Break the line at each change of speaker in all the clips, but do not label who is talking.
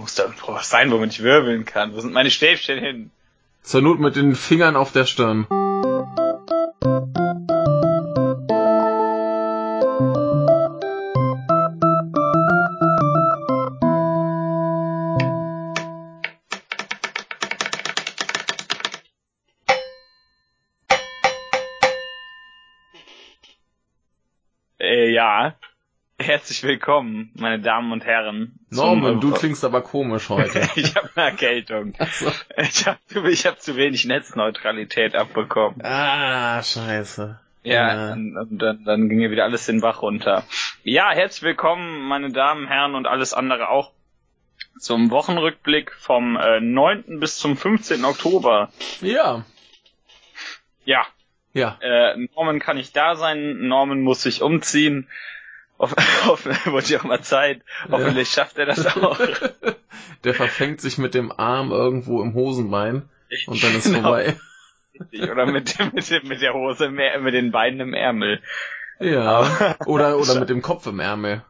muss da irgendwo was sein, womit ich wirbeln kann. Wo sind meine Stäbchen hin?
Zur Not mit den Fingern auf der Stirn.
Äh, ja. Herzlich willkommen, meine Damen und Herren.
Norman, du klingst aber komisch heute.
ich habe eine Erkältung.
so.
Ich habe ich hab zu wenig Netzneutralität abbekommen.
Ah, scheiße.
Ja, und, und dann, dann ging mir wieder alles den Bach runter. Ja, herzlich willkommen, meine Damen, Herren und alles andere auch zum Wochenrückblick vom äh, 9. bis zum 15. Oktober.
Ja.
Ja,
Ja.
äh, Norman kann nicht da sein, Norman muss sich umziehen. Hoff, hoff, wird ja auch mal Zeit. Hoffentlich schafft er das auch.
Der verfängt sich mit dem Arm irgendwo im Hosenbein und dann ist
Genau.
vorbei.
Oder mit, mit, mit der Hose, im mit den Beinen im Ärmel.
Ja. Oder, oder mit dem Kopf im Ärmel.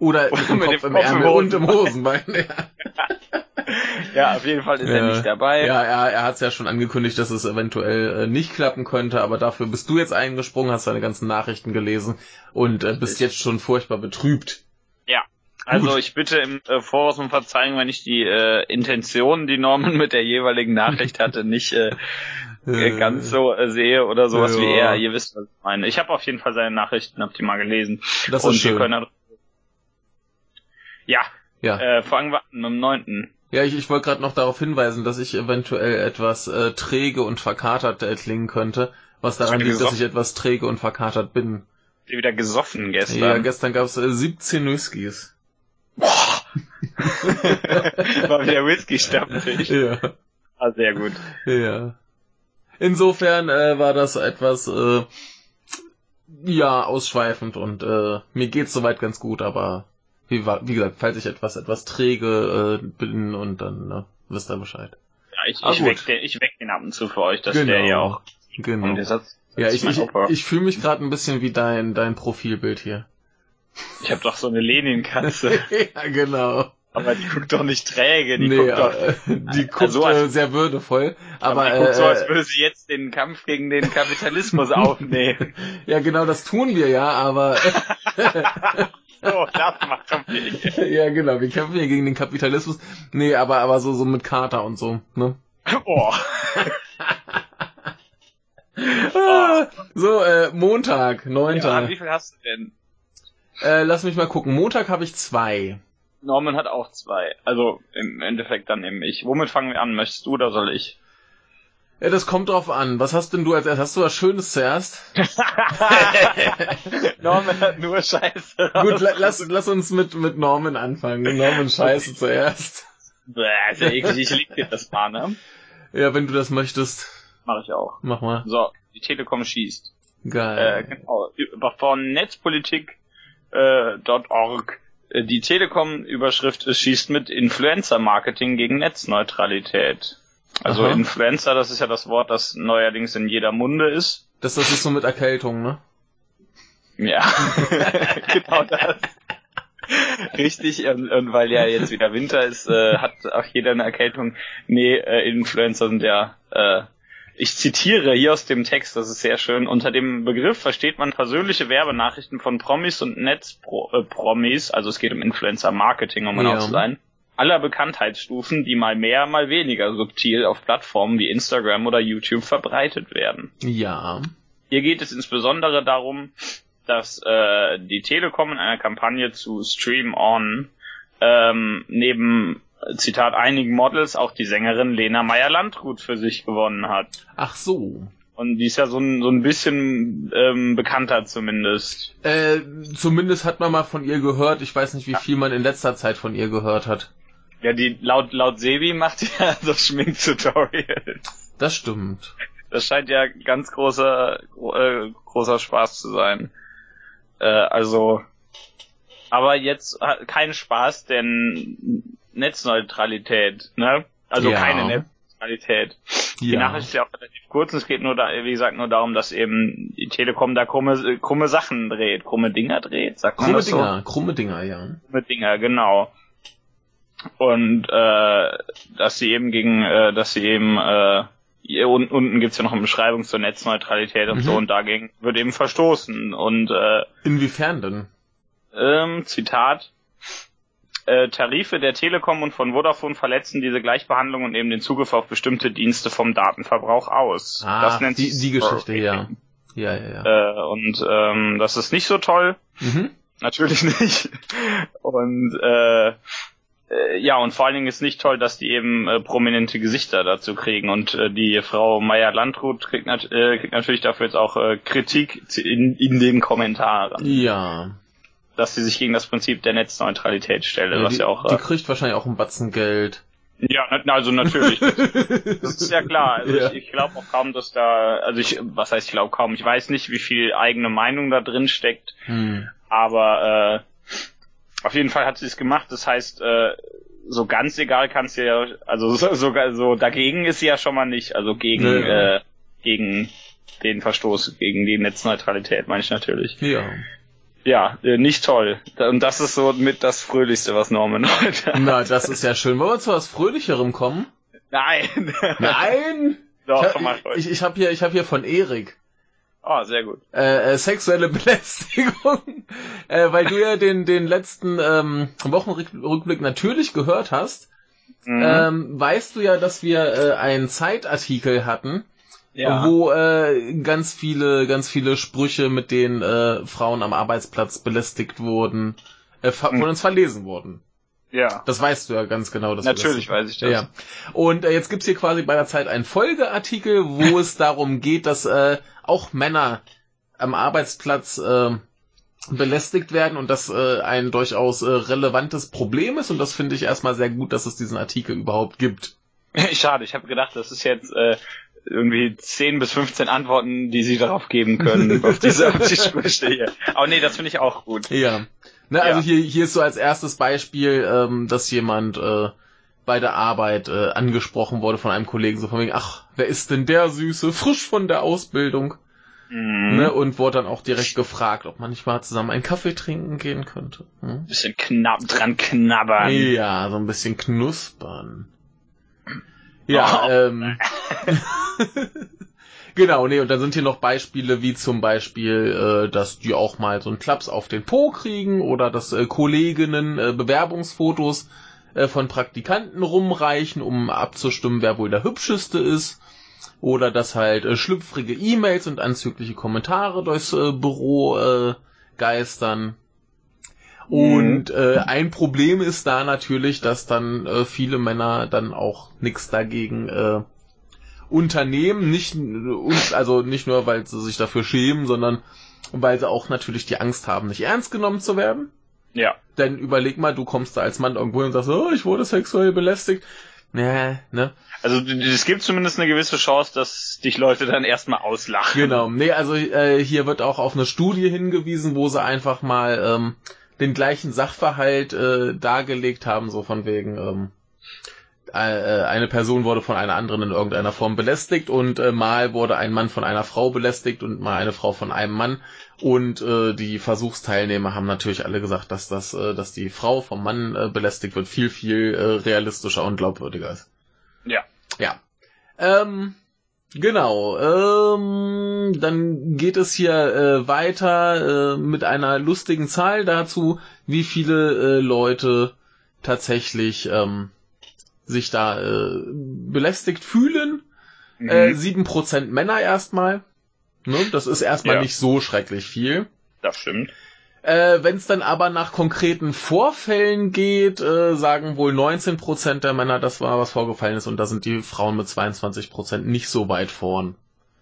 Oder mit dem Kopf
dem
im
Kopf im
Ärmel und im Hosenbein. Ja.
Ja, auf jeden Fall ist er nicht dabei.
Ja, er, er hat es ja schon angekündigt, dass es eventuell äh, nicht klappen könnte, aber dafür bist du jetzt eingesprungen, hast deine ganzen Nachrichten gelesen und äh, bist jetzt schon furchtbar betrübt.
Ja. Also
Gut.
ich bitte im äh, Voraus um Verzeihung, wenn ich die äh, Intention, die Norman mit der jeweiligen Nachricht hatte, nicht äh, äh, ganz so äh, sehe oder sowas
ja.
wie er. Ihr wisst, was ich meine. Ich habe auf jeden Fall seine Nachrichten, hab die mal gelesen.
Das
Und
ist
wir
schön.
können da- ja,
Ja,
äh, fangen wir an mit dem neunten.
Ja ich, ich wollte gerade noch darauf hinweisen, dass ich eventuell etwas äh, träge und verkatert äh, klingen könnte, was daran liegt, dass ich etwas träge und verkatert bin.
Wieder gesoffen
Ja,
gestern.
gestern gab es äh, 17 Whiskys.
Boah. War wieder Whisky-Stammtisch.
Ja.
Ah, sehr gut.
Ja. Insofern äh, war das etwas, äh, ja, ausschweifend und äh, mir geht's soweit ganz gut, aber wie, wie gesagt, falls ich etwas etwas träge äh, bin und dann ne, wisst ihr Bescheid.
Ja, ich,
Ah,
ich, weck den, ich weck den ab und zu für euch, dass der ja auch.
Genau.
Und der Satz,
ja, ich, ich, ich fühle mich gerade ein bisschen wie dein dein Profilbild hier.
Ich habe doch so eine Lenin-Katze.
ja, genau.
aber die guckt doch nicht träge, die
nee,
guckt doch.
äh, die guckt
Also als-
äh, sehr würdevoll, aber,
Aber die guckt so, als
äh,
würde sie jetzt den Kampf gegen den Kapitalismus aufnehmen.
ja, genau, das tun wir ja, aber
So, das machen wir.
ja, genau, wir kämpfen hier gegen den Kapitalismus. Nee, aber aber so so mit Kater und so, ne?
Oh.
Ah, so, äh, Montag,
Ja,
neunter.
wie viel hast du denn?
äh, lass mich mal gucken. Montag habe ich zwei.
Norman hat auch zwei. Also im Endeffekt dann eben ich. Womit fangen wir an? Möchtest du oder soll ich?
Ja, das kommt drauf an. Was hast denn du als erstes? Hast du was Schönes zuerst?
Norman hat nur Scheiße.
Gut, la lass, lass uns mit, mit Norman anfangen. Norman Scheiße zuerst.
Bäh, ist ja eklig, ich lieg dir das mal, ne?
Ja, wenn du das möchtest,
Mach ich auch.
mach mal.
So, die Telekom schießt. Äh,
Geil.
genau. Über- Von netzpolitik.org. Äh. Äh, die Telekom-Überschrift ist, schießt mit Influencer-Marketing gegen Netzneutralität. Also
Aha.
Influencer, das ist ja das Wort, das neuerdings in jeder Munde ist.
Das, das ist so mit Erkältung, ne?
Ja, genau das. Richtig, und, und weil ja jetzt wieder Winter ist, äh, hat auch jeder eine Erkältung. Nee, äh, Influencer sind ja, äh, ich zitiere hier aus dem Text, das ist sehr schön, unter dem Begriff versteht man persönliche Werbenachrichten von Promis und Netzpromis, also es geht um Influencer-Marketing, um genau
Ja.
zu sein, aller Bekanntheitsstufen, die mal mehr, mal weniger subtil auf Plattformen wie Instagram oder YouTube verbreitet werden.
Ja.
Hier geht es insbesondere darum, dass äh, die Telekom in einer Kampagne zu Stream On ähm, neben Zitat einigen Models auch die Sängerin Lena Meyer-Landrut für sich gewonnen hat.
Ach so.
Und die ist ja so ein, so ein bisschen ähm, bekannter zumindest.
Äh, zumindest hat man mal von ihr gehört. Ich weiß nicht, wie viel man in letzter Zeit von ihr gehört hat.
Ja, die laut laut Sebi macht ja so Schminktutorials.
Das stimmt.
Das scheint ja ganz großer gro- äh, großer Spaß zu sein. Äh, also, aber jetzt kein Spaß, denn Netzneutralität, ne? Also
Ja.
keine Netzneutralität. Die Nachricht ist ja auch relativ kurz. Es geht nur da, wie gesagt, nur darum, dass eben die Telekom da krumme, krumme Sachen dreht, krumme Dinger dreht, sagt man
Krumme
das so?
Dinger, krumme Dinger, ja.
Krumme Dinger, genau. Und äh, dass sie eben gegen, äh, dass sie eben äh, hier unten, unten gibt's ja noch eine Beschreibung zur Netzneutralität und
Mhm.
so und dagegen wird eben verstoßen. Und äh,
Inwiefern denn?
ähm, Zitat äh, Tarife der Telekom und von Vodafone verletzen diese Gleichbehandlung und eben den Zugriff auf bestimmte Dienste vom Datenverbrauch aus.
Ah,
das nennt
die,
sich
die Geschichte, ja. Ja, ja, ja.
Äh, und ähm, das ist nicht so toll.
Mhm.
Natürlich nicht. Und äh, äh, ja, und vor allen Dingen ist nicht toll, dass die eben äh, prominente Gesichter dazu kriegen. Und äh, die Frau Meyer-Landrut kriegt, nat äh, kriegt natürlich dafür jetzt auch äh, Kritik in, in den Kommentaren,
Ja.
dass sie sich gegen das Prinzip der Netzneutralität stelle,
Ja,
was
die,
ja auch...
die
Äh,
kriegt wahrscheinlich auch einen Batzen Geld.
ja, also natürlich. Das ist ja klar. Also
Ja.
ich, ich glaube auch kaum, dass da... Also ich, was heißt ich glaube kaum? Ich weiß nicht, wie viel eigene Meinung da drin steckt.
Hm.
Aber äh, auf jeden Fall hat sie es gemacht. Das heißt, äh, so ganz egal kannst du ja, also so, sogar so dagegen ist sie ja schon mal nicht. Also gegen
Nee.
äh, gegen den Verstoß gegen die Netzneutralität meine ich natürlich.
Ja.
Ja, äh, nicht toll. Und das ist so mit das Fröhlichste, was Norman heute. hat.
Na, das ist ja schön. Wollen wir zu was Fröhlicherem kommen?
Nein.
Nein!
Doch,
ich ich, ich, habe hier, ich hab hier von Erik.
Oh, sehr gut.
Äh, äh, sexuelle Belästigung, äh, weil du ja den, den letzten ähm, Wochenrückblick natürlich gehört hast,
Mhm.
ähm, weißt du ja, dass wir äh, einen Zeitartikel hatten, wo äh, ganz viele, ganz viele Sprüche, mit denen äh, Frauen am Arbeitsplatz belästigt wurden, äh,
Mhm.
von uns verlesen wurden.
ja.
Das weißt du ja ganz genau. Dass
Natürlich
das,
weiß ich das.
Ja. Und äh, jetzt gibt's hier quasi bei der Zeit einen Folgeartikel, wo es darum geht, dass äh, auch Männer am Arbeitsplatz äh, belästigt werden und das äh, ein durchaus äh, relevantes Problem ist. Und das finde ich erstmal sehr gut, dass es diesen Artikel überhaupt gibt.
Schade, ich habe gedacht, das ist jetzt äh, irgendwie 10 bis 15 Antworten, die sie darauf geben können, auf diese auf die Sprüche hier. Aber nee, das finde ich auch gut.
Ja. Ne, also
Ja.
hier, hier ist so als erstes Beispiel, ähm, dass jemand äh, bei der Arbeit äh, angesprochen wurde von einem Kollegen, so von wegen, ach, wer ist denn der Süße, frisch von der Ausbildung.
Mhm.
Ne, und wurde dann auch direkt gefragt, ob man nicht mal zusammen einen Kaffee trinken gehen könnte. Hm?
Bisschen knapp dran knabbern.
Ja, so ein bisschen knuspern. Ja,
Oh.
ähm. genau, nee, und dann sind hier noch Beispiele wie zum Beispiel, äh, dass die auch mal so einen Klaps auf den Po kriegen oder dass äh, Kolleginnen äh, Bewerbungsfotos äh, von Praktikanten rumreichen, um abzustimmen, wer wohl der hübscheste ist. Oder dass halt äh, schlüpfrige E-Mails und anzügliche Kommentare durchs äh, Büro äh, geistern. Und äh, ein Problem ist da natürlich, dass dann äh, viele Männer dann auch nichts dagegen äh, unternehmen, nicht und, also nicht nur, weil sie sich dafür schämen, sondern weil sie auch natürlich die Angst haben, nicht ernst genommen zu werden.
Ja.
Denn überleg mal, du kommst da als Mann irgendwo und sagst, oh, ich wurde sexuell belästigt. Nee, ne?
Also es gibt zumindest eine gewisse Chance, dass dich Leute dann erstmal auslachen.
Genau. Nee, also äh, hier wird auch auf eine Studie hingewiesen, wo sie einfach mal ähm, den gleichen Sachverhalt äh, dargelegt haben, so von wegen, ähm, äh, eine Person wurde von einer anderen in irgendeiner Form belästigt und äh, mal wurde ein Mann von einer Frau belästigt und mal eine Frau von einem Mann. Und äh, die Versuchsteilnehmer haben natürlich alle gesagt, dass das, äh, dass die Frau vom Mann äh, belästigt wird, viel, viel äh, realistischer und glaubwürdiger ist.
Ja.
Ja. Ähm, genau. Ähm, dann geht es hier äh, weiter äh, mit einer lustigen Zahl dazu, wie viele äh, Leute tatsächlich ähm, sich da äh, belästigt fühlen.
Mhm.
Äh, 7% Männer erstmal. Ne? Das ist erstmal
Ja.
nicht so schrecklich viel.
das stimmt.
Äh, Wenn es dann aber nach konkreten Vorfällen geht, äh, sagen wohl 19% der Männer, das war was vorgefallen ist und da sind die Frauen mit 22% nicht so weit vorn.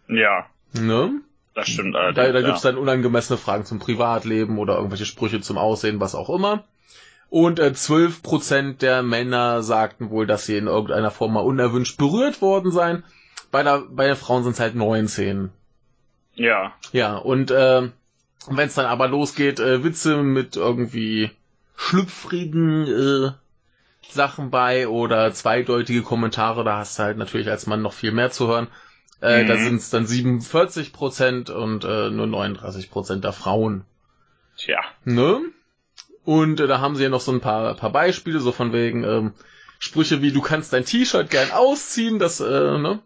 Ja,
Ne?
das stimmt
Da,
allerdings.
da
ja.
gibt's dann unangemessene Fragen zum Privatleben oder irgendwelche Sprüche zum Aussehen, was auch immer. Und äh, 12% der Männer sagten wohl, dass sie in irgendeiner Form mal unerwünscht berührt worden seien. Bei, der, bei den Frauen sind es halt 19.
Ja.
Ja, und äh, wenn es dann aber losgeht, äh, Witze mit irgendwie schlüpfrigen äh, Sachen bei oder zweideutige Kommentare, da hast du halt natürlich als Mann noch viel mehr zu hören. Äh, Da
Mhm.
sind es dann 47 Prozent und äh, nur 39 Prozent der Frauen.
Tja.
Ne? Und äh, da haben sie ja noch so ein paar, paar Beispiele, so von wegen ähm, Sprüche wie du kannst dein T-Shirt gern ausziehen, das äh, ne,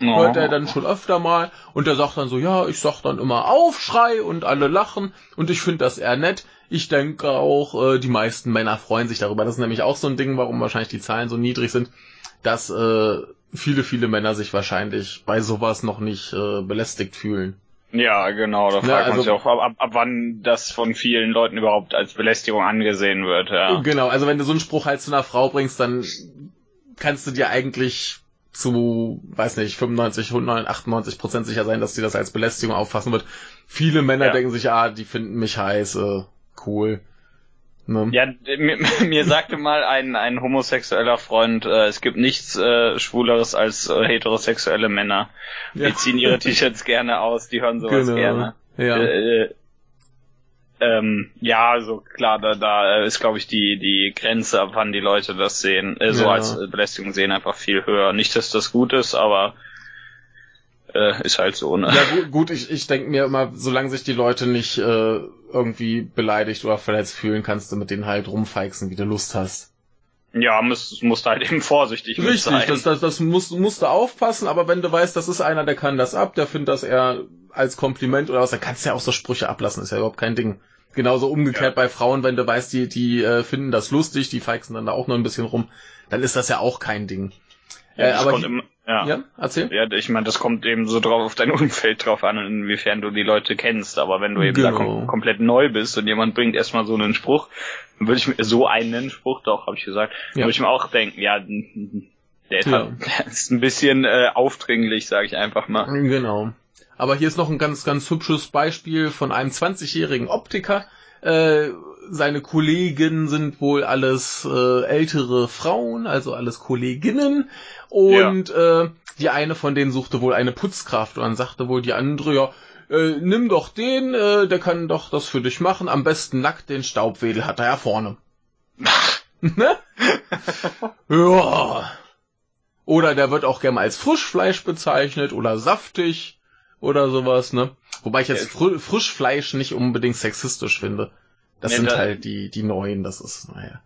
Oh.
hört er dann schon öfter mal. Und er sagt dann so, ja, ich sag dann immer Aufschrei und alle lachen. Und ich finde das eher nett. Ich denke auch, äh, die meisten Männer freuen sich darüber. Das ist nämlich auch so ein Ding, warum wahrscheinlich die Zahlen so niedrig sind, dass äh, viele, viele Männer sich wahrscheinlich bei sowas noch nicht äh, belästigt fühlen.
Ja, genau, da fragt man
also-
sich auch, ab, ab, wann das von vielen Leuten überhaupt als Belästigung angesehen wird, ja.
Genau, also wenn du so einen Spruch halt zu einer Frau bringst, dann kannst du dir eigentlich zu, weiß nicht, 95, 100, 98 Prozent sicher sein, dass die das als Belästigung auffassen wird. Viele Männer
Ja.
denken sich, ah, die finden mich heiß, äh, cool. Ne?
Ja, mir, mir sagte mal ein, ein homosexueller Freund, äh, es gibt nichts äh, Schwuleres als äh, heterosexuelle Männer. Die
Ja.
ziehen ihre T-Shirts gerne aus, die hören sowas
Genau.
gerne.
Ja.
Äh, äh, ähm, ja, also klar, da, da ist, glaube ich, die, die Grenze, ab wann die Leute das sehen, äh, so
Ja.
als Belästigung sehen, einfach viel höher. Nicht, dass das gut ist, aber äh, ist halt so, ne?
Ja gut, gut ich, ich denke mir immer, solange sich die Leute nicht äh, irgendwie beleidigt oder verletzt fühlen, kannst du mit denen halt rumfeixen, wie du Lust hast.
Ja, muss, muss halt eben vorsichtig
Richtig,
sein.
das, das, das musst, musst du aufpassen, aber wenn du weißt, das ist einer, der kann das ab, der findet das eher als Kompliment oder was, dann kannst du ja auch so Sprüche ablassen, ist ja überhaupt kein Ding. Genauso umgekehrt bei Frauen, wenn du weißt, die, die äh, finden das lustig, die feixen dann da auch noch ein bisschen rum, dann ist das ja auch kein Ding.
Ja,
äh, aber
immer, ja.
Ja, erzähl.
Ja, ich meine, das kommt eben so drauf auf dein Umfeld drauf an, inwiefern du die Leute kennst. Aber wenn du eben da
Genau.
kom komplett neu bist und jemand bringt erstmal so einen Spruch, dann würde ich mir so einen Spruch, doch, habe ich gesagt,
Ja.
würde ich mir auch denken, ja, der ist,
Ja.
halt, ist ein bisschen äh, aufdringlich, sage ich einfach mal.
Genau. Aber hier ist noch ein ganz, ganz hübsches Beispiel von einem 20-jährigen Optiker. Äh, seine Kollegen sind wohl alles äh, ältere Frauen, also alles Kolleginnen. Und äh, die eine von denen suchte wohl eine Putzkraft und dann sagte wohl die andere, ja, äh, nimm doch den, äh, der kann doch das für dich machen. Am besten nackt, den Staubwedel hat er ja vorne. ne? ja. Oder der wird auch gerne als Frischfleisch bezeichnet oder saftig oder sowas, ne? Wobei ich jetzt Fr Frischfleisch nicht unbedingt sexistisch finde. Das
Nee,
sind
da-
halt die, die Neuen, das ist, naja.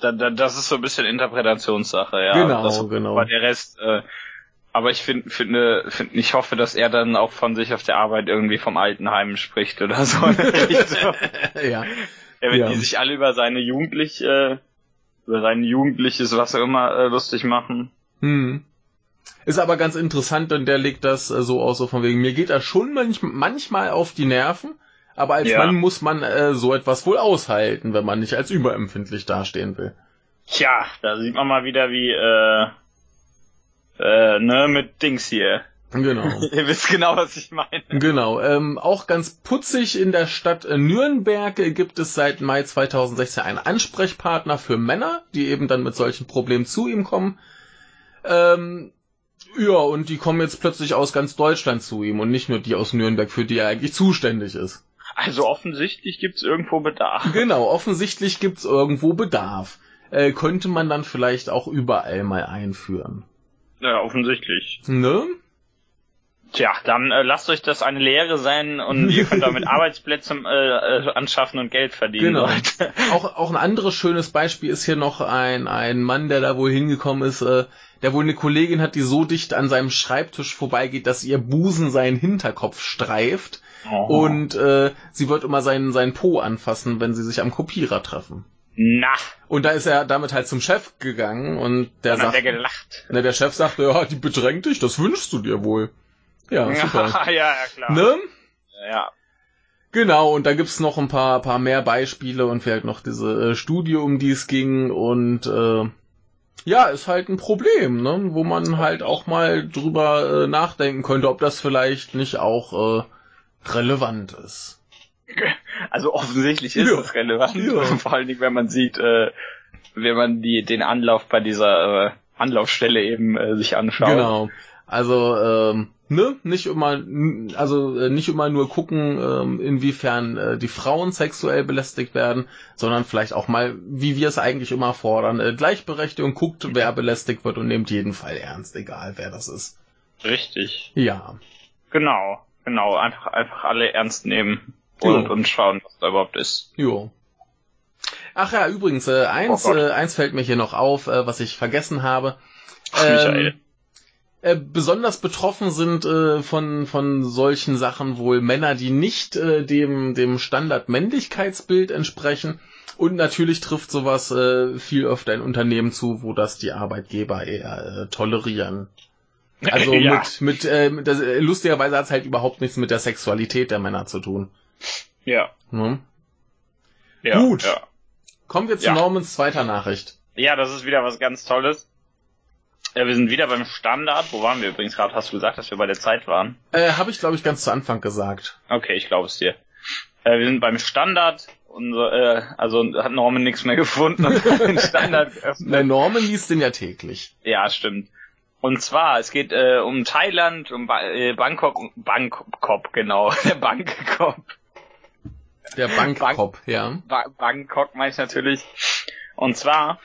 Da, da, das ist so ein bisschen Interpretationssache, ja.
Genau,
das,
genau.
Aber der Rest, äh, aber ich finde, finde, find, ich hoffe, dass er dann auch von sich auf der Arbeit irgendwie vom Altenheim spricht oder so.
ja.
Ja, wenn
Ja.
die sich alle über seine Jugendlich, äh, über sein jugendliches, was auch immer, äh, lustig machen.
Hm. Ist aber ganz interessant, denn der legt das äh, so aus, so von wegen, mir geht das schon manch, manchmal auf die Nerven, aber als
Ja.
Mann muss man äh, so etwas wohl aushalten, wenn man nicht als überempfindlich dastehen will.
Tja, da sieht man mal wieder wie, äh, äh, ne, mit Dings hier.
Genau.
Ihr wisst genau, was ich meine.
Genau, ähm, auch ganz putzig in der Stadt äh, Nürnberg gibt es seit Mai 2016 einen Ansprechpartner für Männer, die eben dann mit solchen Problemen zu ihm kommen. Ähm, ja, und die kommen jetzt plötzlich aus ganz Deutschland zu ihm und nicht nur die aus Nürnberg, für die er eigentlich zuständig ist.
Also offensichtlich gibt's irgendwo Bedarf.
Genau, offensichtlich gibt's irgendwo Bedarf. Äh, könnte man dann vielleicht auch überall mal einführen.
Ja, offensichtlich.
Ne?
Tja, dann äh, lasst euch das eine Lehre sein und ihr könnt damit Arbeitsplätze äh, äh, anschaffen und Geld verdienen.
Genau.
Leute.
Auch, auch ein anderes schönes Beispiel ist hier noch ein, ein Mann, der da wohl hingekommen ist, äh, der wohl eine Kollegin hat, die so dicht an seinem Schreibtisch vorbeigeht, dass ihr Busen seinen Hinterkopf streift
Oh.
und äh, sie wird immer seinen, seinen Po anfassen, wenn sie sich am Kopierer treffen.
Na,
Und da ist er damit halt zum Chef gegangen und der
hat
sagt,
er gelacht.
ne, der Chef sagte, ja, die bedrängt dich, das wünschst du dir wohl. Ja, super.
ja, ja, klar.
ne?
Ja.
Genau, und da gibt's noch ein paar, paar mehr Beispiele und vielleicht noch diese äh, Studie, um die es ging und äh, ja, ist halt ein Problem, ne? wo man halt auch mal drüber äh, nachdenken könnte, ob das vielleicht nicht auch äh, relevant ist.
Also offensichtlich ist
Ja.
es relevant.
Ja.
Vor allen Dingen, wenn man sieht, äh, wenn man die den Anlauf bei dieser äh, Anlaufstelle eben äh, sich anschaut.
Genau. Also, ähm, ne, nicht immer, also äh, nicht immer nur gucken, ähm, inwiefern äh, die Frauen sexuell belästigt werden, sondern vielleicht auch mal, wie wir es eigentlich immer fordern, äh, Gleichberechtigung, guckt, wer belästigt wird und nehmt jeden Fall ernst, egal wer das ist.
Richtig.
Ja.
Genau, genau. Einfach, einfach alle ernst nehmen und, und schauen, was da überhaupt ist.
Jo. Ach ja, übrigens, äh, eins,
Oh
äh, eins fällt mir hier noch auf, äh, was ich vergessen habe.
Ach, Michael.
äh, besonders betroffen sind äh, von, von solchen Sachen wohl Männer, die nicht äh, dem, dem Standard-Männlichkeitsbild entsprechen. Und natürlich trifft sowas äh, viel öfter in Unternehmen zu, wo das die Arbeitgeber eher äh, tolerieren. Also
ja.
mit, mit äh, mit das, äh, lustigerweise hat es halt überhaupt nichts mit der Sexualität der Männer zu tun.
Ja.
Ne?
ja.
Gut.
Ja.
Kommen wir zu. Normans zweiter Nachricht.
ja, das ist wieder was ganz Tolles. Ja, wir sind wieder beim Standard. Wo waren wir übrigens gerade? Hast du gesagt, dass wir bei der Zeit waren?
Äh, Habe ich, glaube ich, ganz zu Anfang gesagt.
Okay, ich glaube es dir. Äh, wir sind beim Standard. Unser, äh, also hat Norman nichts mehr gefunden und den Standard geöffnet.
Der Norman liest den ja täglich.
Ja, stimmt. Und zwar, es geht äh, um Thailand, um ba äh, Bangkok, Bangkok, genau, der Bangkok.
Der Bankkopf, ja.
Ba Bangkok meine ich natürlich. Und zwar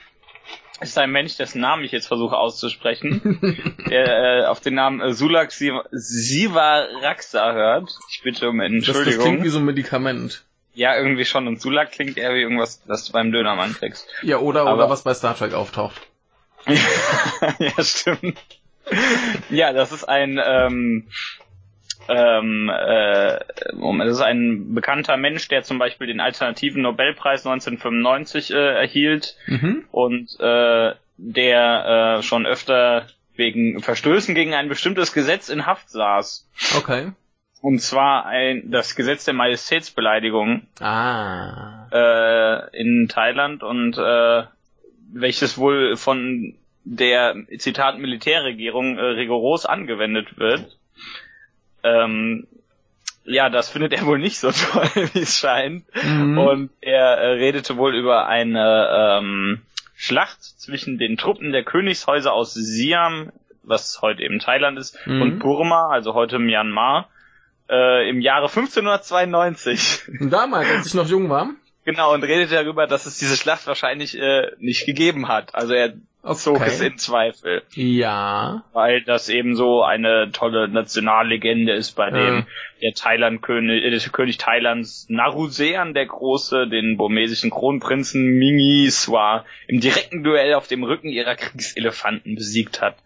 ist ein Mensch, dessen Namen ich jetzt versuche auszusprechen, der äh, auf den Namen äh, Sulak Siva- Sivaraksa hört. Ich bitte um
Das, das
Entschuldigung.
klingt wie so ein Medikament.
ja, irgendwie schon. Und Sulak klingt eher wie irgendwas, was du beim Dönermann kriegst.
Ja, oder,
Aber-
oder was bei Star Trek auftaucht.
Ja, stimmt. Ja, das ist ein ähm, ähm, äh, das ist ein bekannter Mensch, der zum Beispiel den alternativen Nobelpreis 1995 äh, erhielt
Mhm.
und äh, der äh, schon öfter wegen Verstößen gegen ein bestimmtes Gesetz in Haft saß.
Okay.
Und zwar ein, das Gesetz der Majestätsbeleidigung
Ah.
äh, in Thailand und äh, welches wohl von der Zitat Militärregierung äh, rigoros angewendet wird. Ähm, ja, das findet er wohl nicht so toll, wie es scheint.
Mhm.
Und er äh, redete wohl über eine ähm, Schlacht zwischen den Truppen der Königshäuser aus Siam, was heute eben Thailand ist,
Mhm.
und Burma, also heute Myanmar, äh, im Jahre 1592.
Und Damals, als ich noch jung war.
Genau, und redet darüber, dass es diese Schlacht wahrscheinlich äh, nicht gegeben hat. Also er zog
Okay.
es in Zweifel,
Ja.
weil das eben so eine tolle Nationallegende ist, bei dem der Thailand-König, äh, der König Thailands Narusean der Große den burmesischen Kronprinzen Mingi Swa im direkten Duell auf dem Rücken ihrer Kriegselefanten besiegt hat.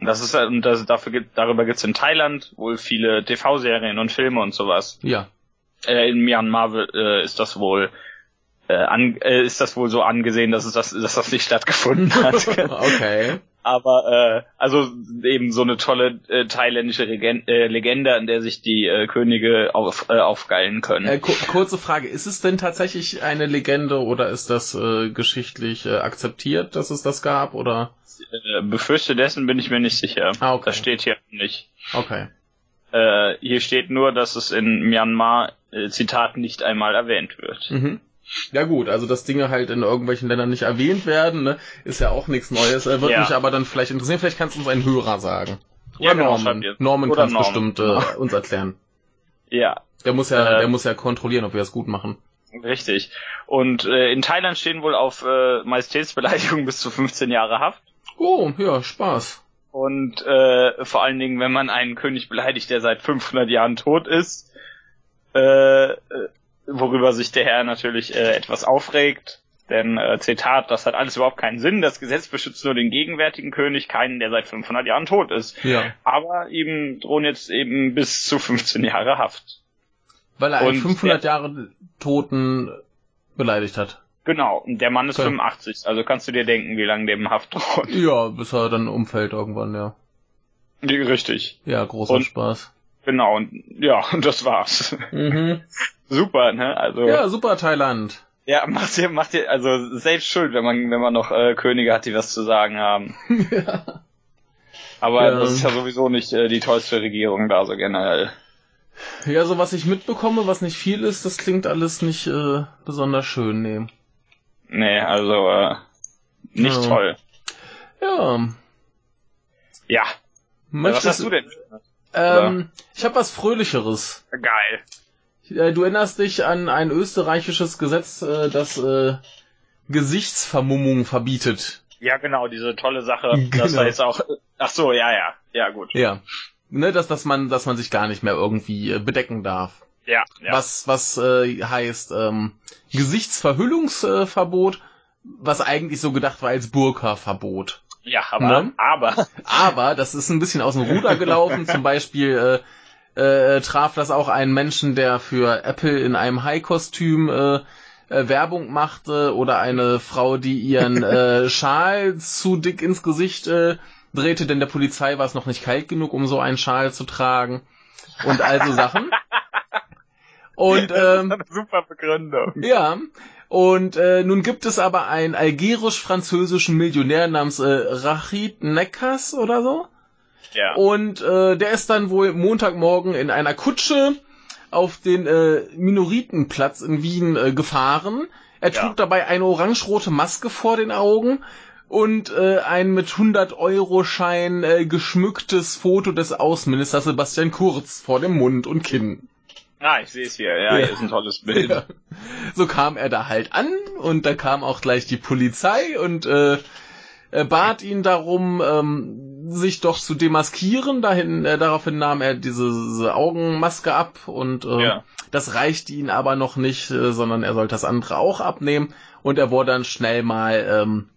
Und das ist und das, dafür gibt, darüber gibt's in Thailand wohl viele TV-Serien und Filme und sowas
Ja.
Äh, in Myanmar äh, ist das wohl äh, an, äh, ist das wohl so angesehen, dass es das, dass das nicht stattgefunden hat.
okay.
Aber äh, also eben so eine tolle äh, thailändische Regen äh, Legende, an der sich die äh, Könige auf, äh, aufgeilen können.
Äh, ku kurze Frage, ist es denn tatsächlich eine Legende oder ist das äh, geschichtlich äh, akzeptiert, dass es das gab oder?
Äh, befürchte dessen bin ich mir nicht sicher.
Ah, okay.
Das steht hier nicht.
Okay.
Äh, hier steht nur, dass es in Myanmar äh, Zitat nicht einmal erwähnt wird.
Mhm. Ja gut, also dass Dinge halt in irgendwelchen Ländern nicht erwähnt werden, ne, ist ja auch nichts Neues. Äh, wird
Ja.
mich aber dann vielleicht interessieren. Vielleicht kannst du uns einen Hörer sagen. Oder
Ja, genau,
Norman. Norman kann es bestimmt äh, uns erklären.
Ja,
Der muss ja,
Äh,
der muss ja kontrollieren, ob wir es gut machen.
Richtig. Und äh, in Thailand stehen wohl auf äh, Majestätsbeleidigung bis zu 15 Jahre Haft.
Oh, ja, Spaß.
Und äh, vor allen Dingen, wenn man einen König beleidigt, der seit 500 Jahren tot ist, äh, äh, worüber sich der Herr natürlich äh, etwas aufregt. Denn, äh, Zitat, das hat alles überhaupt keinen Sinn. Das Gesetz beschützt nur den gegenwärtigen König, keinen, der seit 500 Jahren tot ist.
Ja.
Aber ihm drohen jetzt eben bis zu 15 Jahre Haft.
Weil er einen
Und
500 Jahre Toten beleidigt hat.
Genau, und der Mann ist
Okay.
85, also kannst du dir denken, wie lange dem Haft droht.
Ja, bis er dann umfällt irgendwann, ja.
Richtig.
Ja, großer
Und-
Spaß.
Genau, und ja, und das war's.
Mhm.
Super, ne? Also
Ja, super Thailand.
ja, macht ihr, macht ihr, also selbst schuld, wenn man, wenn man noch äh, Könige hat, die was zu sagen haben.
ja.
Aber
Ja.
das ist ja sowieso nicht äh, die tollste Regierung da so generell.
ja, so was ich mitbekomme, was nicht viel ist, das klingt alles nicht äh, besonders schön, nee.
Nee, also äh, nicht
Ja.
toll.
Ja.
Ja.
Möchtest,
was hast du denn?
Ähm, ich habe was Fröhlicheres.
Geil.
Äh, Du erinnerst dich an ein österreichisches Gesetz, äh, das äh, Gesichtsvermummung verbietet.
Ja, genau, diese tolle Sache,
Genau.
dass da jetzt auch. Ach so, ja, ja, ja, gut.
Ja. Ne, dass, dass man, dass man sich gar nicht mehr irgendwie äh, bedecken darf.
Ja, ja.
Was, was äh, heißt ähm, Gesichtsverhüllungsverbot, was eigentlich so gedacht war als Burka-Verbot.
Ja, aber,
Ne?
aber,
Aber das ist ein bisschen aus dem Ruder gelaufen. Zum Beispiel äh, äh, traf das auch einen Menschen, der für Apple in einem High-Kostüm äh, äh, Werbung machte oder eine Frau, die ihren äh, Schal zu dick ins Gesicht äh, drehte, denn der Polizei war es noch nicht kalt genug, um so einen Schal zu tragen. Und also Sachen. Und ähm,
eine super Begründung.
ja, und äh, nun gibt es aber einen algerisch-französischen Millionär namens äh, Rachid Nekas oder so.
Ja.
Und äh, der ist dann wohl Montagmorgen in einer Kutsche auf den äh, Minoritenplatz in Wien äh, gefahren. Er trug
Ja.
dabei eine orange-rote Maske vor den Augen und äh, ein mit 100-Euro-Schein äh, geschmücktes Foto des Außenministers Sebastian Kurz vor dem Mund und Kinn.
Ah, ich sehe es hier. Ja,
Ja.
hier ist ein tolles Bild.
Ja. So kam er da halt an und da kam auch gleich die Polizei und äh, bat ihn darum, ähm, sich doch zu demaskieren. Dahin, äh, daraufhin nahm er diese, diese Augenmaske ab und äh,
Ja.
das reichte ihn aber noch nicht, äh, sondern er sollte das andere auch abnehmen und er wurde dann schnell mal ähm,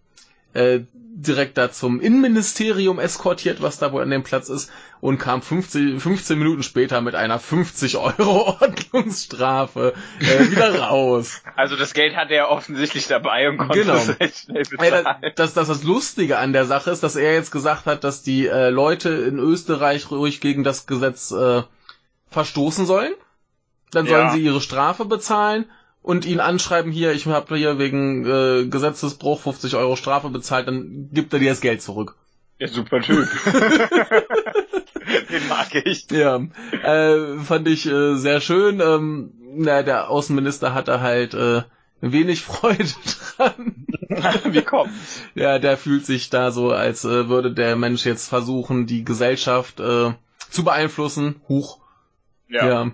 äh, direkt da zum Innenministerium eskortiert, was da wohl an dem Platz ist, und kam 15, 15 Minuten später mit einer 50 Euro Ordnungsstrafe äh, wieder raus.
Also das Geld hatte er offensichtlich dabei und konnte
Genau.
es recht schnell
Ey,
bezahlen.
das, das, das Lustige an der Sache ist, dass er jetzt gesagt hat, dass die äh, Leute in Österreich ruhig gegen das Gesetz äh, verstoßen sollen. Dann sollen
Ja.
sie ihre Strafe bezahlen und ihn anschreiben, hier, ich habe hier wegen äh, Gesetzesbruch 50 Euro Strafe bezahlt, dann gibt er dir das Geld zurück.
Ja, super Typ. Den mag ich.
Ja, äh, fand ich äh, sehr schön. Ähm, na, der Außenminister hatte halt äh, wenig Freude dran.
Wie kommt's?
Ja, der fühlt sich da so, als äh, würde der Mensch jetzt versuchen, die Gesellschaft äh, zu beeinflussen. Huch. Ja.
Ja.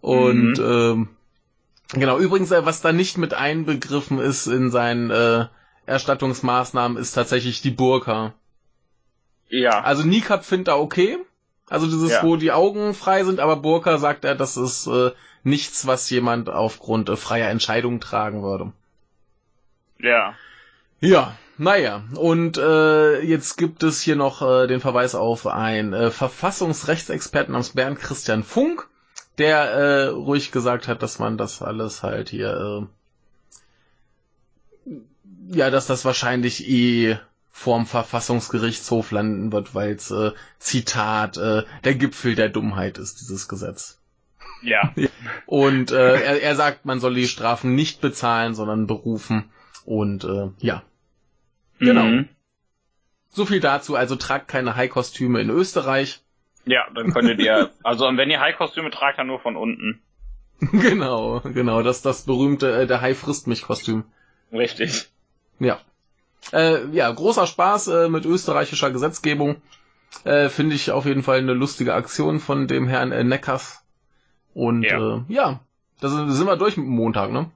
Und ähm, genau, übrigens, äh, was da nicht mit einbegriffen ist in seinen äh, Erstattungsmaßnahmen, ist tatsächlich die Burka.
Ja.
Also Niqab findet er okay. Also dieses,
Ja.
wo die Augen frei sind, aber Burka sagt er, das ist äh, nichts, was jemand aufgrund äh, freier Entscheidungen tragen würde.
Ja.
Ja, naja, und äh, jetzt gibt es hier noch äh, den Verweis auf einen äh, Verfassungsrechtsexperten namens Bernd Christian Funk, der äh, ruhig gesagt hat, dass man das alles halt hier, äh, ja, dass das wahrscheinlich eh vorm Verfassungsgerichtshof landen wird, weil es, äh, Zitat, äh, der Gipfel der Dummheit ist, dieses Gesetz.
Ja.
Und äh, er, er sagt, man soll die Strafen nicht bezahlen, sondern berufen. Und äh, ja, Genau.
Mhm.
So viel dazu, also tragt keine High-Kostüme in Österreich.
Ja, dann könntet ihr, also wenn ihr High-Kostüme tragt, dann nur von unten.
genau, genau, das das berühmte äh, der Hai frisst mich Kostüm.
Richtig.
Ja. Äh, ja, großer Spaß äh, mit österreichischer Gesetzgebung. Äh, Finde ich auf jeden Fall eine lustige Aktion von dem Herrn äh, Neckers. Und
Ja.
äh, ja, da sind, sind wir durch mit dem Montag, ne?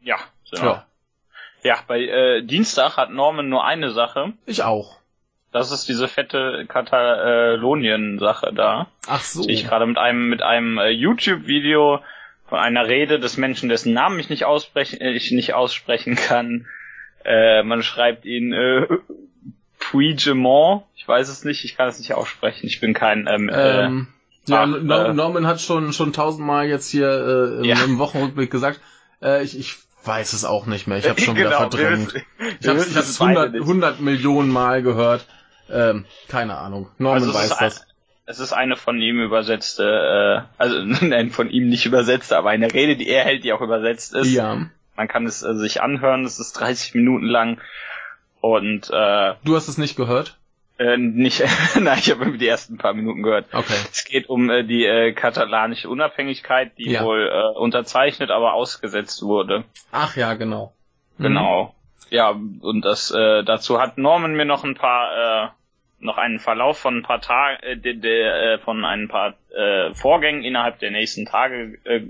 Ja. Genau. Ja, bei äh, Dienstag hat Norman nur eine Sache.
Ich auch.
Das ist diese fette Katalonien-Sache da.
Ach so.
Die ich gerade mit einem mit einem äh, YouTube-Video von einer Rede des Menschen, dessen Namen ich nicht aussprechen, äh, ich nicht aussprechen kann. Äh, man schreibt ihn äh, Puigdemont. Ich weiß es nicht, ich kann es nicht aussprechen. Ich bin kein ähm, äh,
Ähm, ja,
äh,
Norman hat schon schon tausendmal jetzt hier äh, im,
Ja.
im Wochenrückblick gesagt. Äh, ich, ich weiß es auch nicht mehr. Ich habe schon wieder
Genau,
verdrängt.
wir-
Ich habe es
es beide
100,
nicht.
100 Millionen Mal gehört. Ähm, keine Ahnung. Norman
Also
weiß
ein,
das.
es ist eine von ihm übersetzte, äh, also nein, von ihm nicht übersetzte, aber eine Rede, die er hält, die auch übersetzt ist.
Ja.
Man kann es äh, sich anhören, es ist 30 Minuten lang und äh,
Du hast es nicht gehört?
äh, nicht, nein, ich habe die ersten paar Minuten gehört.
Okay.
Es geht um äh, die äh, katalanische Unabhängigkeit, die
Ja.
wohl äh, unterzeichnet, aber ausgesetzt wurde.
Ach ja, genau. Mhm.
Genau. Ja, und das äh, dazu hat Norman mir noch ein paar äh, noch einen Verlauf von ein paar Tagen äh, de, de, äh, von ein paar äh, Vorgängen innerhalb der nächsten Tage äh,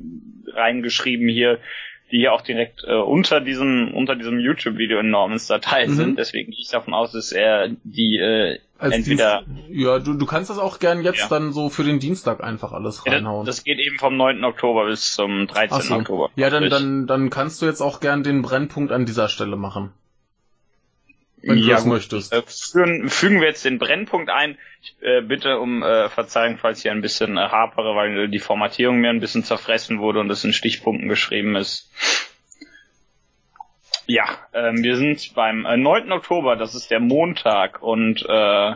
reingeschrieben hier. die hier auch direkt äh, unter diesem unter diesem YouTube-Video in Normans Datei mhm. sind. Deswegen gehe ich davon aus, dass er die äh, Als entweder
Dienst ja du du kannst das auch gern jetzt ja. dann so für den Dienstag einfach alles reinhauen.
Ja, das geht eben vom 9. Oktober bis zum 13. So. Oktober.
Ja, dann dann dann kannst du jetzt auch gern den Brennpunkt an dieser Stelle machen.
Wenn ja, du das möchtest. Äh, fügen, fügen wir jetzt den Brennpunkt ein. Ich äh, bitte um äh, Verzeihung, falls ich ein bisschen äh, hapere, weil die Formatierung mir ein bisschen zerfressen wurde und es in Stichpunkten geschrieben ist. Ja, ähm, wir sind beim äh, 9. Oktober, das ist der Montag und äh,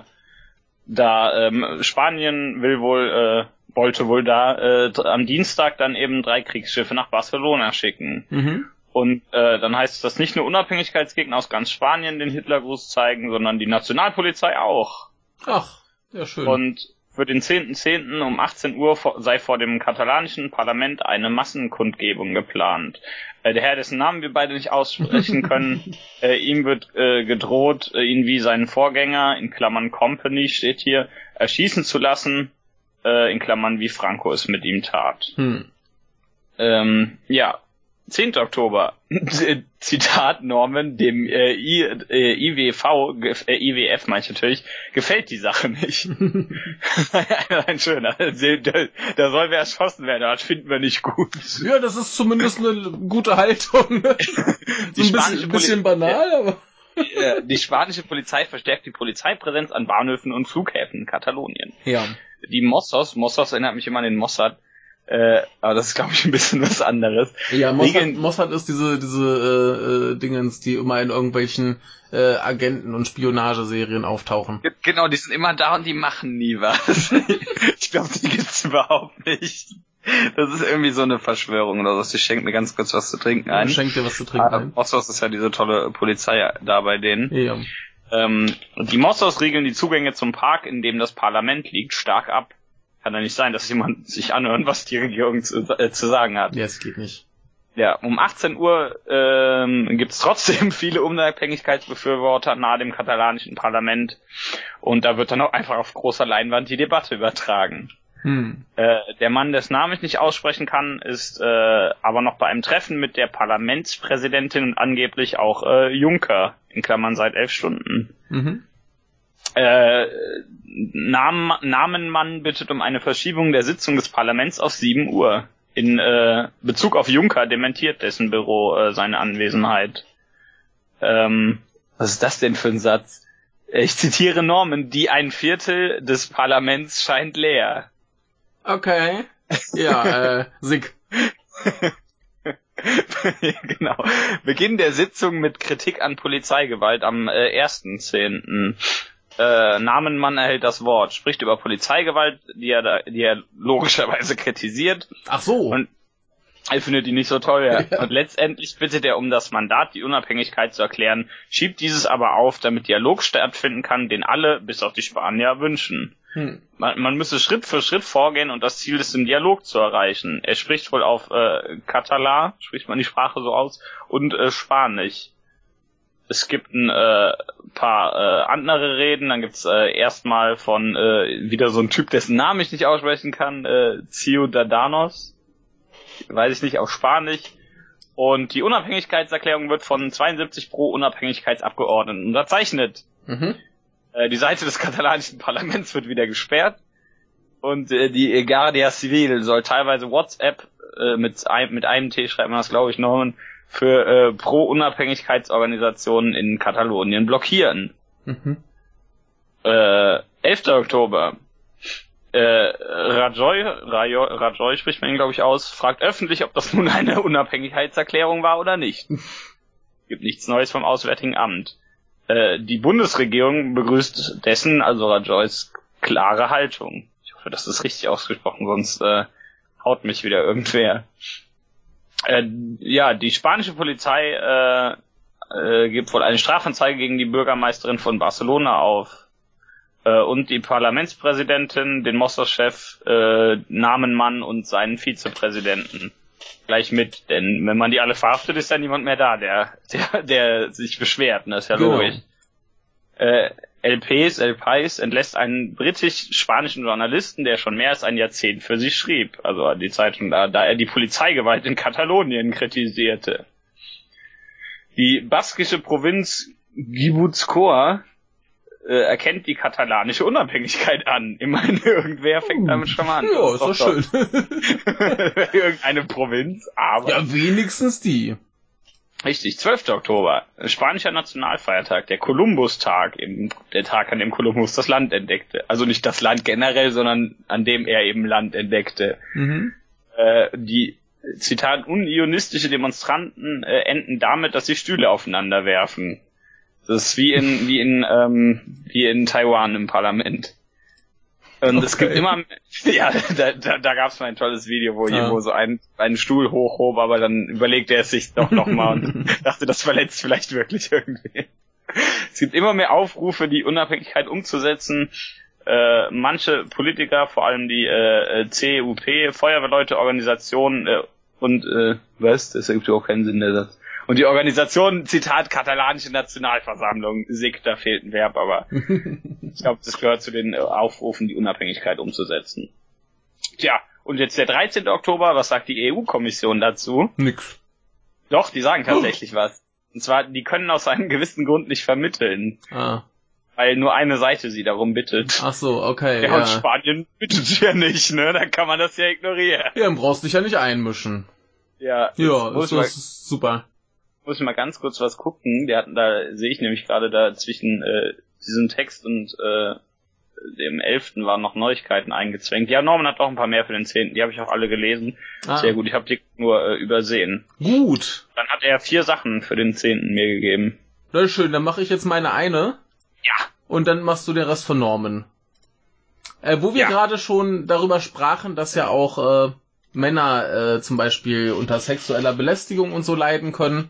da ähm, Spanien will wohl äh, wollte wohl da äh, am Dienstag dann eben drei Kriegsschiffe nach Barcelona schicken. Mhm. Und äh, dann heißt es, dass nicht nur Unabhängigkeitsgegner aus ganz Spanien den Hitlergruß zeigen, sondern die Nationalpolizei auch.
Ach, ja schön.
Und für den 10.10. .10. um 18 Uhr sei vor dem katalanischen Parlament eine Massenkundgebung geplant. Äh, der Herr, dessen Namen wir beide nicht aussprechen können, äh, ihm wird äh, gedroht, äh, ihn wie seinen Vorgänger, in Klammern Company steht hier, erschießen zu lassen, äh, in Klammern wie Franco es mit ihm tat. Hm. Ähm, ja, 10. Oktober. Zitat Norman, dem äh, I, äh, IWV, äh, IWF meine ich natürlich, gefällt die Sache nicht. Ein schöner. Da, da soll wer erschossen werden, das finden wir nicht gut.
Ja, das ist zumindest eine gute Haltung. so ein bisschen, bisschen banal, aber.
Die spanische Polizei verstärkt die Polizeipräsenz an Bahnhöfen und Flughäfen in Katalonien.
Ja.
Die Mossos, Mossos erinnert mich immer an den Mossad, äh, aber das ist, glaube ich, ein bisschen was anderes.
Ja, Mossad, Mossad ist diese, diese äh, äh, Dingens, die immer in irgendwelchen äh, Agenten- und Spionageserien auftauchen.
Genau, die sind immer da und die machen nie was. ich glaube, die gibt's überhaupt nicht. Das ist irgendwie so eine Verschwörung oder so. Ich schenke mir ganz kurz was zu trinken ein.
Schenk dir was zu trinken ah, ein.
Mossos ist ja diese tolle Polizei da bei denen.
Ja.
Ähm, die Mossos regeln die Zugänge zum Park, in dem das Parlament liegt, stark ab. Kann ja nicht sein, dass jemand sich anhört, was die Regierung zu, äh, zu sagen hat.
Ja, es geht nicht.
Ja, um 18 Uhr ähm, gibt es trotzdem viele Unabhängigkeitsbefürworter nahe dem katalanischen Parlament und da wird dann auch einfach auf großer Leinwand die Debatte übertragen. Hm. Äh, der Mann, dessen Namen ich nicht aussprechen kann, ist äh, aber noch bei einem Treffen mit der Parlamentspräsidentin und angeblich auch äh, Juncker, in Klammern seit elf Stunden. Mhm. Äh, Namen, Namenmann bittet um eine Verschiebung der Sitzung des Parlaments auf 7 Uhr. In äh, Bezug auf Juncker dementiert dessen Büro äh, seine Anwesenheit. Ähm, was ist das denn für ein Satz? Ich zitiere Norman, die ein Viertel des Parlaments scheint leer.
Okay. Ja, äh, Sick.
genau. Beginn der Sitzung mit Kritik an Polizeigewalt am äh, 1.10 äh, Namenmann erhält das Wort, spricht über Polizeigewalt, die er, da, die er logischerweise kritisiert.
Ach so.
Und er findet die nicht so toll, ja. Und letztendlich bittet er um das Mandat, die Unabhängigkeit zu erklären, schiebt dieses aber auf, damit Dialog stattfinden kann, den alle, bis auf die Spanier, wünschen. Hm. Man, man müsse Schritt für Schritt vorgehen und das Ziel ist, im Dialog zu erreichen. Er spricht wohl auf äh, Katalan, spricht man die Sprache so aus, und äh, Spanisch es gibt ein äh, paar äh, andere Reden, dann gibt's äh, erstmal von äh, wieder so ein Typ, dessen Namen ich nicht aussprechen kann, äh, Ciudadanos, weiß ich nicht, auf Spanisch. Und die Unabhängigkeitserklärung wird von 72 pro Unabhängigkeitsabgeordneten unterzeichnet. Mhm. Äh, die Seite des katalanischen Parlaments wird wieder gesperrt. Und äh, die Guardia Civil soll teilweise WhatsApp äh, mit, ein, mit einem T schreibt man das, glaube ich, noch für äh, Pro-Unabhängigkeitsorganisationen in Katalonien blockieren. Mhm. Äh, 11. Oktober. Äh, Rajoy, Rajoy, Rajoy spricht man ihn, glaube ich, aus, fragt öffentlich, ob das nun eine Unabhängigkeitserklärung war oder nicht. Gibt nichts Neues vom Auswärtigen Amt. Äh, die Bundesregierung begrüßt dessen, also Rajoys, klare Haltung. Ich hoffe, das ist richtig ausgesprochen, sonst äh, haut mich wieder irgendwer. Äh, ja, die spanische Polizei äh, äh, gibt wohl eine Strafanzeige gegen die Bürgermeisterin von Barcelona auf. Äh, und die Parlamentspräsidentin, den Mossos-Chef, äh, Namenmann und seinen Vizepräsidenten gleich mit. Denn wenn man die alle verhaftet, ist ja niemand mehr da, der, der, der sich beschwert. Ne? Das ist ja genau. logisch. Äh, El País entlässt einen britisch-spanischen Journalisten, der schon mehr als ein Jahrzehnt für sie schrieb. Also die Zeitung da, da er die Polizeigewalt in Katalonien kritisierte. Die baskische Provinz Gipuzkoa äh, erkennt die katalanische Unabhängigkeit an. Immerhin irgendwer fängt damit schon mal an.
Ja, ist doch schön.
Irgendeine Provinz, aber.
ja, wenigstens die.
Richtig, 12. Oktober, spanischer Nationalfeiertag, der Kolumbustag, eben der Tag, an dem Kolumbus das Land entdeckte. Also nicht das Land generell, sondern an dem er eben Land entdeckte.
Mhm.
Äh, die, Zitat, unionistische Demonstranten äh, enden damit, dass sie Stühle aufeinander werfen. Das ist wie in, wie in, ähm, wie in Taiwan im Parlament. Und es gibt
Okay.
immer, ja, da, da, da gab es mal ein tolles Video, wo
Ah.
irgendwo so ein, einen Stuhl hochhob, aber dann überlegte er es sich doch nochmal und dachte, das verletzt vielleicht wirklich irgendwie. Es gibt immer mehr Aufrufe, die Unabhängigkeit umzusetzen. Äh, manche Politiker, vor allem die äh, äh, CUP, Feuerwehrleute, Organisationen äh, und äh, was? Das ergibt überhaupt keinen Sinn, der Satz. Und die Organisation, Zitat, katalanische Nationalversammlung, SIG, da fehlt ein Verb, aber ich glaube, das gehört zu den äh, Aufrufen, die Unabhängigkeit umzusetzen. Tja, und jetzt der 13. Oktober, was sagt die EU-Kommission dazu?
Nix.
Doch, die sagen tatsächlich was. Und zwar, die können aus einem gewissen Grund nicht vermitteln,
Ah.
weil nur eine Seite sie darum bittet.
Ach so, okay.
Ja,
Ja,
und Spanien bittet ja nicht, ne? Dann kann man das ja ignorieren.
ja, dann brauchst dich ja nicht einmischen.
Ja,
Ja,
mal,
das ist super.
Muss ich mal ganz kurz was gucken. Der hat, da sehe ich nämlich gerade da zwischen äh, diesem Text und äh, dem 11. waren noch Neuigkeiten eingezwängt. Ja, Norman hat auch ein paar mehr für den 10. Die habe ich auch alle gelesen.
Ah,
Sehr gut, ich habe die nur äh, übersehen.
Gut.
Dann hat er vier Sachen für den 10. mir gegeben.
Ist schön, dann mache ich jetzt meine eine.
Ja.
Und dann machst du den Rest von Norman. Äh, wo wir
Ja.
gerade schon darüber sprachen, dass ja auch äh, Männer äh, zum Beispiel unter sexueller Belästigung und so leiden können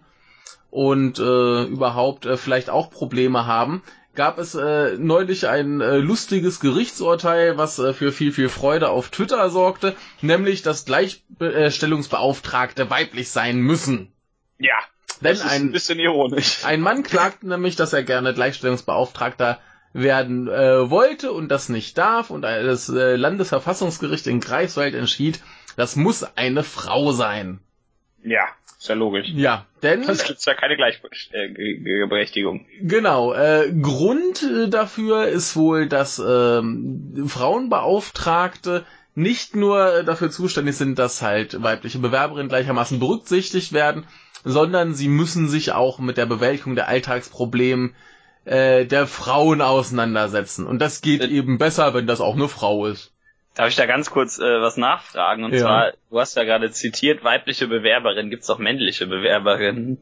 und äh, überhaupt äh, vielleicht auch Probleme haben, gab es äh, neulich ein äh, lustiges Gerichtsurteil, was äh, für viel, viel Freude auf Twitter sorgte, nämlich, dass Gleichstellungsbeauftragte weiblich sein müssen.
Ja.
Denn
das ist ein
ein,
bisschen ironisch.
ein Mann klagt nämlich, dass er gerne Gleichstellungsbeauftragter werden äh, wollte und das nicht darf und das äh, Landesverfassungsgericht in Greifswald entschied, das muss eine Frau sein.
Ja, ist ja logisch.
Ja, denn
Sonst gibt's ja keine Gleichberechtigung.
genau, äh, Grund äh, dafür ist wohl, dass ähm, Frauenbeauftragte nicht nur dafür zuständig sind, dass halt weibliche Bewerberinnen gleichermaßen berücksichtigt werden, sondern sie müssen sich auch mit der Bewältigung der Alltagsprobleme äh, der Frauen auseinandersetzen. Und das geht
Äh,
eben besser, wenn das auch eine Frau ist.
Darf ich da ganz kurz äh, was nachfragen? Und
Ja.
zwar, du hast ja gerade zitiert, weibliche Bewerberin. Gibt's auch männliche Bewerberinnen?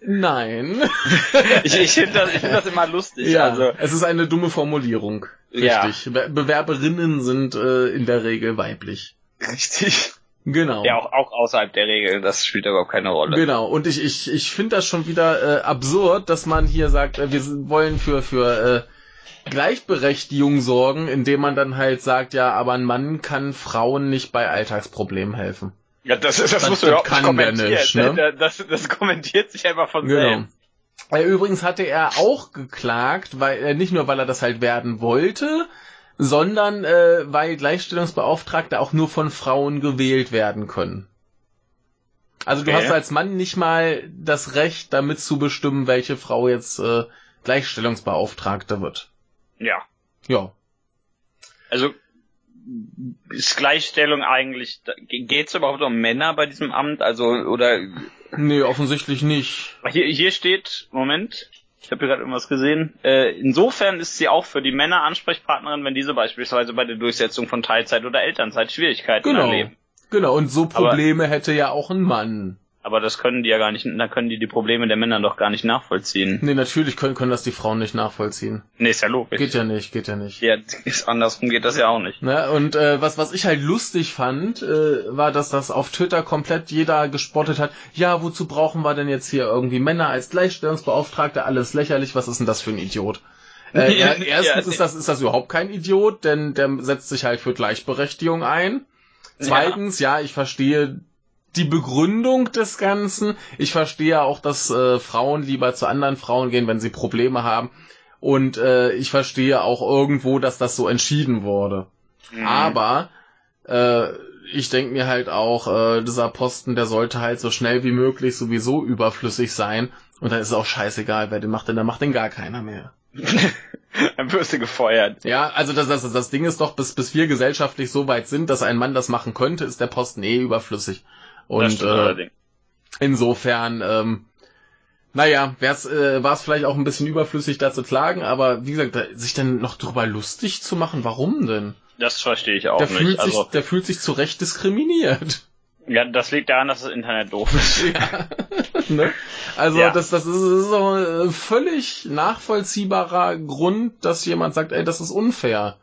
Nein.
Ich, ich finde das, ich find das immer lustig.
ja,
Also,
es ist eine dumme Formulierung.
Ja.
Richtig. Be Bewerberinnen sind äh, in der Regel weiblich.
richtig.
Genau.
Ja, auch, auch außerhalb der Regel. Das spielt überhaupt keine Rolle.
Genau, und ich, ich, ich finde das schon wieder äh, absurd, dass man hier sagt, äh, wir wollen für, für äh, Gleichberechtigung sorgen, indem man dann halt sagt, ja, aber ein Mann kann Frauen nicht bei Alltagsproblemen helfen.
Ja, das, das,
Das-
musst du überhaupt nicht
kann der nicht, ne?
das, das kommentiert sich einfach von
Genau.
selbst.
Übrigens hatte er auch geklagt, weil äh, nicht nur weil er das halt werden wollte, sondern äh, weil Gleichstellungsbeauftragte auch nur von Frauen gewählt werden können. Also du
Okay.
hast als Mann nicht mal das Recht, damit zu bestimmen, welche Frau jetzt äh, Gleichstellungsbeauftragte wird.
Ja.
Ja.
Also, ist Gleichstellung eigentlich, geht's überhaupt um Männer bei diesem Amt? Also, oder,
Nee, offensichtlich nicht.
hier, hier steht, Moment, ich habe hier gerade irgendwas gesehen. Äh, insofern ist sie auch für die Männer Ansprechpartnerin, wenn diese beispielsweise bei der Durchsetzung von Teilzeit oder Elternzeit Schwierigkeiten
Genau.
erleben.
Genau, und so Probleme hätte ja auch ein Mann.
Aber das können die ja gar nicht, da können die die Probleme der Männer doch gar nicht nachvollziehen.
Nee, natürlich können, können das die Frauen nicht nachvollziehen.
Nee, ist ja logisch.
Geht ja nicht, geht ja nicht.
Ja, ist andersrum geht das ja auch nicht.
Ne? Und äh, was, was ich halt lustig fand, äh, war, dass das auf Twitter komplett jeder gespottet hat. Ja, wozu brauchen wir denn jetzt hier irgendwie Männer als Gleichstellungsbeauftragte? Alles lächerlich, was ist denn das für ein Idiot? Äh,
Ja,
er, erstens
ja.
ist das, ist das überhaupt kein Idiot, denn der setzt sich halt für Gleichberechtigung ein. Zweitens, ja, ich verstehe die Begründung des Ganzen. Ich verstehe auch, dass äh, Frauen lieber zu anderen Frauen gehen, wenn sie Probleme haben. Und äh, ich verstehe auch irgendwo, dass das so entschieden wurde.
Mhm.
Aber äh, ich denke mir halt auch, äh, dieser Posten, der sollte halt so schnell wie möglich sowieso überflüssig sein. Und dann ist es auch scheißegal, wer den macht, denn dann macht den gar keiner mehr.
Dann wirst du gefeuert.
Ja, also das, das, das Ding ist doch, bis, bis wir gesellschaftlich so weit sind, dass ein Mann das machen könnte, ist der Posten eh überflüssig. Und äh, insofern, ähm, naja, wär's, äh, war es vielleicht auch ein bisschen überflüssig, da zu klagen, aber wie gesagt, da, sich dann noch drüber lustig zu machen, warum denn?
Das verstehe ich auch
Der
nicht.
fühlt, sich,
Also,
der fühlt sich zu Recht diskriminiert.
ja, das liegt daran, dass das Internet doof ist.
Ja. ne? Also
Ja.
das, das ist so ein völlig nachvollziehbarer Grund, dass jemand sagt, ey, das ist unfair.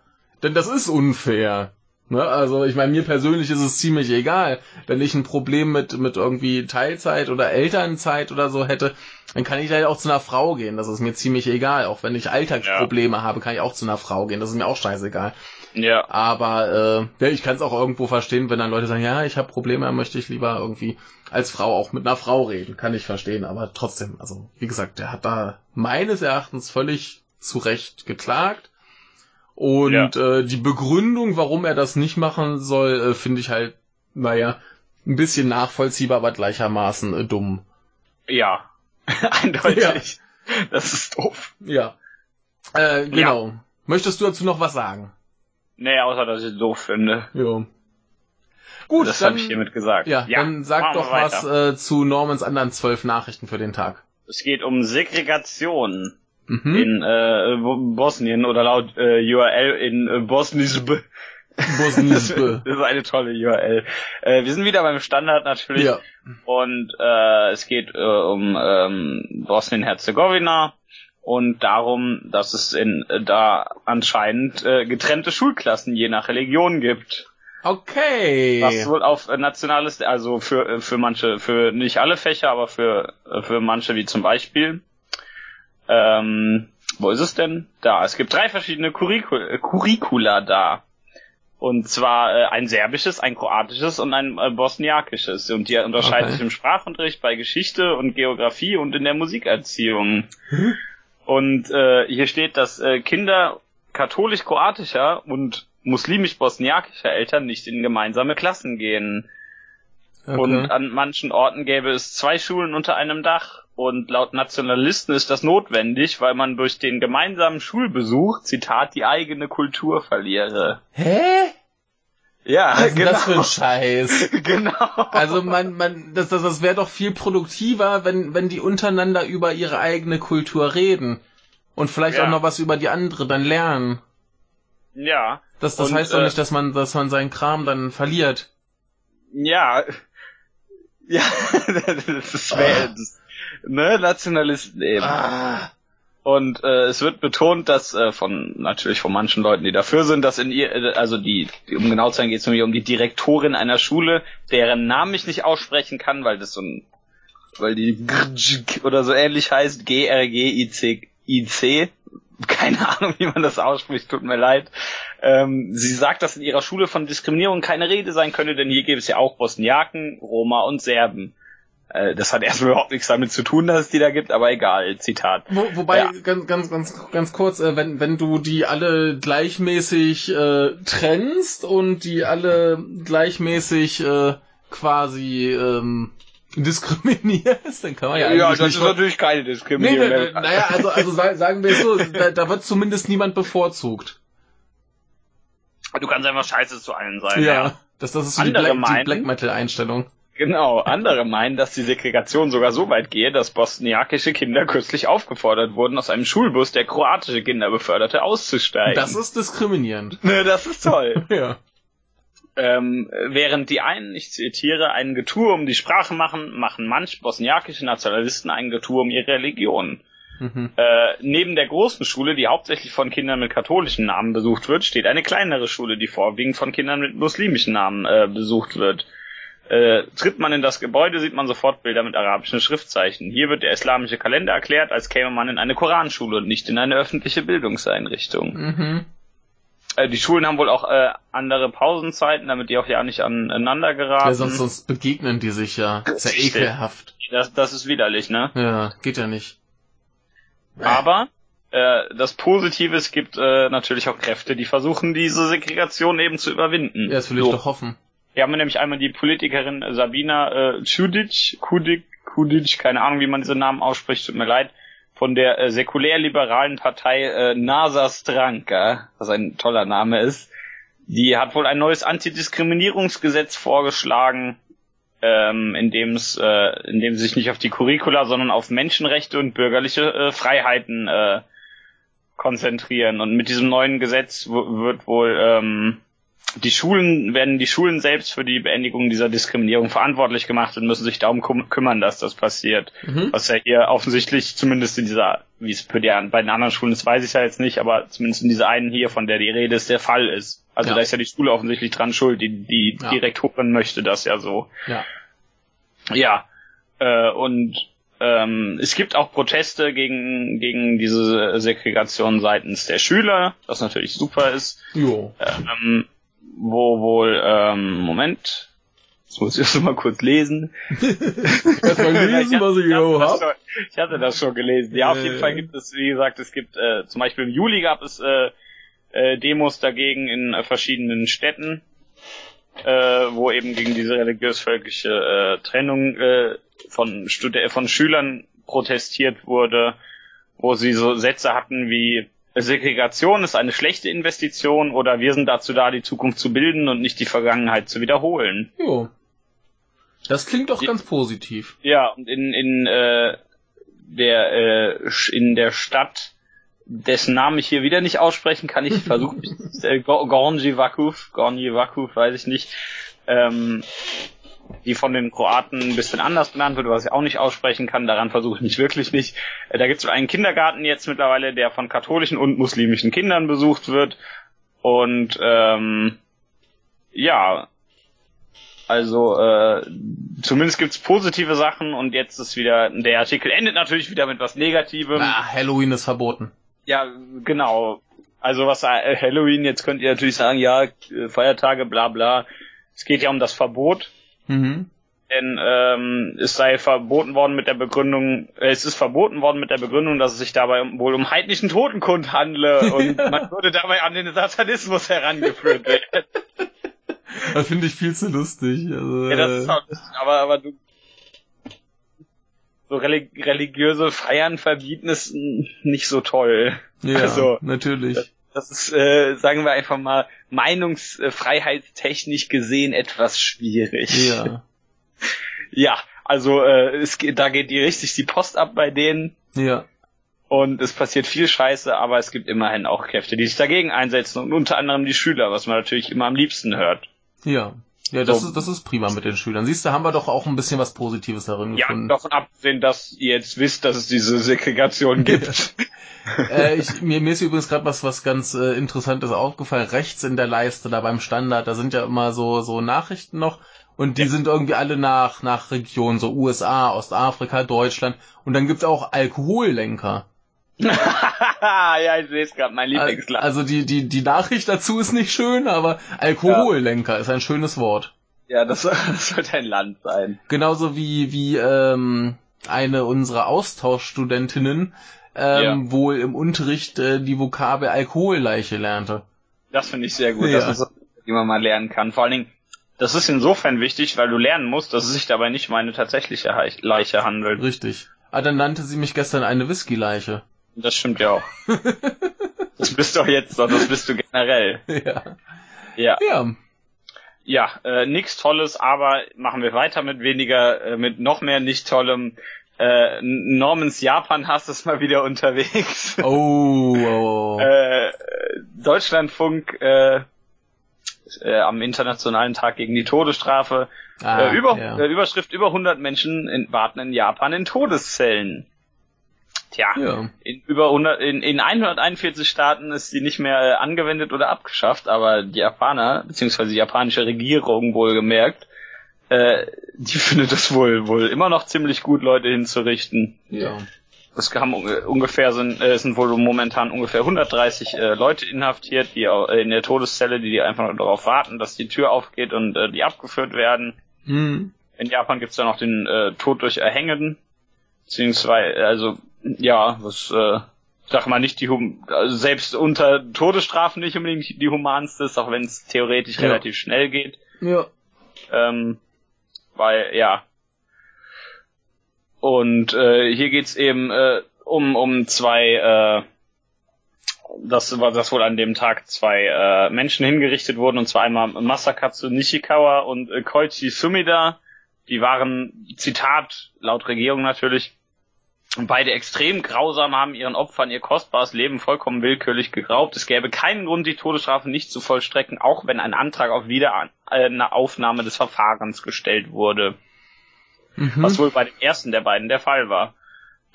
Denn das ist unfair. Ne? Also ich meine, mir persönlich ist es ziemlich egal. Wenn ich ein Problem mit, mit irgendwie Teilzeit oder Elternzeit oder so hätte, dann kann ich halt auch zu einer Frau gehen. Das ist mir ziemlich egal. Auch wenn ich Alltagsprobleme habe, kann ich auch zu einer Frau gehen. Das ist mir auch scheißegal.
Ja.
Aber äh, ja, ich kann es auch irgendwo verstehen, wenn dann Leute sagen, ja, ich habe Probleme, dann möchte ich lieber irgendwie als Frau auch mit einer Frau reden. Kann ich verstehen, aber trotzdem, also wie gesagt, der hat da meines Erachtens völlig zu Recht geklagt. Und äh, die Begründung, warum er das nicht machen soll, äh, finde ich halt, naja, ein bisschen nachvollziehbar, aber gleichermaßen äh, dumm.
Ja. Eindeutig. Das ist doof.
Ja. Äh, genau. Möchtest du dazu noch was sagen?
Nee, außer dass ich es doof finde.
Ja. Gut,
das habe ich hiermit gesagt.
Ja, dann sag doch was äh, zu Normans anderen zwölf Nachrichten für den Tag.
Es geht um Segregation
Mhm.
in äh, Bo- Bosnien oder laut äh, URL in äh, Bosnisb. Das
Bosnisbe.
ist eine tolle URL. Äh, wir sind wieder beim Standard natürlich.
ja.
Und äh, es geht äh, um ähm, Bosnien-Herzegowina und darum, dass es in äh, da anscheinend äh, getrennte Schulklassen je nach Religion gibt.
Okay.
Was wohl auf nationales, also für äh, für manche, für nicht alle Fächer, aber für äh, für manche wie zum Beispiel. Ähm, wo ist es denn? Da. Es gibt drei verschiedene Curricu äh, Curricula da. Und zwar äh, ein serbisches, ein kroatisches und ein äh, bosniakisches. Und die unterscheiden
Okay.
sich im Sprachunterricht, bei Geschichte und Geografie und in der Musikerziehung. Und äh, hier steht, dass äh, Kinder katholisch-kroatischer und muslimisch-bosniakischer Eltern nicht in gemeinsame Klassen gehen.
okay.
Und an manchen Orten gäbe es zwei Schulen unter einem Dach. Und laut Nationalisten ist das notwendig, weil man durch den gemeinsamen Schulbesuch, Zitat, die eigene Kultur verliere.
Hä?
Ja,
Was ist denn das für ein Scheiß?
genau.
Also man, man, das, das, das wäre doch viel produktiver, wenn, wenn die untereinander über ihre eigene Kultur reden. Und vielleicht
Ja.
auch noch was über die andere dann lernen.
Ja,
Das, das
Und,
heißt doch
äh,
nicht, dass man, dass man seinen Kram dann verliert.
ja. Ja, das ist schwer. Das, ne, Nationalisten eben.
Ah.
Und äh, es wird betont, dass äh, von natürlich von manchen Leuten, die dafür sind, dass in ihr, äh, also die, um genau zu sein, geht es nämlich um die Direktorin einer Schule, deren Namen ich nicht aussprechen kann, weil das so ein, weil die oder so ähnlich heißt, G R G I C I C. Keine Ahnung, wie man das ausspricht, tut mir leid. Ähm, sie sagt, dass in ihrer Schule von Diskriminierung keine Rede sein könne, denn hier gäbe es ja auch Bosniaken, Roma und Serben. Äh, das hat erstmal überhaupt nichts damit zu tun, dass es die da gibt, aber egal, Zitat.
Wo, wobei,
Ja.
ganz, ganz, ganz, ganz kurz, äh, wenn, wenn du die alle gleichmäßig äh, trennst und die alle gleichmäßig äh, quasi ähm, diskriminierst, dann kann man ja, eigentlich nicht von-
natürlich keine
Nee,
Diskriminierung.
nee, nee, naja, also, also sa- sagen wir es so, da, da wird zumindest niemand bevorzugt.
Du kannst einfach scheiße zu allen sein.
Ja. Das, das ist so die Black, die Black Metal Einstellung.
Genau. Andere meinen, dass die Segregation sogar so weit gehe, dass bosniakische Kinder kürzlich aufgefordert wurden, aus einem Schulbus, der kroatische Kinder beförderte, auszusteigen.
Das ist diskriminierend.
ne, das ist toll.
Ja.
ähm, während die einen, ich zitiere, ein Getue um die Sprache machen, machen manch bosniakische Nationalisten ein Getue um ihre Religion.
Mhm.
Äh, neben der großen Schule, die hauptsächlich von Kindern mit katholischen Namen besucht wird, steht eine kleinere Schule, die vorwiegend von Kindern mit muslimischen Namen äh, besucht wird. Äh, tritt man in das Gebäude, sieht man sofort Bilder mit arabischen Schriftzeichen. Hier wird der islamische Kalender erklärt, als käme man in eine Koranschule und nicht in eine öffentliche Bildungseinrichtung.
Mhm.
Äh, die Schulen haben wohl auch äh, andere Pausenzeiten, damit die auch ja nicht aneinander geraten.
Ja, sonst, sonst begegnen die sich ja. Ist ja ekelhaft.
Das, das ist widerlich, ne?
Ja, geht ja nicht.
Aber äh, das Positive, es gibt äh, natürlich auch Kräfte, die versuchen, diese Segregation eben zu überwinden.
Ja, das will ich
So.
doch hoffen.
Wir haben nämlich einmal die Politikerin Sabina äh, Čudic, Kudic, Kudic, keine Ahnung, wie man diesen Namen ausspricht, tut mir leid, von der äh, säkulär-liberalen Partei äh, NASA Stranka, was ein toller Name ist. Die hat wohl ein neues Antidiskriminierungsgesetz vorgeschlagen, ähm, in dem es, äh, in dem sie sich nicht auf die Curricula, sondern auf Menschenrechte und bürgerliche äh, Freiheiten äh, konzentrieren. Und mit diesem neuen Gesetz wird wohl ähm, die Schulen werden die Schulen selbst für die Beendigung dieser Diskriminierung verantwortlich gemacht und müssen sich darum küm kümmern, dass das passiert.
Mhm.
Was ja hier offensichtlich zumindest in dieser, wie es bei den anderen Schulen ist, weiß ich ja jetzt nicht, aber zumindest in dieser einen hier, von der die Rede ist, der Fall ist. Also
Ja.
da ist ja die Schule offensichtlich dran schuld, die, die
Ja.
Direktorin möchte das ja so.
Ja.
Ja, äh, und ähm, es gibt auch Proteste gegen, gegen diese Segregation seitens der Schüler, was natürlich super ist.
Jo.
Ähm, wo wohl, ähm, Moment, das muss ich erst mal kurz lesen.
Erstmal lesen, was ich
hatte das
hab.
schon, ich hatte das schon gelesen. Ja, auf
Äh.
jeden Fall gibt es, wie gesagt, es gibt, äh, zum Beispiel im Juli gab es äh, äh, Demos dagegen in äh, verschiedenen Städten, äh, wo eben gegen diese religiös-völkische äh, Trennung äh, von, Stud von Schülern protestiert wurde, wo sie so Sätze hatten wie Segregation ist eine schlechte Investition oder wir sind dazu da, die Zukunft zu bilden und nicht die Vergangenheit zu wiederholen.
Jo. Das klingt doch ganz positiv.
Ja, und in, in, äh, der, äh, in der Stadt, dessen Namen ich hier wieder nicht aussprechen kann, ich versuche äh, Go- Gornji Vakuf, Gornji Vakuf, weiß ich nicht, ähm, die von den Kroaten ein bisschen anders genannt wird, was ich auch nicht aussprechen kann, daran versuche ich mich wirklich nicht. Äh, da gibt es einen Kindergarten jetzt mittlerweile, der von katholischen und muslimischen Kindern besucht wird. Und ähm, ja, also äh, zumindest gibt's positive Sachen und jetzt ist wieder, der Artikel endet natürlich wieder mit was Negativem.
Ah, Halloween ist verboten.
Ja, genau. Also was äh, Halloween, jetzt könnt ihr natürlich sagen, ja, Feiertage, bla bla. Es geht ja um das Verbot,
Mhm.
denn ähm, es sei verboten worden mit der Begründung, äh, es ist verboten worden mit der Begründung, dass es sich dabei wohl um heidnischen Totenkund handle und man würde dabei an den Satanismus herangeführt werden.
Das finde ich viel zu lustig. Also,
Ja, das ist
äh,
auch lustig, aber, aber du, so relig religiöse Feiern verbieten ist nicht so toll.
ja,
also-
natürlich.
Das ist, äh, sagen wir einfach mal, meinungsfreiheitstechnisch gesehen etwas schwierig.
Ja.
Ja, also äh, es da geht die richtig die Post ab bei denen
Ja.
und es passiert viel Scheiße, aber es gibt immerhin auch Kräfte, die sich dagegen einsetzen und unter anderem die Schüler, was man natürlich immer am liebsten hört.
Ja. Ja, das
So.
ist, das ist prima mit den Schülern. Siehst du, haben wir doch auch ein bisschen was Positives darin
Ja,
gefunden.
davon abgesehen, dass ihr jetzt wisst, dass es diese Segregation gibt.
äh, ich, mir, mir ist übrigens gerade was, was ganz äh, Interessantes aufgefallen. Rechts in der Leiste, da beim Standard, da sind ja immer so, so Nachrichten noch. Und die
Ja.
sind irgendwie alle nach, nach Region, so USA, Ostafrika, Deutschland. Und dann gibt's auch Alkohollenker.
ja, ich sehe es gerade, mein Lieblingsland.
Also die, die, die Nachricht dazu ist nicht schön, aber Alkohollenker ist ein schönes Wort.
ja, das, das sollte ein Land sein.
Genauso wie, wie ähm, eine unserer Austauschstudentinnen ähm, wohl im Unterricht äh, die Vokabel Alkoholleiche lernte.
Das finde ich sehr gut,
Ja.
das ist, so, die man mal lernen kann. Vor allen Dingen, das ist insofern wichtig, weil du lernen musst, dass es sich dabei nicht um eine tatsächliche Leiche handelt.
Richtig. Ah, dann nannte sie mich gestern eine Whisky-Leiche.
Das stimmt ja auch. das bist du auch jetzt, doch, das bist du generell.
ja.
Ja,
Ja.
ja, äh, nichts Tolles, aber machen wir weiter mit weniger, äh, mit noch mehr nicht Tollem. Äh, Normans Japan hast es mal wieder unterwegs.
Oh, oh.
äh, Deutschlandfunk äh, äh, am Internationalen Tag gegen die Todesstrafe.
ah,
äh, über,
ja.
äh, Überschrift über 100 Menschen in, warten in Japan in Todeszellen. Tja,
ja.
in über 100, in, in 141 Staaten ist sie nicht mehr äh, angewendet oder abgeschafft, aber die Japaner, beziehungsweise die japanische Regierung wohlgemerkt, äh, die findet es wohl, wohl immer noch ziemlich gut, Leute hinzurichten.
Ja.
Es haben unge- ungefähr sind, äh, es sind wohl momentan ungefähr 130 äh, Leute inhaftiert, die äh, in der Todeszelle, die, die einfach nur darauf warten, dass die Tür aufgeht und äh, die abgeführt werden.
Hm.
In Japan gibt's da noch den äh, Tod durch Erhängen, beziehungsweise also ja, was äh, sag mal nicht die hum also selbst unter Todesstrafen nicht unbedingt die humanste ist, auch wenn es theoretisch
Ja.
relativ schnell geht.
Ja.
Ähm, weil, ja. Und äh, hier geht's eben äh, um, um zwei, äh, das war das wohl an dem Tag zwei äh, Menschen hingerichtet wurden, und zwar einmal Masakatsu Nishikawa und äh, Koichi Sumida. Die waren, Zitat, laut Regierung natürlich, beide extrem grausam, haben ihren Opfern ihr kostbares Leben vollkommen willkürlich geraubt. Es gäbe keinen Grund, die Todesstrafe nicht zu vollstrecken, auch wenn ein Antrag auf Wiederaufnahme des Verfahrens gestellt wurde.
Mhm.
Was wohl bei dem ersten der beiden der Fall war.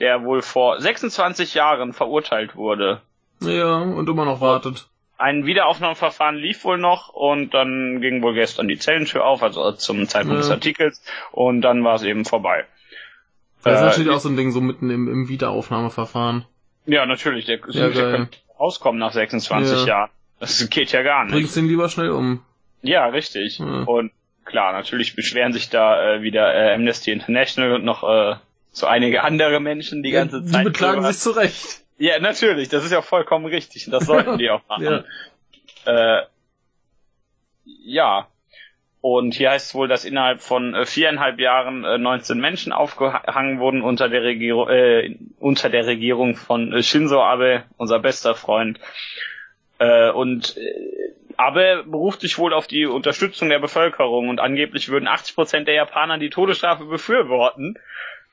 Der wohl vor 26 Jahren verurteilt wurde.
Ja, und immer noch wartet.
Ein Wiederaufnahmeverfahren lief wohl noch und dann ging wohl gestern die Zellentür auf, also zum Zeitpunkt des
Ja.
Artikels, und dann war es eben vorbei.
Das ist
Äh,
natürlich auch so ein Ding, so mitten im, im Wiederaufnahmeverfahren.
Ja, natürlich, der,
Ja,
der könnte rauskommen nach 26
Ja.
Jahren. Das geht ja gar nicht.
Bringst den lieber schnell um.
Ja, richtig.
Ja.
Und klar, natürlich beschweren sich da äh, wieder äh, Amnesty International und noch äh, so einige andere Menschen die ganze
die
Zeit.
beklagen
drüber.
sich zu Recht.
Ja, natürlich, das ist ja vollkommen richtig und das sollten die auch machen. Äh, ja. Und hier heißt es wohl, dass innerhalb von äh, viereinhalb Jahren äh, 19 Menschen aufgehangen wurden unter der Regierung, äh, unter der Regierung von äh, Shinzo Abe, unser bester Freund. Äh, und äh, Abe beruft sich wohl auf die Unterstützung der Bevölkerung und angeblich würden 80 Prozent der Japaner die Todesstrafe befürworten.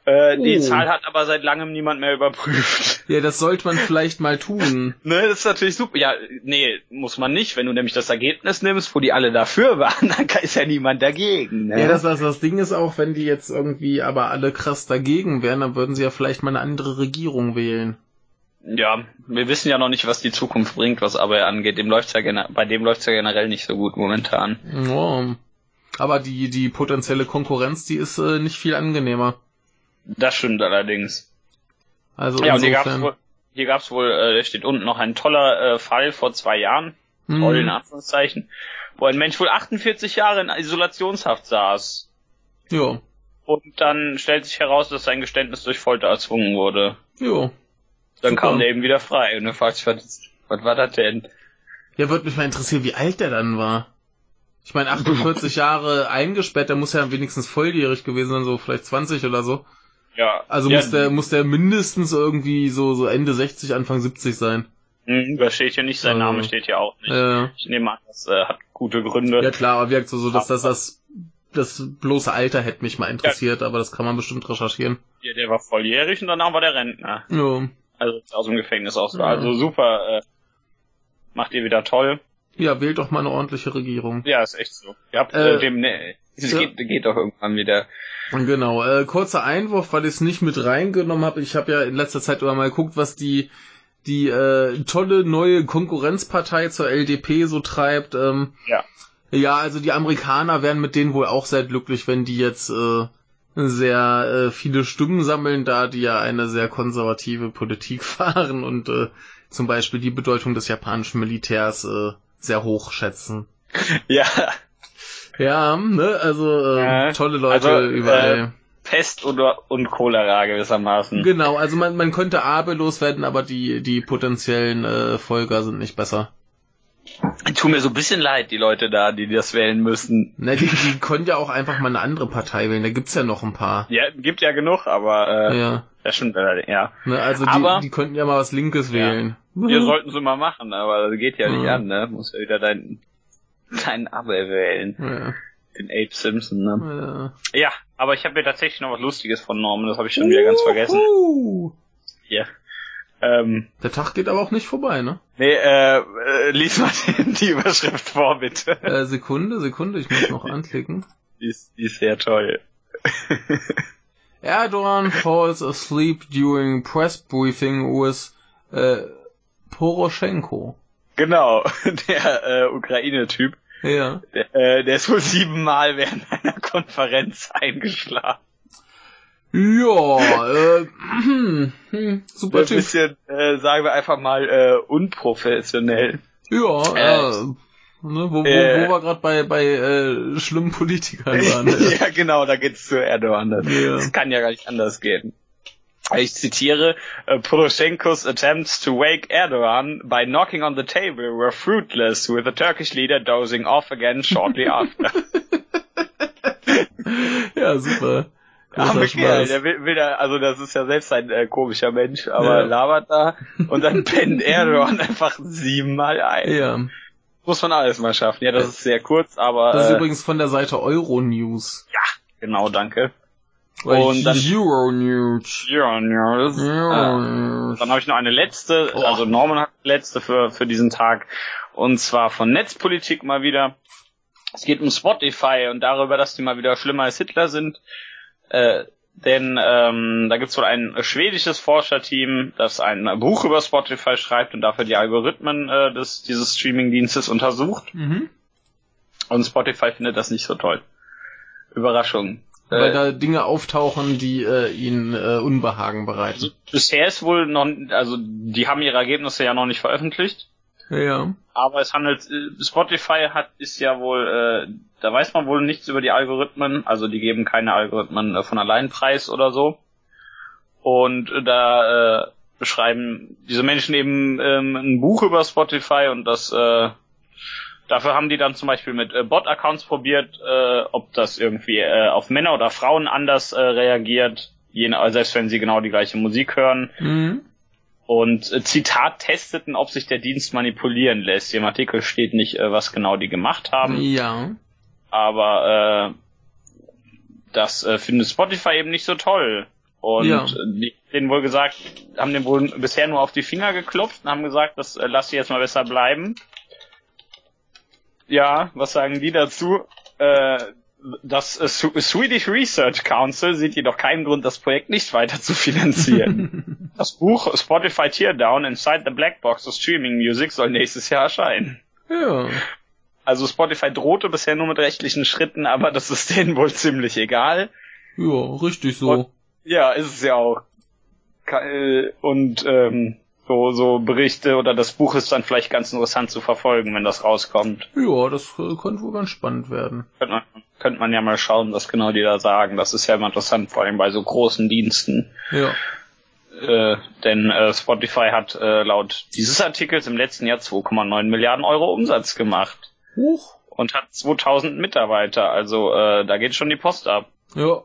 Äh, Die
Oh.
Zahl hat aber seit langem niemand mehr überprüft.
Ja, das sollte man vielleicht mal tun.
Ne, das ist natürlich super. Ja, nee, muss man nicht. Wenn du nämlich das Ergebnis nimmst, wo die alle dafür waren, dann ist ja niemand dagegen. Ne?
Ja, das, das, das Ding ist auch, wenn die jetzt irgendwie aber alle krass dagegen wären, dann würden sie ja vielleicht mal eine andere Regierung wählen.
ja, wir wissen ja noch nicht, was die Zukunft bringt, was aber angeht. Dem läuft's ja bei dem läuft's ja generell nicht so gut momentan.
Ja. Aber die, die potenzielle Konkurrenz, die ist äh, nicht viel angenehmer.
Das stimmt allerdings.
Also
Ja, und hier gab's wohl, hier gab's wohl, äh, steht unten noch ein toller äh, Fall vor zwei Jahren, toll in Anführungszeichen, wo ein Mensch wohl 48 Jahre in Isolationshaft saß.
ja,
Und dann stellt sich heraus, dass sein Geständnis durch Folter erzwungen wurde.
ja.
Dann
Super.
kam der eben wieder frei. Und dann fragt sich, was, was war das denn?
Ja, würde mich mal interessieren, wie alt der dann war. Ich meine, 48 Jahre eingesperrt, der muss ja wenigstens volljährig gewesen sein, so vielleicht 20 oder so.
Ja.
Also
ja,
muss der muss der mindestens irgendwie so so Ende 60, Anfang 70 sein.
Hm, Da steht hier nicht, sein
Also,
Name steht hier auch nicht.
Äh,
Ich nehme an, das äh, hat gute Gründe.
ja klar, aber wirkt so, so dass das das das bloße Alter hätte mich mal interessiert, aber das kann man bestimmt recherchieren.
Ja, der war volljährig und danach war der Rentner.
Ja,
Also aus dem Gefängnis aus.
Ja.
Also super. Äh, macht ihr wieder toll.
ja wählt doch mal eine ordentliche Regierung.
Ja, ist echt so. Ihr habt
Äh,
äh, dem, ne, es
ja.
geht, geht doch irgendwann wieder.
Genau, äh, kurzer Einwurf, weil ich es nicht mit reingenommen habe. Ich habe ja in letzter Zeit immer mal geguckt, was die die äh, tolle neue Konkurrenzpartei zur LDP so treibt. Ähm,
Ja.
Ja, also die Amerikaner wären mit denen wohl auch sehr glücklich, wenn die jetzt äh, sehr äh, viele Stimmen sammeln, da die ja eine sehr konservative Politik fahren und äh, zum Beispiel die Bedeutung des japanischen Militärs äh, sehr hoch schätzen.
Ja,
Ja, ne, also äh,
Ja,
tolle Leute
also,
überall.
Pest oder und Cholera gewissermaßen.
Genau, also man, man könnte Abe loswerden, aber die, die potenziellen äh, Folger sind nicht besser.
Tut mir so ein bisschen leid, die Leute da, die das wählen müssen.
Ne, die, die können ja auch einfach mal eine andere Partei wählen, da gibt's ja noch ein paar.
Ja, gibt ja genug, aber äh,
Ja,
das stimmt allerdings, ja.
ne, also
Aber-
die, die könnten ja mal was Linkes
Ja.
wählen.
Wir sollten sie mal machen, aber das geht ja nicht
Ja.
an, ne? Muss ja wieder deinen deinen Abel wählen.
Ja,
Den Abe Simpson, ne?
ja.
Ja, aber ich habe mir tatsächlich noch was Lustiges vernommen, das habe ich schon wieder ganz vergessen. Hier. Ähm,
Der Tag geht aber auch nicht vorbei, ne?
nee, äh, äh, lies mal die Überschrift vor, bitte.
Äh, Sekunde, Sekunde, ich muss noch anklicken.
Die ist, die ist sehr toll.
Erdogan falls asleep during press briefing with äh, Poroshenko.
Genau, der äh, Ukraine-Typ,
Ja.
der, äh, der ist wohl siebenmal während einer Konferenz eingeschlafen.
Ja, äh, hm, hm, super
Ein
Typ.
bisschen, äh, sagen wir einfach mal, äh, unprofessionell.
Ja,
Äh,
äh, ne, wo, wo,
äh,
wo wir gerade bei, bei äh, schlimmen Politikern waren.
Ja, genau, da geht's zu Erdogan. Das,
Ja.
das kann ja gar nicht anders gehen. Ich zitiere, uh, Poroshenko's attempts to wake Erdogan by knocking on the table were fruitless, with the Turkish leader dozing off again shortly after.
ja, super.
Arme Kerl, der will, will da, also das ist ja selbst ein äh, komischer Mensch, aber ja. labert da und dann pennt Erdogan einfach siebenmal ein.
Ja.
Muss man alles mal schaffen. Ja, das ist sehr kurz, aber.
Das ist
äh,
übrigens von der Seite Euronews.
Ja, genau, danke.
Und dann Euronews.
Euronews.
Euronews.
Äh, dann habe ich noch eine letzte,
Oh.
also Norman hat eine letzte für, für diesen Tag. Und zwar von Netzpolitik mal wieder. Es geht um Spotify und darüber, dass die mal wieder schlimmer als Hitler sind. Äh, denn ähm, da gibt's wohl ein schwedisches Forscherteam, das ein Buch über Spotify schreibt und dafür die Algorithmen äh, des, dieses Streamingdienstes untersucht.
Mhm.
Und Spotify findet das nicht so toll. Überraschung.
Weil
Äh,
da Dinge auftauchen, die äh, ihnen äh, Unbehagen bereiten.
also bisher ist wohl noch, also die haben ihre Ergebnisse ja noch nicht veröffentlicht.
Ja.
Aber es handelt, äh, Spotify hat, ist ja wohl, äh, da weiß man wohl nichts über die Algorithmen, also die geben keine Algorithmen äh, von allein preis oder so. Und äh, da äh, beschreiben diese Menschen eben ähm, ein Buch über Spotify und das, äh, dafür haben die dann zum Beispiel mit äh, Bot-Accounts probiert, äh, ob das irgendwie äh, auf Männer oder Frauen anders äh, reagiert, je, selbst wenn sie genau die gleiche Musik hören
Mhm.
und äh, Zitat testeten, ob sich der Dienst manipulieren lässt. Im Artikel steht nicht, äh, was genau die gemacht haben,
Ja.
aber äh, das äh, findet Spotify eben nicht so toll. Und
Ja.
äh, die haben denen wohl gesagt, haben den wohl bisher nur auf die Finger geklopft und haben gesagt, das äh, lass sie jetzt mal besser bleiben. Ja, was sagen die dazu? Äh, das äh, Swedish Research Council sieht jedoch keinen Grund, das Projekt nicht weiter zu finanzieren. Das Buch Spotify Teardown Inside the Black Box of Streaming Music soll nächstes Jahr erscheinen.
Ja.
Also Spotify drohte bisher nur mit rechtlichen Schritten, aber das ist denen wohl ziemlich egal.
Ja, richtig so.
Ja, ist es ja auch. Äh, Und ähm, so, so Berichte oder das Buch ist dann vielleicht ganz interessant zu verfolgen, wenn das rauskommt.
Ja, das äh, könnte wohl ganz spannend werden.
Könnte man, könnte man ja mal schauen, was genau die da sagen. Das ist ja immer interessant, vor allem bei so großen Diensten.
Ja.
Äh, denn äh, Spotify hat äh, laut dieses Artikels im letzten Jahr 2,9 Milliarden Euro Umsatz gemacht
Huch.
und hat 2000 Mitarbeiter. Also äh, da geht schon die Post ab.
Ja.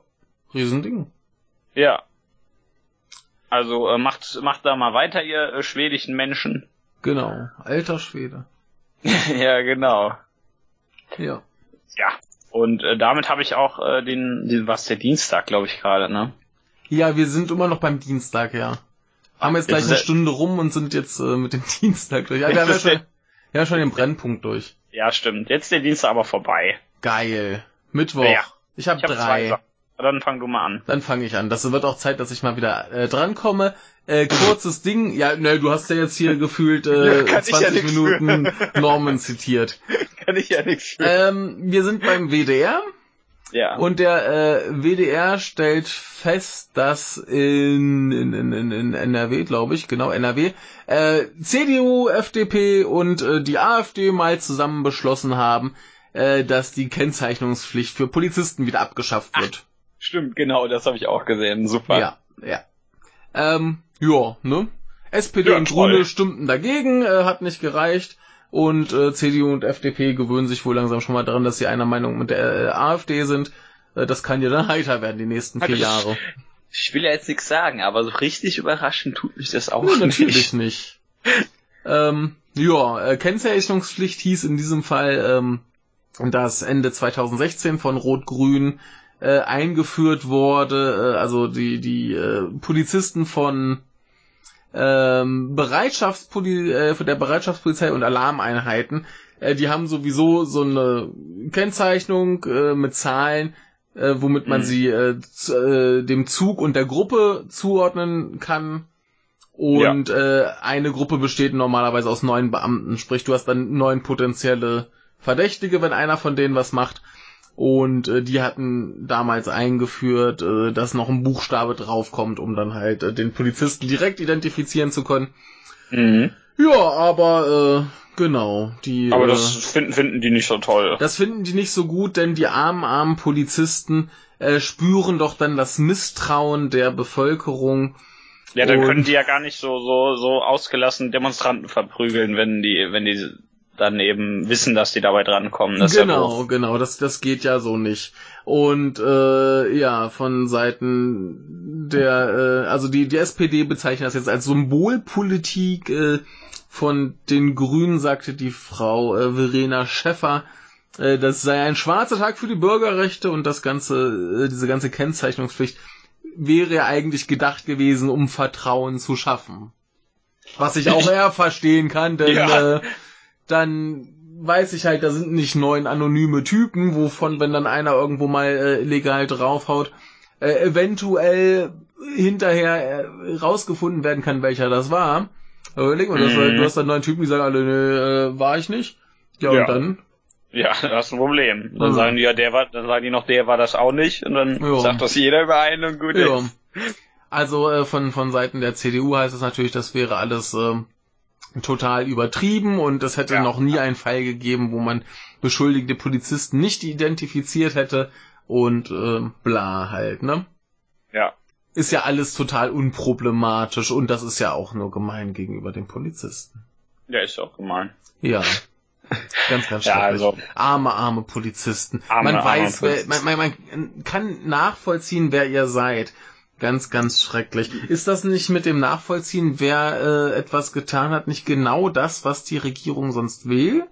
Riesending.
Ja. Also äh, macht macht da mal weiter, ihr äh, schwedischen Menschen.
Genau. Alter Schwede.
ja, genau.
Ja.
Ja. Und äh, damit habe ich auch äh, den, den, was der Dienstag, glaube ich gerade, ne?
Ja, wir sind immer noch beim Dienstag, ja. Haben jetzt gleich
Jetzt
eine Stunde rum und sind jetzt äh, mit dem Dienstag durch. Ja, wir haben ja schon, ja schon den Brennpunkt durch.
Ja, stimmt. Jetzt ist der Dienstag aber vorbei.
Geil. Mittwoch.
Ja.
Ich habe
zwei
drei.
Dann fang du mal an.
Dann fange ich an. Das wird auch Zeit, dass ich mal wieder äh, drankomme. Äh, kurzes Ding. Ja, ne, du hast ja jetzt hier gefühlt äh,
Ja, kann ich ja
20
nix
Minuten Norman zitiert.
Kann ich ja nichts für.
Ähm, wir sind beim WDR
ja.
und der äh, WDR stellt fest, dass in, in, in, in, in NRW, glaube ich, genau NRW, äh, CDU, FDP und äh, die AfD mal zusammen beschlossen haben, äh, dass die Kennzeichnungspflicht für Polizisten wieder abgeschafft wird.
Stimmt, genau, das habe ich auch gesehen. Super.
Ja, ja. Ähm, ja, ne? SPD
Ja,
und. Grüne stimmten dagegen, äh, hat nicht gereicht. Und äh, CDU und FDP gewöhnen sich wohl langsam schon mal daran, dass sie einer Meinung mit der äh, AfD sind. Äh, das kann ja dann heiter werden, die nächsten vier
Hat-
Jahre.
Ich will ja jetzt nichts sagen, aber so richtig überraschend tut mich das auch
Nee,
nicht.
natürlich nicht. ähm, ja, äh, Kennzeichnungspflicht hieß in diesem Fall, ähm, dass Ende 2016 von Rot-Grün äh, eingeführt wurde, äh, also die, die äh, Polizisten von ähm, Bereitschaftspoli äh, von der Bereitschaftspolizei und Alarmeinheiten, äh, die haben sowieso so eine Kennzeichnung äh, mit Zahlen, äh, womit man
Mhm.
sie äh, zu, äh, dem Zug und der Gruppe zuordnen kann. Und äh, eine Gruppe besteht normalerweise aus neun Beamten, sprich du hast dann neun potenzielle Verdächtige, wenn einer von denen was macht. Und äh, die hatten damals eingeführt, äh, dass noch ein Buchstabe draufkommt, um dann halt äh, den Polizisten direkt identifizieren zu können.
Mhm.
Ja, aber äh, Genau, die.
Aber
äh,
das finden, finden die nicht so toll.
Das finden die nicht so gut, denn die armen, armen Polizisten äh, spüren doch dann das Misstrauen der Bevölkerung.
Ja, dann
und-
können die ja gar nicht so, so, so ausgelassen Demonstranten verprügeln, wenn die, wenn die dann eben wissen, dass die dabei drankommen. Das
genau, genau, das, das geht ja so nicht. Und äh, ja, von Seiten der, äh, also die, die SPD bezeichnet das jetzt als Symbolpolitik. Äh, von den Grünen sagte die Frau äh, Verena Schäffer, äh, das sei ein schwarzer Tag für die Bürgerrechte und das ganze, äh, diese ganze Kennzeichnungspflicht wäre ja eigentlich gedacht gewesen, um Vertrauen zu schaffen. Was ich auch eher verstehen kann, denn
Ja.
äh, dann weiß ich halt, da sind nicht neun anonyme Typen, wovon, wenn dann einer irgendwo mal äh, illegal draufhaut, äh, eventuell hinterher äh, rausgefunden werden kann, welcher das war. Aber überleg mal, du hast,
Mhm.
du hast dann neun Typen, die sagen alle, äh, war ich nicht. Ja,
Ja.
und dann?
Ja, das ist ein Problem. Dann
Mhm.
sagen die ja, der war, dann sagen die noch, der war das auch nicht und dann
Ja.
sagt das jeder über einen und gut
Ja.
ist.
Also äh, von, von Seiten der CDU heißt es natürlich, das wäre alles ähm, total übertrieben und es hätte
Ja.
noch nie einen Fall gegeben, wo man beschuldigte Polizisten nicht identifiziert hätte und ähm, bla halt, ne?
Ja.
Ist ja alles total unproblematisch und das ist ja auch nur gemein gegenüber den Polizisten.
Ja, ist auch gemein.
Ja. Ganz, ganz
Ja,
schrecklich.
also,
Arme, arme Polizisten.
Arme,
man
arme
weiß, wer, man,
Polizisten.
man, man kann nachvollziehen, wer ihr seid. Ganz, ganz schrecklich. Ist das nicht mit dem Nachvollziehen, wer äh, etwas getan hat, nicht genau das, was die Regierung sonst will?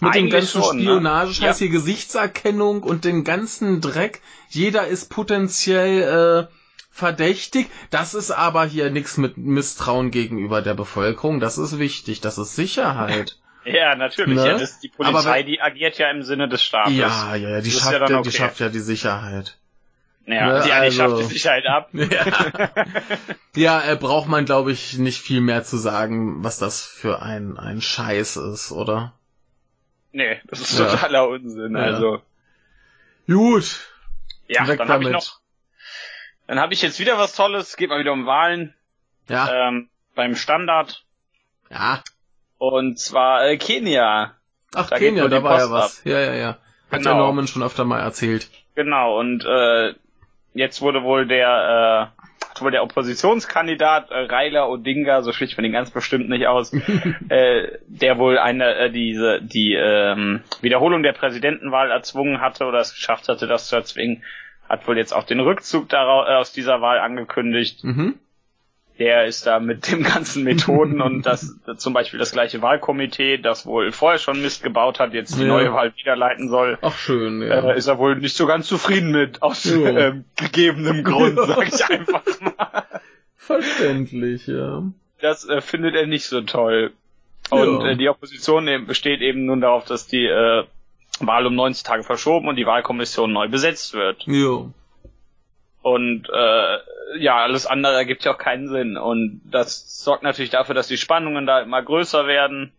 Mit dem
Eigentlich
ganzen
schon, ne? Ja.
hier Gesichtserkennung und den ganzen Dreck. Jeder ist potenziell äh, verdächtig. Das ist aber hier nichts mit Misstrauen gegenüber der Bevölkerung. Das ist wichtig. Das ist Sicherheit.
ja, natürlich.
Ne?
Ja, das, die
Aber
Polizei,
wenn-
die agiert ja im Sinne des Staates.
Ja, ja, ja, die
Das
schafft
ja dann
die
okay.
schafft ja die Sicherheit.
Ja,
Ne,
die,
also-
schafft die Sicherheit ab.
Ja, ja äh, braucht man, glaube ich, nicht viel mehr zu sagen, was das für ein, ein Scheiß ist, oder?
Nee, das ist
Ja.
totaler Unsinn.
Ja.
Also,
Gut.
ja,
Weg
dann habe ich noch, dann habe ich jetzt wieder was Tolles. Geht mal wieder um Wahlen
Ja,
ähm, beim Standard
ja.
und zwar äh, Kenia.
Ach,
da
Kenia, da war ja was. Ja, ja, ja. Hat
Genau.
der Norman schon öfter mal erzählt.
Genau, und äh, jetzt wurde wohl der, äh, wohl der Oppositionskandidat äh, Raila Odinga, so schlicht man den ganz bestimmt nicht aus, äh, der wohl eine äh, diese die ähm, Wiederholung der Präsidentenwahl erzwungen hatte oder es geschafft hatte, das zu erzwingen, hat wohl jetzt auch den Rückzug daraus, äh, aus dieser Wahl angekündigt.
Mhm.
Der ist da mit den ganzen Methoden und das zum Beispiel das gleiche Wahlkomitee, das wohl vorher schon Mist gebaut hat, jetzt die
Ja.
neue Wahl wieder leiten soll.
Ach, schön, ja.
Äh, ist er wohl nicht so ganz zufrieden mit, aus
Jo.
ähm, gegebenem Grund, sag ich einfach mal.
Verständlich, ja.
Das äh, findet er nicht so toll. Und
Ja.
äh, die Opposition besteht eben nun darauf, dass die äh, Wahl um 90 Tage verschoben und die Wahlkommission neu besetzt wird.
Jo.
Und äh, ja, alles andere ergibt ja auch keinen Sinn. Und das sorgt natürlich dafür, dass die Spannungen da immer größer werden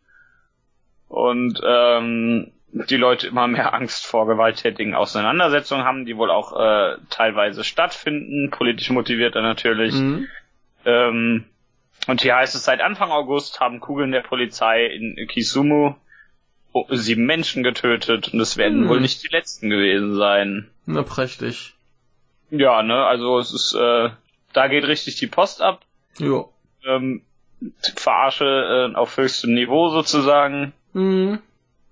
und ähm, die Leute immer mehr Angst vor gewalttätigen Auseinandersetzungen haben, die wohl auch äh, teilweise stattfinden, politisch motivierter natürlich.
Mhm.
Ähm, und hier heißt es, seit Anfang August haben Kugeln der Polizei in Kisumu oh, sieben Menschen getötet und es werden
Hm.
wohl nicht die letzten gewesen sein.
Na, prächtig.
Ja, ne, also es ist, äh, da geht richtig die Post ab.
Jo.
Ähm, Verarsche äh, auf höchstem Niveau sozusagen.
Mhm.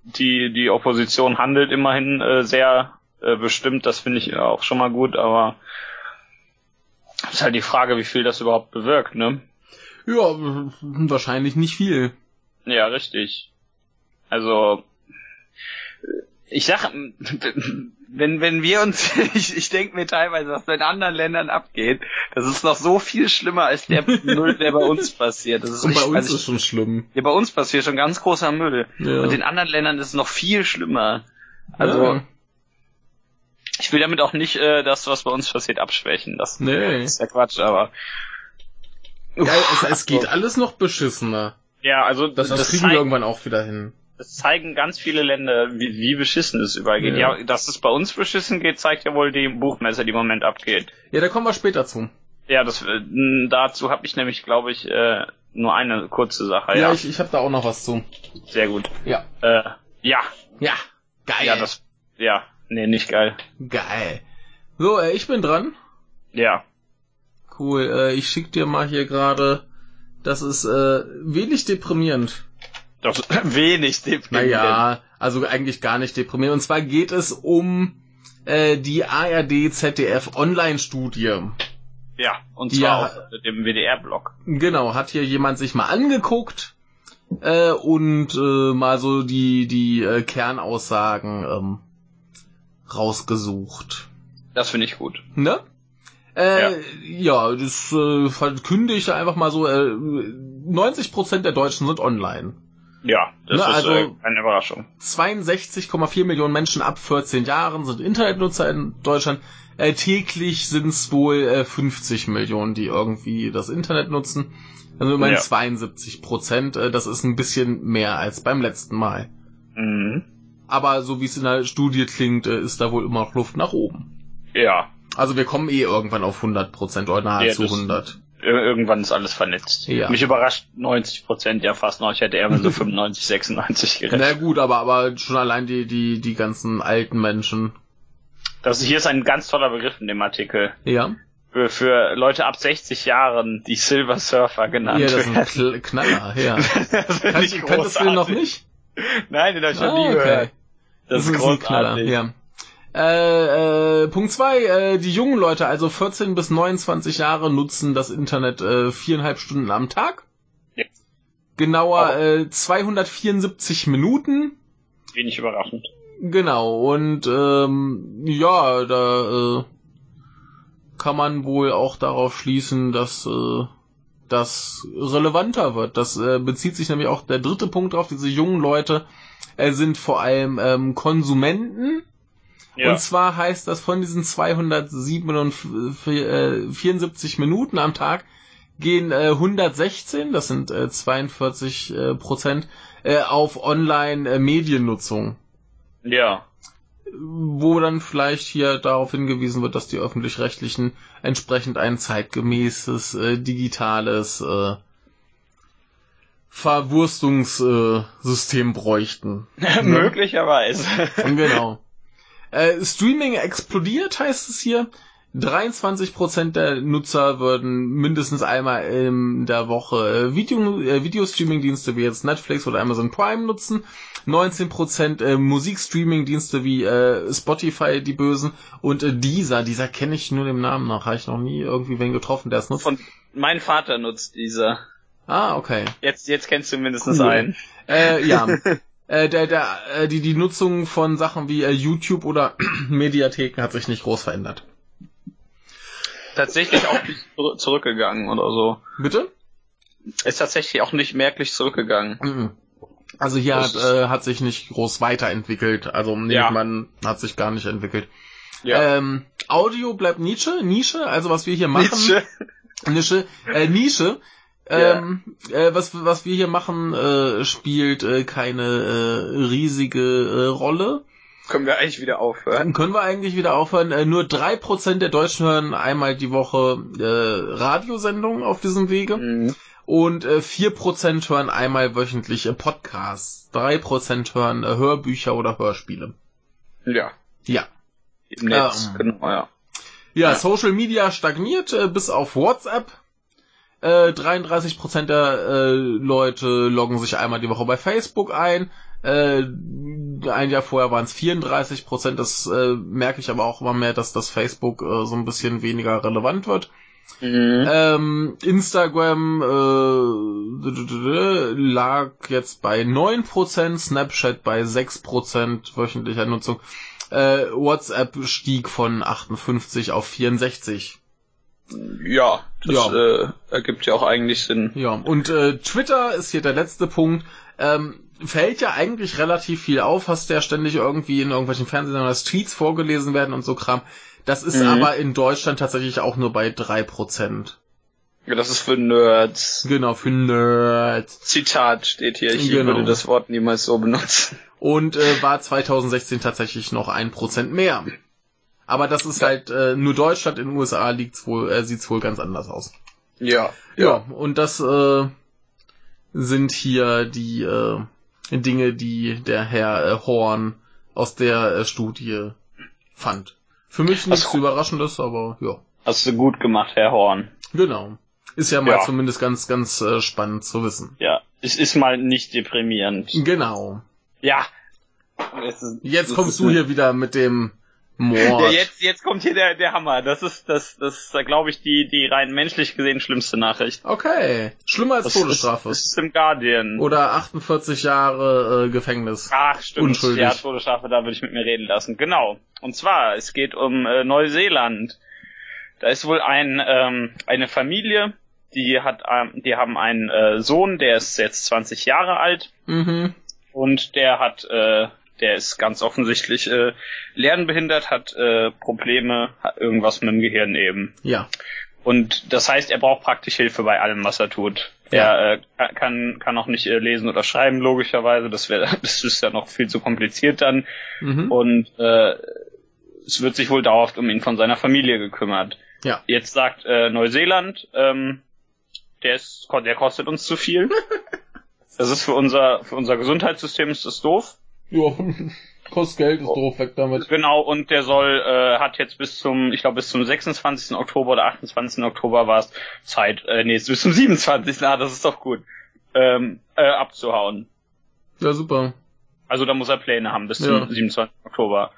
Die, die Opposition handelt immerhin äh, sehr äh, bestimmt, das finde ich auch schon mal gut, aber ist halt die Frage, wie viel das überhaupt bewirkt, ne?
Ja, wahrscheinlich nicht viel.
Ja, richtig. Also, ich sag, wenn, wenn wir uns, ich, ich denke mir teilweise, was in anderen Ländern abgeht, das ist noch so viel schlimmer als der Müll, der bei uns passiert. Das ist
Und bei
richtig-
uns
also
ist schon schlimm.
ja, bei uns passiert schon ganz großer Müll.
Ja.
Und in anderen Ländern ist es noch viel schlimmer. Also,
ja.
ich will damit auch nicht äh, das, was bei uns passiert, abschwächen. Das
Nee.
ist ja Quatsch, aber.
Ja, es, es geht alles noch beschissener.
Ja, also
Das,
das,
das kriegen wir irgendwann auch wieder hin.
Das zeigen ganz viele Länder, wie, wie beschissen es überall geht.
Ja.
Ja. dass es bei uns beschissen geht, zeigt ja wohl die Buchmesse, die im Moment abgeht.
Ja, da kommen wir später zu.
Ja, das äh, dazu habe ich nämlich, glaube ich, äh, nur eine kurze Sache,
Ja,
ja.
ich, ich habe da auch noch was zu.
Sehr gut.
Ja.
Äh, ja.
Ja, geil.
Ja, das, ja. Nee, nicht geil.
Geil. So, äh, ich bin dran.
Ja.
Cool, äh, ich schick dir mal hier gerade. Das ist äh, wenig deprimierend.
Das wenig deprimierend.
Naja, also eigentlich gar nicht deprimierend. Und zwar geht es um äh, die ARD ZDF Online-Studie.
Ja, und
Ja.
zwar auf dem WDR-Blog.
Genau, hat hier jemand sich mal angeguckt äh, und äh, mal so die die äh, Kernaussagen ähm, rausgesucht.
Das finde ich gut.
Ne? Äh, ja. das äh, verkünde ich einfach mal so. Äh, 90% der Deutschen sind online.
Ja, das
Na,
ist
also-
äh, eine Überraschung.
62,4 Millionen Menschen ab 14 Jahren sind Internetnutzer in Deutschland. Äh, täglich sind es wohl äh, 50 Millionen, die irgendwie das Internet nutzen. Also immerhin
Ja.
72 Prozent. Äh, das ist ein bisschen mehr als beim letzten Mal.
Mhm.
Aber so wie es in der Studie klingt, äh, ist da wohl immer noch Luft nach oben.
Ja.
Also wir kommen eh irgendwann auf 100 Prozent oder
Ja,
nahezu
das-
100.
Ir irgendwann ist alles vernetzt.
Ja.
Mich überrascht 90 Prozent ja fast noch. Ich hätte eher mit so 95, 96
Na
gerechnet.
gut, aber aber schon allein die die die ganzen alten Menschen.
Das hier ist ein ganz toller Begriff in dem Artikel.
Ja.
Für, für Leute ab 60 Jahren, die Silver Surfer genannt
Ja, das
werden.
Kl Knaller. Ja.
das
Kannst,
ich
kanntest du den noch nicht?
Nein, den habe ich noch
Ah,
nie
okay.
gehört. Das, ist
ein Knaller,
großartig.
ja. Äh, äh, Punkt zwei: äh, die jungen Leute, also 14 bis 29 Jahre, nutzen das Internet äh, viereinhalb Stunden am Tag.
Ja.
Genauer äh, 274 Minuten.
Wenig überraschend.
Genau, und ähm, ja, da äh, kann man wohl auch darauf schließen, dass äh, das relevanter wird. Das äh, bezieht sich nämlich auch der dritte Punkt drauf. Diese jungen Leute äh, sind vor allem ähm, Konsumenten.
Ja.
Und zwar heißt das von diesen 274 Minuten am Tag gehen äh, 116, das sind äh, 42 äh, Prozent, äh, auf Online-Mediennutzung
ja.
wo dann vielleicht hier darauf hingewiesen wird, dass die öffentlich-rechtlichen entsprechend ein zeitgemäßes, äh, digitales äh, Verwurstungssystem äh, System bräuchten.
Möglicherweise.
genau. Äh, Streaming explodiert, heißt es hier. 23% der Nutzer würden mindestens einmal in der Woche äh, Video, äh, Videostreaming-Dienste wie jetzt Netflix oder Amazon Prime nutzen. 19% äh, Musikstreaming-Dienste wie äh, Spotify, die Bösen. Und äh, dieser, dieser kenne ich nur dem Namen nach. Habe ich noch nie irgendwie wen getroffen, der es nutzt.
Von mein Vater nutzt diese.
Ah, okay.
Jetzt, jetzt kennst du mindestens
Cool.
einen.
Äh, ja. äh, der, der, äh, die, die Nutzung von Sachen wie äh, YouTube oder Mediatheken hat sich nicht groß verändert.
Tatsächlich auch nicht zurü- zurückgegangen oder so.
Bitte?
Ist tatsächlich auch nicht merklich zurückgegangen.
Mhm. Also hier
Das
hat, äh, hat sich nicht groß weiterentwickelt. Also nee,
Ja.
man hat sich gar nicht entwickelt.
Ja.
Ähm, Audio bleibt Nische, Nische, also was wir hier machen.
Nietzsche.
Nische, äh, Nische. Ähm, äh, was, was wir hier machen, äh, spielt äh, keine äh, riesige äh, Rolle.
Können wir eigentlich wieder aufhören?
Können wir eigentlich wieder aufhören. Äh, nur drei Prozent der Deutschen hören einmal die Woche äh, Radiosendungen auf diesem Wege.
Mhm.
Und äh, 4% hören einmal wöchentlich Podcasts. 3% hören äh, Hörbücher oder Hörspiele.
Ja.
Ja.
Im Netz,
Ähm.
genau, ja.
Ja,
Ja.
Social Media stagniert bis auf WhatsApp. Äh, 33% der äh, Leute loggen sich einmal die Woche bei Facebook ein. Äh, ein Jahr vorher waren es 34%. Das äh, merke ich aber auch immer mehr, dass das Facebook äh, so ein bisschen weniger relevant wird.
Mhm.
Ähm, Instagram äh, lag jetzt bei 9%, Snapchat bei 6% wöchentlicher Nutzung. Äh, WhatsApp stieg von 58 auf 64.
Ja, das
Ja.
Äh, ergibt ja auch eigentlich Sinn.
Ja, und äh, Twitter ist hier der letzte Punkt. Ähm, fällt ja eigentlich relativ viel auf, hast ja ständig irgendwie in irgendwelchen Fernsehsendern als Tweets vorgelesen werden und so Kram. Das ist
Mhm.
aber in Deutschland tatsächlich auch nur bei 3%.
Ja, das ist für Nerds.
Genau, für Nerds.
Zitat steht hier. Ich
Genau.
würde das Wort niemals so benutzen.
und äh, war 2016 tatsächlich noch ein Prozent mehr. Aber das ist halt äh, nur Deutschland, in den USA liegt's wohl, äh, sieht's wohl ganz anders aus.
Ja.
Ja, und das äh, sind hier die äh, Dinge, die der Herr äh, Horn aus der äh, Studie fand. Für mich nichts
Also-
Überraschendes, aber ja.
Hast du gut gemacht, Herr Horn.
Genau. Ist ja mal
Ja.
zumindest ganz, ganz äh, spannend zu wissen.
Ja, es ist mal nicht deprimierend.
Genau.
Ja. Ist-
Jetzt kommst du hier wieder mit dem Mord.
Ja, jetzt, jetzt kommt hier der, der Hammer. Das ist, das, das ist, glaube ich, die, die rein menschlich gesehen schlimmste Nachricht.
Okay. Schlimmer als
Das
Todesstrafe.
Ist, das ist im Guardian.
Oder 48 Jahre äh, Gefängnis.
Ach, stimmt.
Unschuldig.
Ja, Todesstrafe, da würde ich mit mir reden lassen. Genau. Und zwar, es geht um äh, Neuseeland. Da ist wohl ein, ähm, eine Familie, die hat, ähm, die haben einen äh, Sohn, der ist jetzt 20 Jahre alt
Mhm.
und der hat, äh, der ist ganz offensichtlich äh, lernbehindert, hat äh, Probleme, hat irgendwas mit dem Gehirn eben.
Ja.
Und das heißt, er braucht praktisch Hilfe bei allem, was er tut.
Ja.
Er äh, kann, kann auch nicht äh, lesen oder schreiben, logischerweise. Das wäre, das ist ja noch viel zu kompliziert dann.
Mhm.
Und äh, es wird sich wohl dauerhaft um ihn von seiner Familie gekümmert.
Ja.
Jetzt sagt äh, Neuseeland, ähm, der ist, der kostet uns zu viel. Das ist für unser, für unser Gesundheitssystem ist das doof.
Ja. Kostet Geld, ist doof, weg damit.
Genau, und der soll, äh, hat jetzt bis zum, ich glaube bis zum 26. Oktober oder 28. Oktober war es Zeit, äh, nee, bis zum 27. Ah, das ist doch gut, ähm, äh, abzuhauen.
Ja, super.
Also da muss er Pläne haben bis
Ja.
zum 27. Oktober.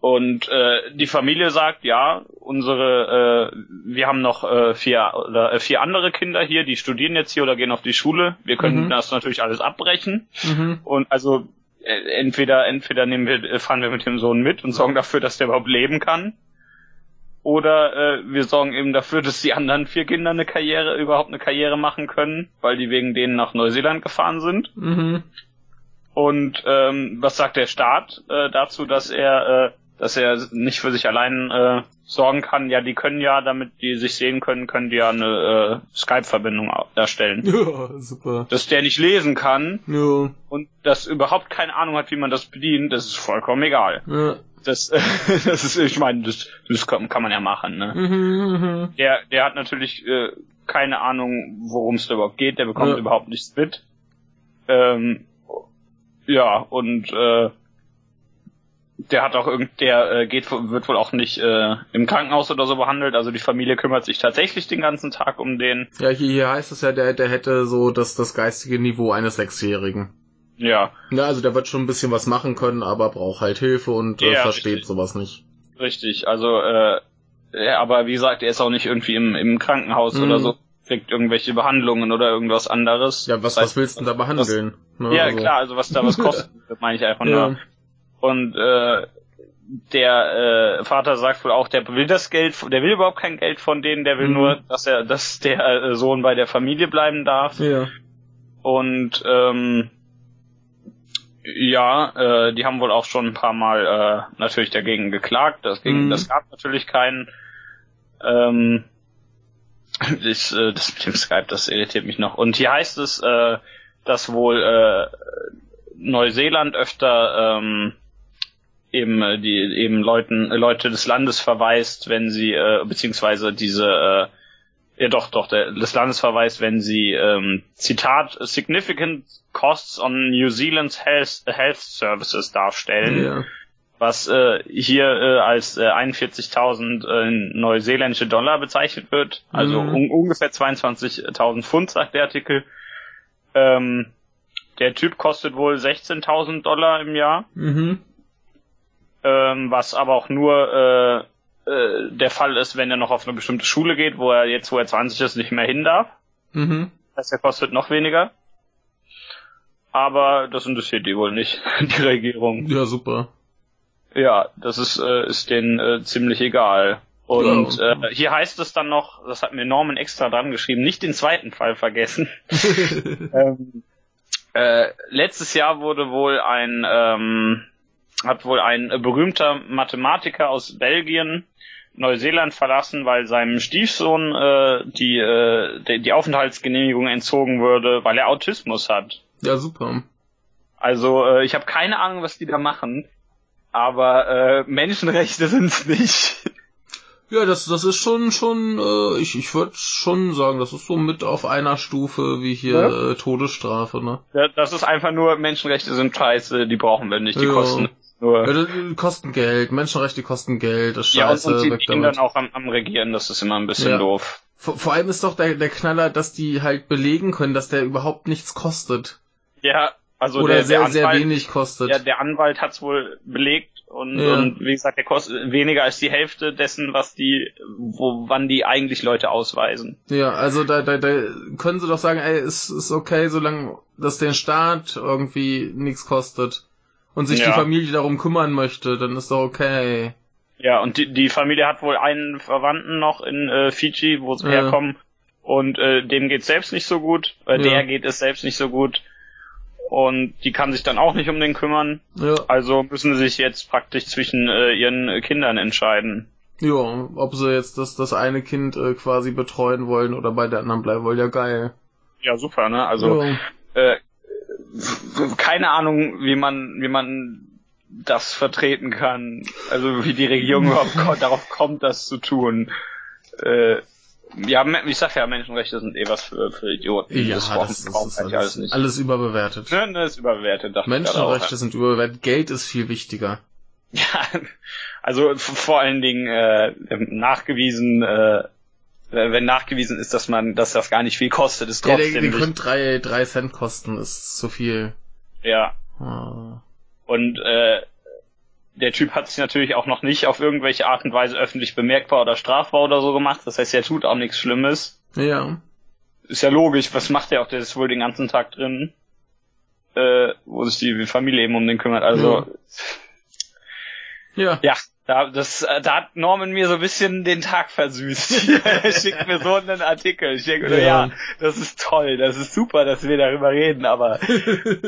Und äh, die Familie sagt, ja, unsere, äh, wir haben noch äh, vier oder äh, vier andere Kinder hier, die studieren jetzt hier oder gehen auf die Schule. Wir können
Mhm.
das natürlich alles abbrechen.
Mhm.
Und also entweder entweder nehmen wir, äh, fahren wir mit dem Sohn mit und sorgen dafür, dass der überhaupt leben kann. Oder äh, wir sorgen eben dafür, dass die anderen vier Kinder eine Karriere, überhaupt eine Karriere machen können, weil die wegen denen nach Neuseeland gefahren sind.
Mhm.
Und ähm, was sagt der Staat äh, dazu, dass er, äh, dass er nicht für sich allein äh, sorgen kann? Ja, die können ja, damit die sich sehen können, können die ja eine äh, Skype-Verbindung erstellen.
Ja, super.
Dass der nicht lesen kann
Ja.
und das überhaupt keine Ahnung hat, wie man das bedient, das ist vollkommen egal.
Ja.
Das, das ist, ich meine, das, das kann, kann man ja machen. Ne?
Mhm. Mhm.
Der, der hat natürlich äh, keine Ahnung, worum es da überhaupt geht. Der bekommt
Ja.
überhaupt nichts mit. Ähm, ja, und äh, der hat auch irgend, der äh, geht, wird wohl auch nicht äh, im Krankenhaus oder so behandelt. Also die Familie kümmert sich tatsächlich den ganzen Tag um den.
Ja, hier, hier heißt es ja, der, der hätte so das, das geistige Niveau eines Sechsjährigen.
Ja,
Ja, also der wird schon ein bisschen was machen können, aber braucht halt Hilfe und äh,
Ja,
versteht
richtig.
sowas nicht.
richtig. Also, äh, ja, aber wie gesagt, er ist auch nicht irgendwie im, im Krankenhaus
Mhm.
oder so, kriegt irgendwelche Behandlungen oder irgendwas anderes.
Ja, was,
Das
was willst du denn da behandeln? Ne,
Ja,
also-
klar, also was da was kostet, das meine ich einfach
Ja.
Und äh, der äh, Vater sagt wohl auch, der will das Geld, der will überhaupt kein Geld von denen, der will
Mhm.
nur, dass er, dass der äh, Sohn bei der Familie bleiben darf.
Ja.
Und ähm, ja, äh, die haben wohl auch schon ein paar Mal äh, natürlich dagegen geklagt. Das, ging,
Mhm.
das gab natürlich keinen. Ähm, das, äh, das mit dem Skype, das irritiert mich noch. Und hier heißt es, äh, dass wohl äh, Neuseeland öfter ähm, eben äh, die eben Leuten äh, Leute des Landes verweist, wenn sie äh, beziehungsweise diese äh, ja doch doch der, des Landes verweist, wenn sie ähm, Zitat significant costs on New Zealand's health, health services darstellen,
Ja.
was äh, hier äh, als äh, 41.000 äh, neuseeländische Dollar bezeichnet wird, also
Mhm.
un ungefähr 22.000 Pfund sagt der Artikel. Ähm, der Typ kostet wohl 16.000 Dollar im Jahr
Mhm.
Ähm, was aber auch nur äh, äh, der Fall ist, wenn er noch auf eine bestimmte Schule geht, wo er jetzt, wo er 20 ist, nicht mehr hin darf.
Mhm.
Das heißt, er kostet noch weniger. Aber das interessiert die wohl nicht, die Regierung.
Ja, super.
Ja, das ist, äh, ist denen äh, ziemlich egal. Und
Ja.
äh, hier heißt es dann noch, das hat mir Norman extra dran geschrieben, nicht den zweiten Fall vergessen. ähm, äh, letztes Jahr wurde wohl ein ähm, hat wohl ein äh, berühmter Mathematiker aus Belgien Neuseeland verlassen, weil seinem Stiefsohn äh, die, äh, die die Aufenthaltsgenehmigung entzogen würde, weil er Autismus hat.
ja, super.
Also äh, ich habe keine Ahnung, was die da machen, aber äh, Menschenrechte sind's nicht.
Ja, das, das ist schon, schon, äh, ich, ich würde schon sagen, das ist so mit auf einer Stufe wie hier
Ja.
äh, Todesstrafe, ne?
Ja, Das ist einfach nur, Menschenrechte sind scheiße, die brauchen wir nicht, die
Ja.
kosten nur.
Ja, kosten Geld, Menschenrechte kosten Geld, das ist
Ja, und,
scheiße,
und dann auch am, am Regieren, das ist immer ein bisschen
Ja.
doof.
Vor, vor allem ist doch der, der Knaller, dass die halt belegen können, dass der überhaupt nichts kostet.
Ja, also
Oder
der,
sehr,
der
sehr
Anwalt,
wenig kostet.
Ja, der Anwalt hat's wohl belegt und,
Ja.
und wie gesagt, der kostet weniger als die Hälfte dessen, was die, wo, wann die eigentlich Leute ausweisen.
Ja, also da, da, da können sie doch sagen, ey, es ist okay, solange das den Staat irgendwie nichts kostet und sich
Ja.
die Familie darum kümmern möchte, dann ist doch okay.
Ja, und die, die Familie hat wohl einen Verwandten noch in äh, Fiji, wo sie
Ja.
herkommen. Und äh, dem geht's selbst nicht so gut. Äh,
Ja.
Der geht es selbst nicht so gut. Und die kann sich dann auch nicht um den kümmern.
Ja,
Also müssen sie sich jetzt praktisch zwischen äh, ihren Kindern entscheiden.
ja, ob sie jetzt das, das eine Kind äh, quasi betreuen wollen oder bei der anderen bleiben wollen, ja geil.
Ja, super, ne? Also
ja.
äh, keine Ahnung, wie man, wie man das vertreten kann. Also wie die Regierung überhaupt darauf kommt, das zu tun. Äh, ja, ich sag ja, Menschenrechte sind eh was für, für Idioten.
Ja,
das
das, das ist alles,
alles nicht.
alles überbewertet.
Ne, ne, ist überbewertet,
Menschenrechte sind überbewertet, Geld ist viel wichtiger.
ja. ja, also vor allen Dingen äh, nachgewiesen, äh, wenn nachgewiesen ist, dass man, dass das gar nicht viel kostet, ist
Ja, der,
trotzdem
der könnte drei, drei Cent kosten, ist zu viel.
Ja,
Ah.
Und äh, der Typ hat sich natürlich auch noch nicht auf irgendwelche Art und Weise öffentlich bemerkbar oder strafbar oder so gemacht. Das heißt, er tut auch nichts Schlimmes.
Ja.
Ist ja logisch. Was macht er auch? Der ist wohl den ganzen Tag drin, äh, wo sich die Familie eben um den kümmert. Also
Ja.
ja, da, das, äh, da hat Norman mir so ein bisschen den Tag versüßt. er schickt mir so einen Artikel. Ich denke,
Ja.
ja. das ist toll, das ist super, dass wir darüber reden, aber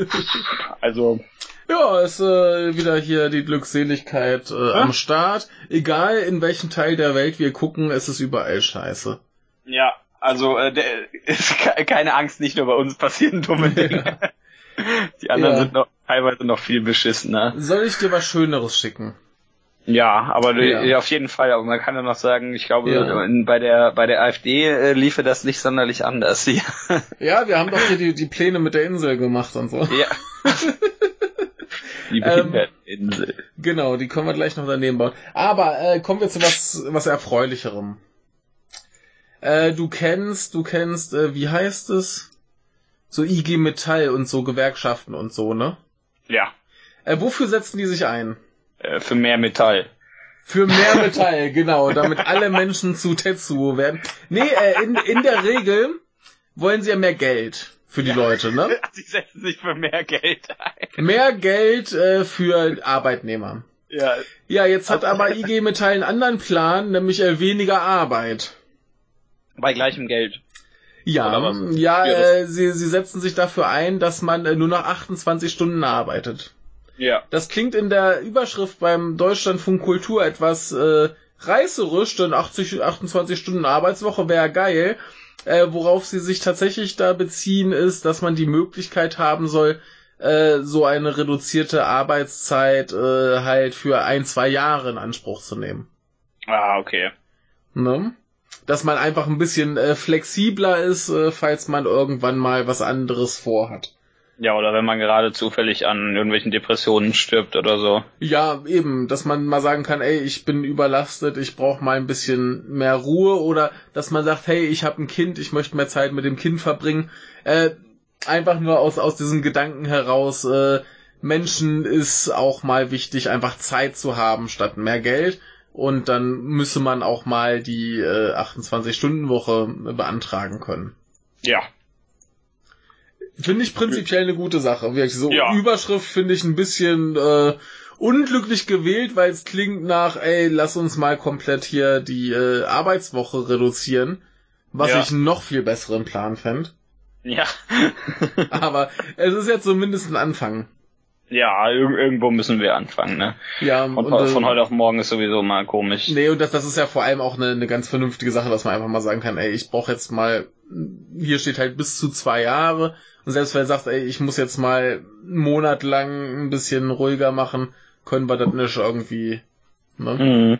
also
Ja, ist äh, wieder hier die Glückseligkeit äh, am Start. Egal in welchem Teil der Welt wir gucken, es ist überall scheiße.
Ja, also äh, der, ist ke- keine Angst, nicht nur bei uns passieren dumme Dinge. Die anderen
Ja.
sind noch teilweise noch viel beschissener.
Soll ich dir was Schöneres schicken?
Ja, aber
Ja.
ja. auf jeden Fall. Aber man kann ja noch sagen, ich glaube,
Ja.
bei der bei der AfD äh, liefe das nicht sonderlich anders hier.
Ja, wir haben doch hier die, die Pläne mit der Insel gemacht und so.
ja. Die
Ähm,
Behinderteninsel.
Genau, die können wir gleich noch daneben bauen. Aber äh, kommen wir zu was, was Erfreulicherem. Äh, du kennst, du kennst, äh, wie heißt es? So IG Metall und so Gewerkschaften und so, ne?
Ja,
Äh, wofür setzen die sich ein?
Äh, für mehr Metall.
Für mehr Metall, genau, damit alle Menschen zu Tetsuo werden. Nee, äh, in, in der Regel wollen sie ja mehr Geld für die Leute, ne?
Sie setzen sich für mehr Geld ein.
Mehr Geld äh, für Arbeitnehmer.
Ja,
Ja, jetzt hat aber IG Metall einen anderen Plan, nämlich äh, weniger Arbeit.
bei gleichem Geld.
Ja, ja, äh, sie, sie setzen sich dafür ein, dass man äh, nur noch 28 Stunden arbeitet.
Ja.
Das klingt in der Überschrift beim Deutschlandfunk Kultur etwas äh, reißerisch, denn 80, 28 Stunden Arbeitswoche wäre geil. Äh, worauf sie sich tatsächlich da beziehen, ist, dass man die Möglichkeit haben soll, äh, so eine reduzierte Arbeitszeit äh, halt für ein, zwei Jahre in Anspruch zu nehmen.
Ah, okay.
Ne? Dass man einfach ein bisschen äh, flexibler ist, äh, falls man irgendwann mal was anderes vorhat.
Ja, oder wenn man gerade zufällig an irgendwelchen Depressionen stirbt oder so.
Ja, eben, dass man mal sagen kann, ey, ich bin überlastet, ich brauche mal ein bisschen mehr Ruhe oder dass man sagt, hey, ich habe ein Kind, ich möchte mehr Zeit mit dem Kind verbringen. Äh, einfach nur aus aus diesem Gedanken heraus, äh, Menschen ist auch mal wichtig, einfach Zeit zu haben statt mehr Geld. Und dann müsse man auch mal die äh, 28-Stunden-Woche beantragen können.
Ja.
Finde ich prinzipiell eine gute Sache. So
Ja.
Überschrift finde ich ein bisschen äh, unglücklich gewählt, weil es klingt nach, ey, lass uns mal komplett hier die äh, Arbeitswoche reduzieren, was
Ja.
ich einen noch viel besseren Plan fände.
Ja.
Aber es ist ja zumindest ein Anfang.
Ja, ir irgendwo müssen wir anfangen, ne?
Ja,
Von,
und, äh,
von heute auf morgen ist sowieso mal komisch.
Nee, und das, das ist ja vor allem auch eine, eine ganz vernünftige Sache, dass man einfach mal sagen kann, ey, ich brauche jetzt mal, hier steht halt bis zu zwei Jahre. Und selbst wenn du sagst, ey, ich muss jetzt mal einen Monat lang ein bisschen ruhiger machen, können wir das nicht irgendwie. Ne?
Mhm.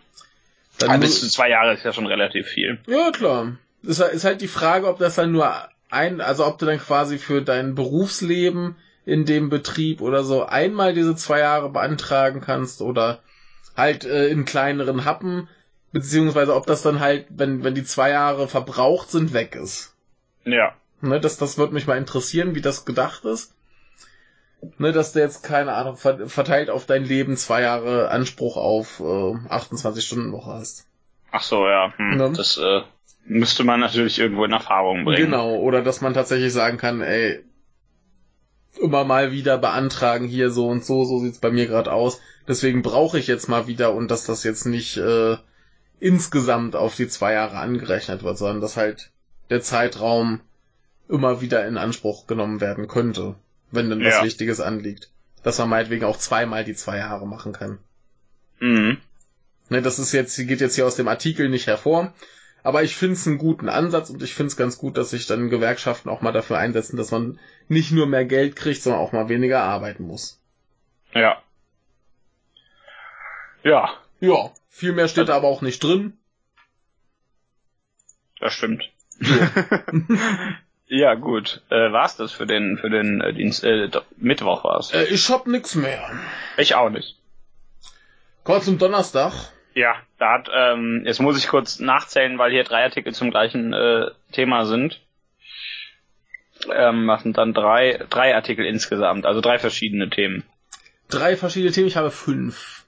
Dann mu-
bis zu zwei Jahre ist ja schon relativ viel.
ja, klar. Ist, ist halt die Frage, ob das dann nur ein, also ob du dann quasi für dein Berufsleben in dem Betrieb oder so einmal diese zwei Jahre beantragen kannst oder halt äh, in kleineren Happen, beziehungsweise ob das dann halt, wenn, wenn die zwei Jahre verbraucht sind, weg ist.
Ja.
Ne, das, das würde mich mal interessieren, wie das gedacht ist. Ne, dass du jetzt, keine Ahnung, ver- verteilt auf dein Leben zwei Jahre Anspruch auf äh, 28 Stunden Woche hast.
Ach so, ja. Hm.
Ne?
Das äh, müsste man natürlich irgendwo in Erfahrung bringen.
Genau, oder dass man tatsächlich sagen kann, ey, immer mal wieder beantragen, hier so und so, so sieht's bei mir gerade aus. Deswegen brauche ich jetzt mal wieder und dass das jetzt nicht äh, insgesamt auf die zwei Jahre angerechnet wird, sondern dass halt der Zeitraum immer wieder in Anspruch genommen werden könnte, wenn dann was
Ja.
Wichtiges anliegt. Dass man meinetwegen auch zweimal die zwei Jahre machen kann.
Mhm.
Ne, das ist jetzt, geht jetzt hier aus dem Artikel nicht hervor. Aber ich finde es einen guten Ansatz und ich finde es ganz gut, dass sich dann Gewerkschaften auch mal dafür einsetzen, dass man nicht nur mehr Geld kriegt, sondern auch mal weniger arbeiten muss.
Ja. Ja,
Ja, viel mehr steht da aber auch nicht drin.
das stimmt. ja, gut. Äh, war's das für den für den äh, Dienst äh, Mittwoch war's.
Äh, ich hab nix mehr.
Ich auch nicht.
Kommt zum Donnerstag.
Ja, da hat, ähm, jetzt muss ich kurz nachzählen, weil hier drei Artikel zum gleichen äh, Thema sind. Ähm, was sind dann drei, drei Artikel insgesamt, also drei verschiedene Themen.
Drei verschiedene Themen, ich habe fünf.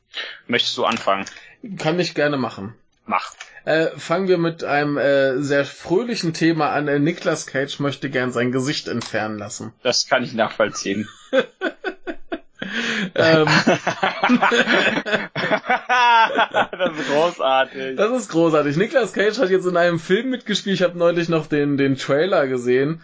Möchtest du anfangen?
Kann ich gerne machen.
Mach.
Äh, fangen wir mit einem äh, sehr fröhlichen Thema an. Äh, Nicolas Cage möchte gern sein Gesicht entfernen lassen.
Das kann ich nachvollziehen.
Ähm,
das ist großartig.
Das ist großartig. Nicolas Cage hat jetzt in einem Film mitgespielt. Ich habe neulich noch den, den Trailer gesehen.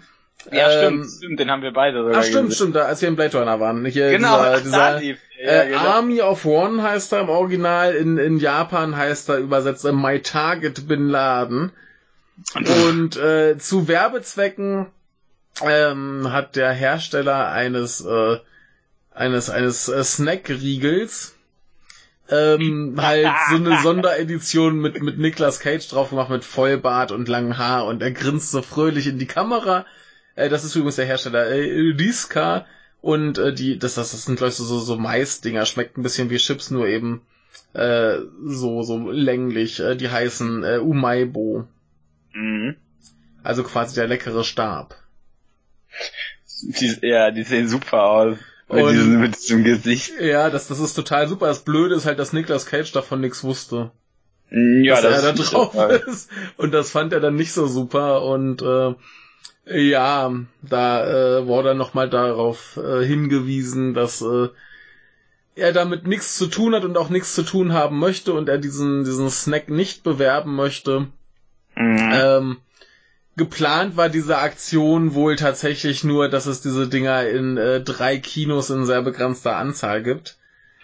Ja,
Ähm,
stimmt, stimmt, den haben wir beide sogar
Ach, stimmt,
gesehen.
stimmt, da, als wir im Blade Runner waren. Hier,
Genau,
dieser, dieser,
lief. Ja,
äh,
genau.
Army of One heißt er im Original. In, in Japan heißt er übersetzt äh, My Target Bin Laden. Und äh, zu Werbezwecken ähm, hat der Hersteller eines äh, eines eines äh, Snack-Riegels ähm, halt so eine Sonderedition mit mit Nicolas Cage drauf gemacht mit Vollbart und langem Haar und er grinst so fröhlich in die Kamera. Äh, das ist übrigens der Hersteller äh, Riska und äh, die das das, das sind glaube ich so so, so Maisdinger schmeckt ein bisschen wie Chips nur eben äh, so so länglich. Äh, die heißen äh, Umaibo.
Mhm.
Also quasi der leckere Stab.
Die, ja, die sehen super aus. Mit,
Und-
diesem, mit diesem Gesicht.
Ja, das, das ist total super. Das Blöde ist halt, dass Nicolas Cage davon nichts wusste.
Ja,
dass
das
er da
ist
drauf ist. Und das fand er dann nicht so super. Und äh, ja, da äh, wurde er nochmal darauf äh, hingewiesen, dass äh, er damit nichts zu tun hat und auch nichts zu tun haben möchte und er diesen, diesen Snack nicht bewerben möchte.
Mhm.
Ähm, geplant war diese Aktion wohl tatsächlich nur, dass es diese Dinger in äh, drei Kinos in sehr begrenzter Anzahl gibt.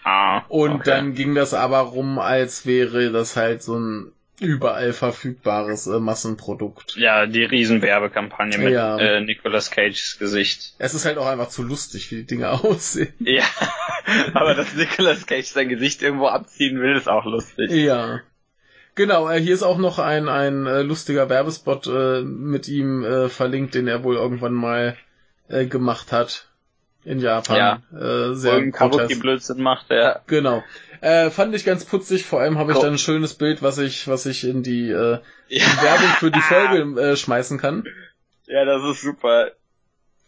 ah,
Und
okay.
dann ging das aber rum, als wäre das halt so ein überall verfügbares äh, Massenprodukt.
Ja, die Riesenwerbekampagne mit
Ja.
äh, Nicolas Cages Gesicht.
Es ist halt auch einfach zu lustig, wie die Dinger aussehen.
Ja, aber dass Nicolas Cage sein Gesicht irgendwo abziehen will, ist auch lustig.
Ja. Genau, äh, hier ist auch noch ein, ein äh, lustiger Werbespot äh, mit ihm äh, verlinkt, den er wohl irgendwann mal äh, gemacht hat in Japan.
Ja.
Äh, sehr
ein
grotesk.
Kabuki-Blödsinn macht, ja.
Genau. Äh, fand ich ganz putzig, vor allem habe ich dann ein schönes Bild, was ich, was ich in die äh,
ja.
Werbung für die Folge äh, schmeißen kann.
Ja, das ist super.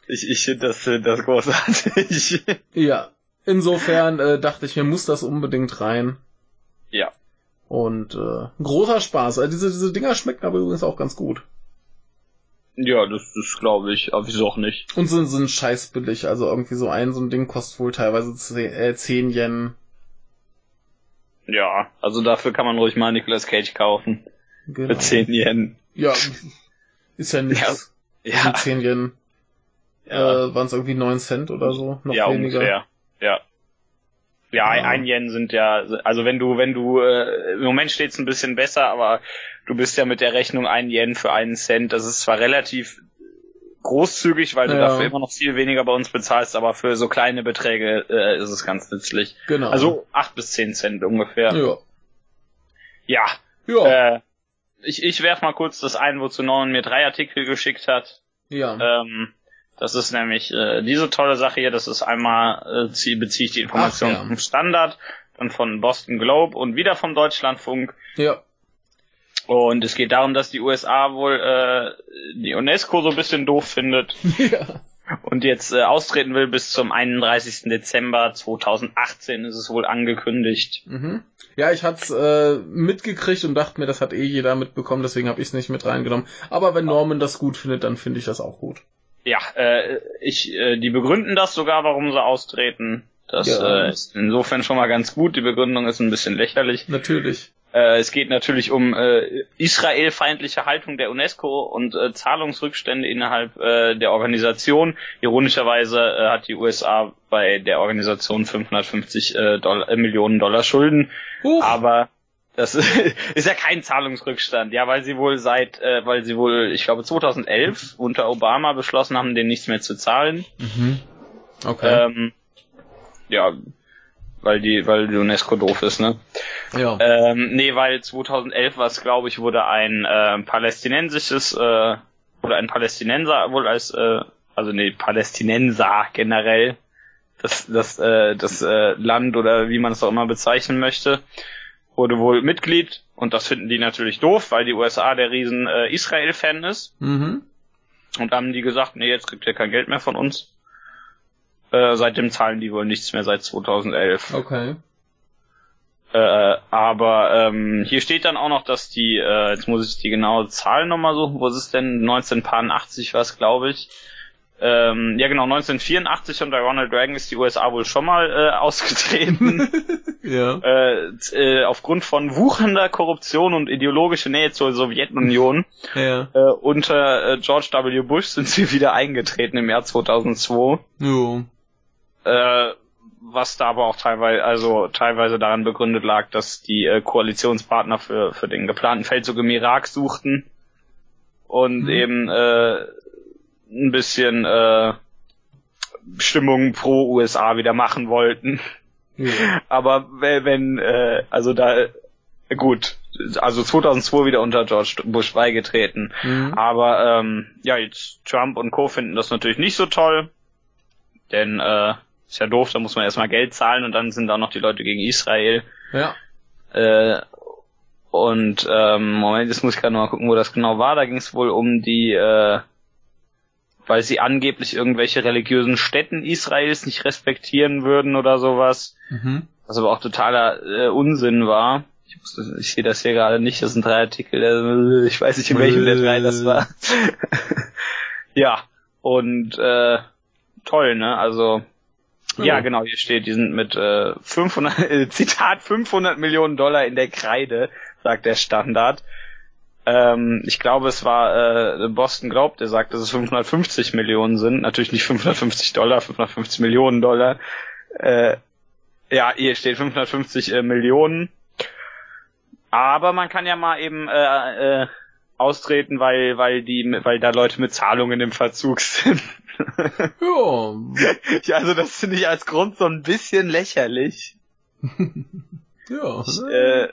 Ich, ich finde das, find das großartig.
Ja. Insofern äh, dachte ich mir, muss das unbedingt rein.
ja.
Und äh, großer Spaß. Also diese, diese Dinger schmecken aber übrigens auch ganz gut.
Ja, das, das glaube ich, aber wieso auch nicht.
Und sind, sind scheiß billig. Also irgendwie so ein, so ein Ding kostet wohl teilweise 10, äh, 10 Yen.
Ja, also dafür kann man ruhig mal Nicolas Cage kaufen.
Genau.
Für 10 Yen.
Ja, ist ja nichts.
Ja,
Die 10 Yen
ja,
äh, waren es irgendwie 9 Cent oder so. Noch
ja
weniger.
ungefähr. Ja. Ja, ein-
Ja.
ein Yen sind ja, also wenn du, wenn du, äh, im Moment steht's ein bisschen besser, aber du bist ja mit der Rechnung ein Yen für einen Cent. Das ist zwar relativ großzügig, weil du
Ja.
dafür immer noch viel weniger bei uns bezahlst, aber für so kleine Beträge äh, ist es ganz nützlich.
Genau.
Also acht bis zehn Cent ungefähr.
ja.
Ja, Ja. Äh, ich, ich werf mal kurz das ein, wozu Norman mir drei Artikel geschickt hat.
Ja.
Ähm, das ist nämlich äh, diese tolle Sache hier, das ist einmal, äh, ziehe, beziehe ich die Informationen ja. vom Standard, dann von Boston Globe und wieder vom Deutschlandfunk.
Ja.
Und es geht darum, dass die USA wohl äh, die UNESCO so ein bisschen doof findet. Ja. Und jetzt äh, austreten will bis zum 31. Dezember 2018 ist es wohl angekündigt.
Mhm. Ja, ich hat's äh, mitgekriegt und dachte mir, das hat eh jeder mitbekommen, deswegen habe ich es nicht mit reingenommen. Aber wenn Norman das gut findet, dann finde ich das auch gut.
Ja, äh, ich, äh, die begründen das sogar, warum sie austreten. Das ja. äh, ist insofern schon mal ganz gut. Die Begründung ist ein bisschen lächerlich.
Natürlich.
Äh, es geht natürlich um äh, israelfeindliche Haltung der UNESCO und äh, Zahlungsrückstände innerhalb äh, der Organisation. Ironischerweise äh, hat die USA bei der Organisation 550 äh, Dollar, äh, Millionen Dollar Schulden. Huch. Aber das ist ja kein Zahlungsrückstand, ja, weil sie wohl seit, äh, weil sie wohl, ich glaube 2011 unter Obama beschlossen haben, den nichts mehr zu zahlen.
Mhm. Okay.
Ähm, ja, weil die, weil die UNESCO doof ist, ne?
Ja.
Ähm, nee, weil 2011 was, glaube ich, wurde ein äh, palästinensisches äh, oder ein Palästinenser wohl als, äh, also nee, Palästinenser generell, das das äh, das äh, Land oder wie man es auch immer bezeichnen möchte, wurde wohl Mitglied und das finden die natürlich doof, weil die USA der riesen äh, Israel-Fan ist.
Mhm.
Und haben die gesagt, nee, jetzt kriegt ihr kein Geld mehr von uns. Äh, seitdem zahlen die wohl nichts mehr seit 2011.
Okay.
Äh, aber ähm, hier steht dann auch noch, dass die, äh, jetzt muss ich die genaue Zahl nochmal suchen, wo ist es denn? 1980 war es, glaube ich. Ähm, ja genau, 1984 unter Ronald Reagan ist die USA wohl schon mal äh, ausgetreten.
ja.
Äh, äh, aufgrund von wuchernder Korruption und ideologischer Nähe zur Sowjetunion.
ja.
Äh, unter äh, George W. Bush sind sie wieder eingetreten im Jahr 2002.
Jo.
Äh, was da aber auch teilweise, also teilweise daran begründet lag, dass die äh, Koalitionspartner für, für den geplanten Feldzug im Irak suchten und mhm. eben äh, ein bisschen äh, Stimmung pro USA wieder machen wollten. Ja. Aber wenn, äh, also da, gut, also 2002 wieder unter George Bush beigetreten. Mhm. Aber ähm, ja, jetzt Trump und Co. finden das natürlich nicht so toll, denn äh, ist ja doof, da muss man erstmal Geld zahlen und dann sind da noch die Leute gegen Israel.
Ja.
Äh, und ähm, Moment, jetzt muss ich gerade mal gucken, wo das genau war. Da ging es wohl um die, äh, weil sie angeblich irgendwelche religiösen Städten Israels nicht respektieren würden oder sowas.
Mhm.
Was aber auch totaler äh, Unsinn war. Ich, muss, ich sehe das hier gerade nicht, das sind drei Artikel, äh, ich weiß nicht, in welchem der drei das war. ja, und äh, toll, ne? Also ja, genau, hier steht, die sind mit äh, 500, äh, Zitat, 500 Millionen Dollar in der Kreide, sagt der Standard. Ähm, ich glaube, es war äh, Boston Globe, der sagt, dass es 550 Millionen sind. Natürlich nicht 550 Dollar, 550 Millionen Dollar. Äh, ja, hier steht 550 äh, Millionen. Aber man kann ja mal eben äh, äh, austreten, weil weil die weil da Leute mit Zahlungen im Verzug sind.
ja.
ja, also das finde ich als Grund so ein bisschen lächerlich.
ja.
Ich, äh,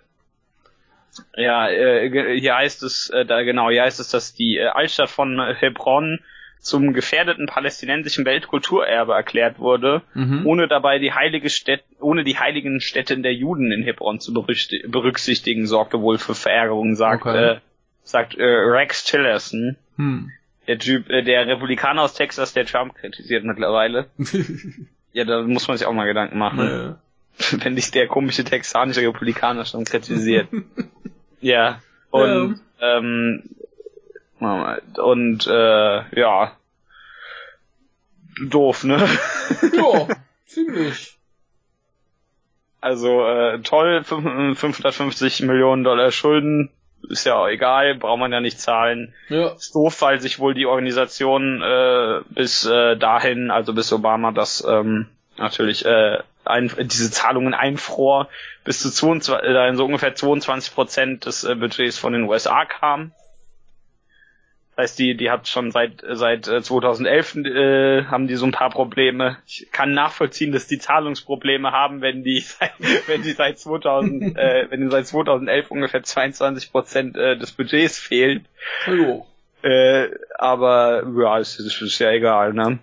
ja, äh, hier heißt es, äh, da genau, hier heißt es, dass die äh, Altstadt von Hebron zum gefährdeten palästinensischen Weltkulturerbe erklärt wurde,
mhm.
ohne dabei die heilige Stätte, ohne die heiligen Stätten der Juden in Hebron zu berücksichtigen, sorgte wohl für Verärgerung, sagt, okay. äh, sagt äh, Rex Tillerson.
Hm.
Der Typ, äh, der Republikaner aus Texas, der Trump kritisiert mittlerweile. ja, da muss man sich auch mal Gedanken machen.
Ja.
Wenn dich der komische texanische Republikaner schon kritisiert. ja. Und, ja. ähm, und, äh, ja. Doof, ne?
ja, ziemlich.
Also, äh, toll, 550 Millionen Dollar Schulden, ist ja auch egal, braucht man ja nicht zahlen.
Ja.
Ist doof, weil sich wohl die Organisation äh, bis äh, dahin, also bis Obama das ähm, natürlich äh, ein, diese Zahlungen einfror, bis zu 22, äh, so ungefähr 22 Prozent des äh, Budgets von den USA kam. Das heißt, die, die hat schon seit seit 2011 äh, haben die so ein paar Probleme. Ich kann nachvollziehen, dass die Zahlungsprobleme haben, wenn die seit, wenn die seit 2000 äh, wenn die seit 2011 ungefähr 22 Prozent äh, des Budgets fehlen.
Jo.
Äh, aber ja, es ist, ist ja egal, ne?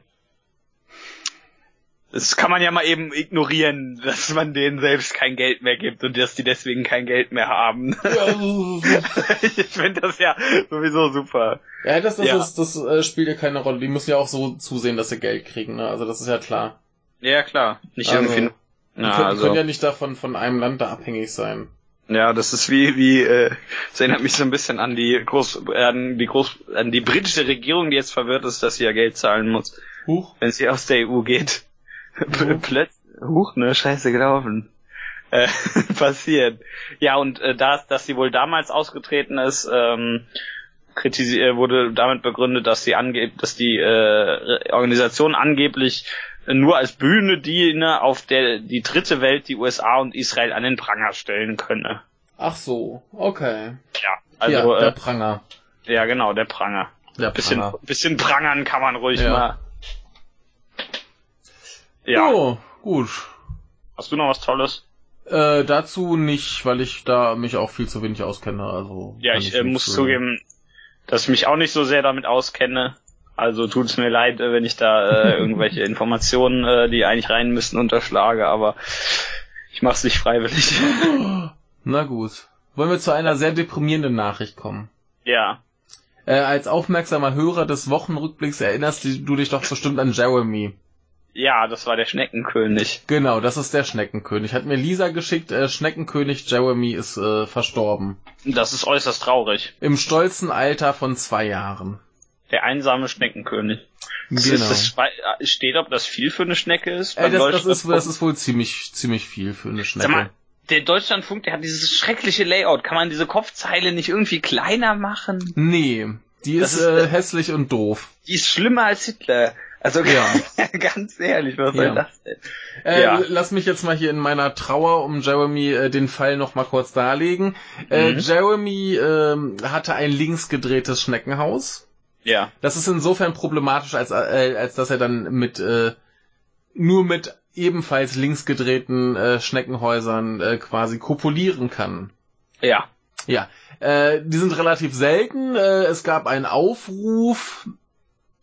Das kann man ja mal eben ignorieren, dass man denen selbst kein Geld mehr gibt und dass die deswegen kein Geld mehr haben.
Ja,
ich finde das ja sowieso super.
ja das, das,
Ja.
Ist, das äh, spielt ja keine Rolle. Die müssen ja auch so zusehen, dass sie Geld kriegen. Ne? Also das ist ja klar.
Ja, klar. Nicht
Also,
irgendwie.
Die
Ja,
können, die
also,
können ja nicht davon von einem Land da abhängig sein.
ja, das ist wie, wie, äh, das erinnert mich so ein bisschen an die Groß, an die Groß, an die britische Regierung, die jetzt verwirrt ist, dass sie ja Geld zahlen muss,
Huch.
wenn sie aus der EU geht.
Mhm.
Plötzlich, huch, ne, scheiße gelaufen. Äh, passiert. Ja, und äh, dass, dass sie wohl damals ausgetreten ist, ähm, kritisi äh, wurde damit begründet, dass sie angeb dass die äh, Organisation angeblich nur als Bühne diene, auf der die dritte Welt, die USA und Israel an den Pranger stellen könne.
Ach so, okay.
Ja, also
ja, der
ja,
Pranger.
äh, ja genau, der Pranger.
Der
Bisschen,
Pranger.
bisschen prangern kann man ruhig
Ja.
mal. Ja.
Jo, gut.
Hast du noch was Tolles?
Äh, dazu nicht, weil ich da mich auch viel zu wenig auskenne. Also
Ja,
kann
ich äh, muss
zu-
zugeben, dass ich mich auch nicht so sehr damit auskenne. Also tut es mir leid, äh, wenn ich da äh, irgendwelche Informationen, äh, die eigentlich rein müssen, unterschlage, aber ich mache es nicht freiwillig.
Na gut. Wollen wir zu einer sehr deprimierenden Nachricht kommen?
ja.
Äh, als aufmerksamer Hörer des Wochenrückblicks erinnerst du dich doch bestimmt an Jeremy.
Ja, das war der Schneckenkönig.
Genau, das ist der Schneckenkönig. Hat mir Lisa geschickt, äh, Schneckenkönig Jeremy ist äh, verstorben.
Das ist äußerst traurig.
Im stolzen Alter von zwei Jahren.
Der einsame Schneckenkönig.
Genau.
das äh, steht, ob das viel für eine Schnecke ist. Beim
das, das, ist, das ist wohl ziemlich, ziemlich viel für eine Schnecke.
Sag mal, der Deutschlandfunk, der hat dieses schreckliche Layout. Kann man diese Kopfzeile nicht irgendwie kleiner machen?
Nee, die ist,
ist,
äh,
äh,
hässlich und doof.
Die ist schlimmer als Hitler. Also
Ja.
ganz ehrlich, was soll
Ja.
das denn?
Äh,
Ja.
Lass mich jetzt mal hier in meiner Trauer um Jeremy äh, den Fall noch mal kurz darlegen. Äh,
Mhm.
Jeremy ähm, hatte ein links gedrehtes Schneckenhaus.
Ja.
Das ist insofern problematisch, als, äh, als dass er dann mit äh, nur mit ebenfalls links gedrehten äh, Schneckenhäusern quasi kopulieren kann.
Ja.
Ja, die sind relativ selten. Es gab einen Aufruf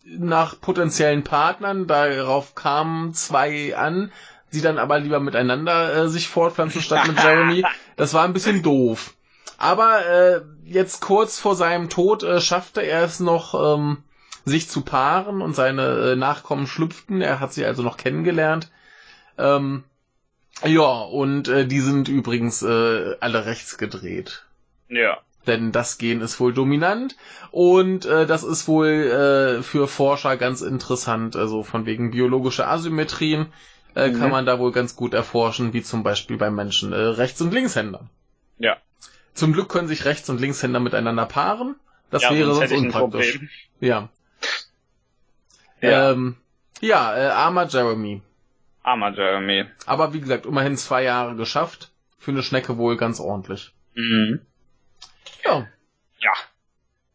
nach potenziellen Partnern. Darauf kamen zwei an, die dann aber lieber miteinander äh, sich fortpflanzen statt mit Jeremy. Das war ein bisschen doof. Aber äh, jetzt kurz vor seinem Tod äh, schaffte er es noch, ähm, sich zu paaren und seine äh, Nachkommen schlüpften. Er hat sie also noch kennengelernt. Ähm, ja, und äh, die sind übrigens äh, alle rechts gedreht.
Ja.
Denn das Gen ist wohl dominant und äh, das ist wohl äh, für Forscher ganz interessant, also von wegen biologischer Asymmetrien äh,
Mhm.
kann man da wohl ganz gut erforschen, wie zum Beispiel bei Menschen äh, Rechts- und Linkshänder.
Ja.
Zum Glück können sich Rechts- und Linkshänder miteinander paaren. Das
ja,
wäre sonst
ein
unpraktisch. Ja.
Ja.
Ähm, ja, äh, armer Jeremy.
Armer Jeremy.
Aber wie gesagt, immerhin zwei Jahre geschafft. Für eine Schnecke wohl ganz ordentlich.
Mhm.
Ja.
Ja.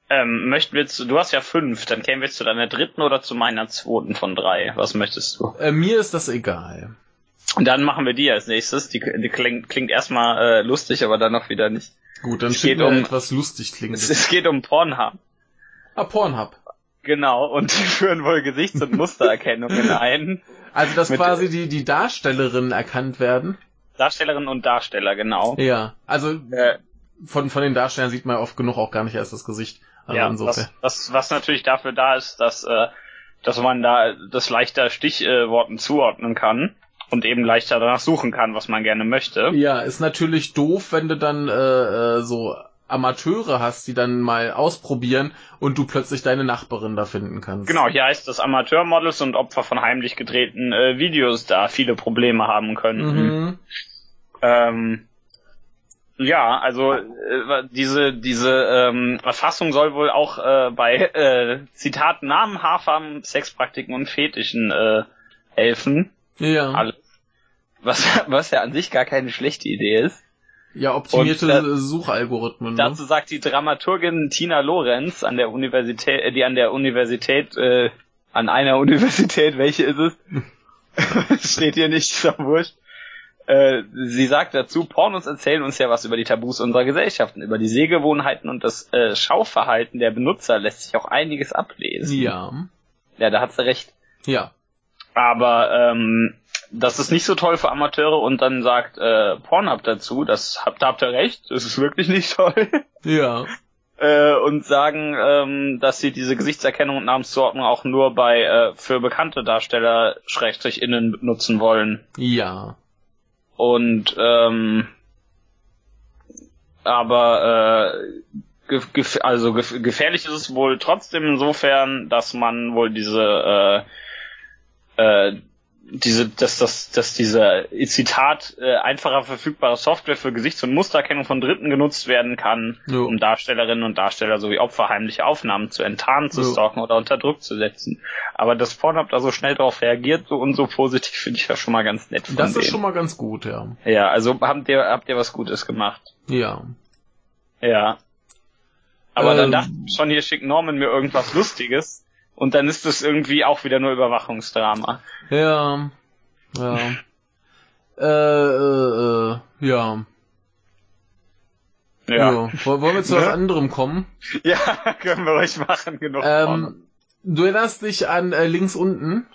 Ähm, möchten wir zu, du hast ja fünf, dann kämen wir zu deiner dritten oder zu meiner zweiten von drei. Was möchtest du?
Äh, mir ist das egal.
Und dann machen wir die als nächstes. Die, die klingt, klingt erstmal äh, lustig, aber dann noch wieder nicht.
Gut, dann
Es
schicken
geht um-
etwas lustig
Es,
klingendes.
es geht um Pornhub.
Ah, Pornhub.
Genau, und die führen wohl Gesichts- und Mustererkennungen ein.
Also, dass quasi die, die Darstellerinnen erkannt werden.
Darstellerinnen und Darsteller, genau.
Ja. Also,
Äh,
von, von den Darstellern sieht man oft genug auch gar nicht erst das Gesicht. Also
ja,
insofern.
was, was, was natürlich dafür da ist, dass, äh, dass man da das leichter Stichworten zuordnen kann und eben leichter danach suchen kann, was man gerne möchte.
Ja, ist natürlich doof, wenn du dann äh, äh, so Amateure hast, die dann mal ausprobieren und du plötzlich deine Nachbarin da finden kannst.
Genau, hier heißt es Amateurmodels und Opfer von heimlich gedrehten äh, Videos da viele Probleme haben könnten.
Mhm.
Ähm, ja, also äh, diese diese ähm, Erfassung soll wohl auch äh, bei äh, Zitat Namen, Haarfarben, Sexpraktiken und Fetischen äh, helfen.
Ja.
Alles. Was was ja an sich gar keine schlechte Idee ist.
Ja, optimierte
Und, äh,
Suchalgorithmen. Ne?
Dazu sagt die Dramaturgin Tina Lorenz an der Universität, äh, die an der Universität, äh, an einer Universität, welche ist es? Steht hier nicht, ist doch wurscht. Äh, sie sagt dazu, Pornos erzählen uns ja was über die Tabus unserer Gesellschaften, über die Sehgewohnheiten und das äh, Schauverhalten der Benutzer lässt sich auch einiges ablesen.
Ja.
Ja, da hat sie recht.
Ja.
Aber ähm, das ist nicht so toll für Amateure und dann sagt äh, Pornhub dazu, das habt, da habt ihr recht, das ist wirklich nicht toll.
Ja.
äh, und sagen, ähm, dass sie diese Gesichtserkennung und Namenszuordnung auch nur bei äh, für bekannte Darsteller Schrägstrich innen nutzen wollen.
Ja.
Und ähm, aber äh, gef gef also gef gefährlich ist es wohl trotzdem insofern, dass man wohl diese äh, äh, diese, dass das, dass diese Zitat äh, einfacher verfügbare Software für Gesichts- und Mustererkennung von Dritten genutzt werden kann,
Jo.
um Darstellerinnen und Darsteller sowie Opfer heimliche Aufnahmen zu enttarnen, zu
Jo.
stalken oder unter Druck zu setzen. Aber dass Pornhub da so schnell darauf reagiert so und so positiv, finde ich ja schon mal ganz nett von
Das
denen.
ist schon mal ganz gut, ja.
ja, also habt ihr, habt ihr was Gutes gemacht.
Ja.
Ja. Aber
Ähm.
dann dachte ich schon, hier schickt Norman mir irgendwas Lustiges. Und dann ist es irgendwie auch wieder nur Überwachungsdrama.
Ja. Ja. äh, äh, äh, ja. ja. Woll- Wollen wir zu was anderem kommen?
Ja, können wir ruhig machen, genug.
Ähm, du erinnerst dich an äh, links unten?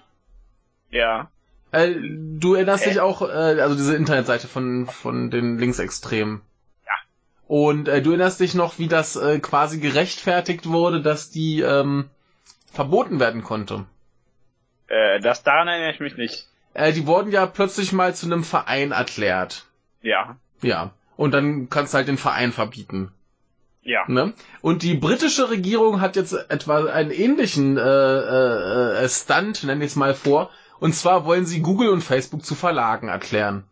ja.
Äh, du erinnerst
Hä?
dich auch, äh, also diese Internetseite von, von den Linksextremen. Ja. Und äh, du erinnerst dich noch, wie das äh, quasi gerechtfertigt wurde, dass die ähm, verboten werden konnte.
Äh, das daran erinnere ich mich nicht.
Äh, die wurden ja plötzlich mal zu einem Verein erklärt.
Ja.
Ja. Und dann kannst du halt den Verein verbieten.
Ja.
Ne? Und die britische Regierung hat jetzt etwa einen ähnlichen äh, äh, äh, Stunt, nenne ich es mal vor. Und zwar wollen sie Google und Facebook zu Verlagen erklären.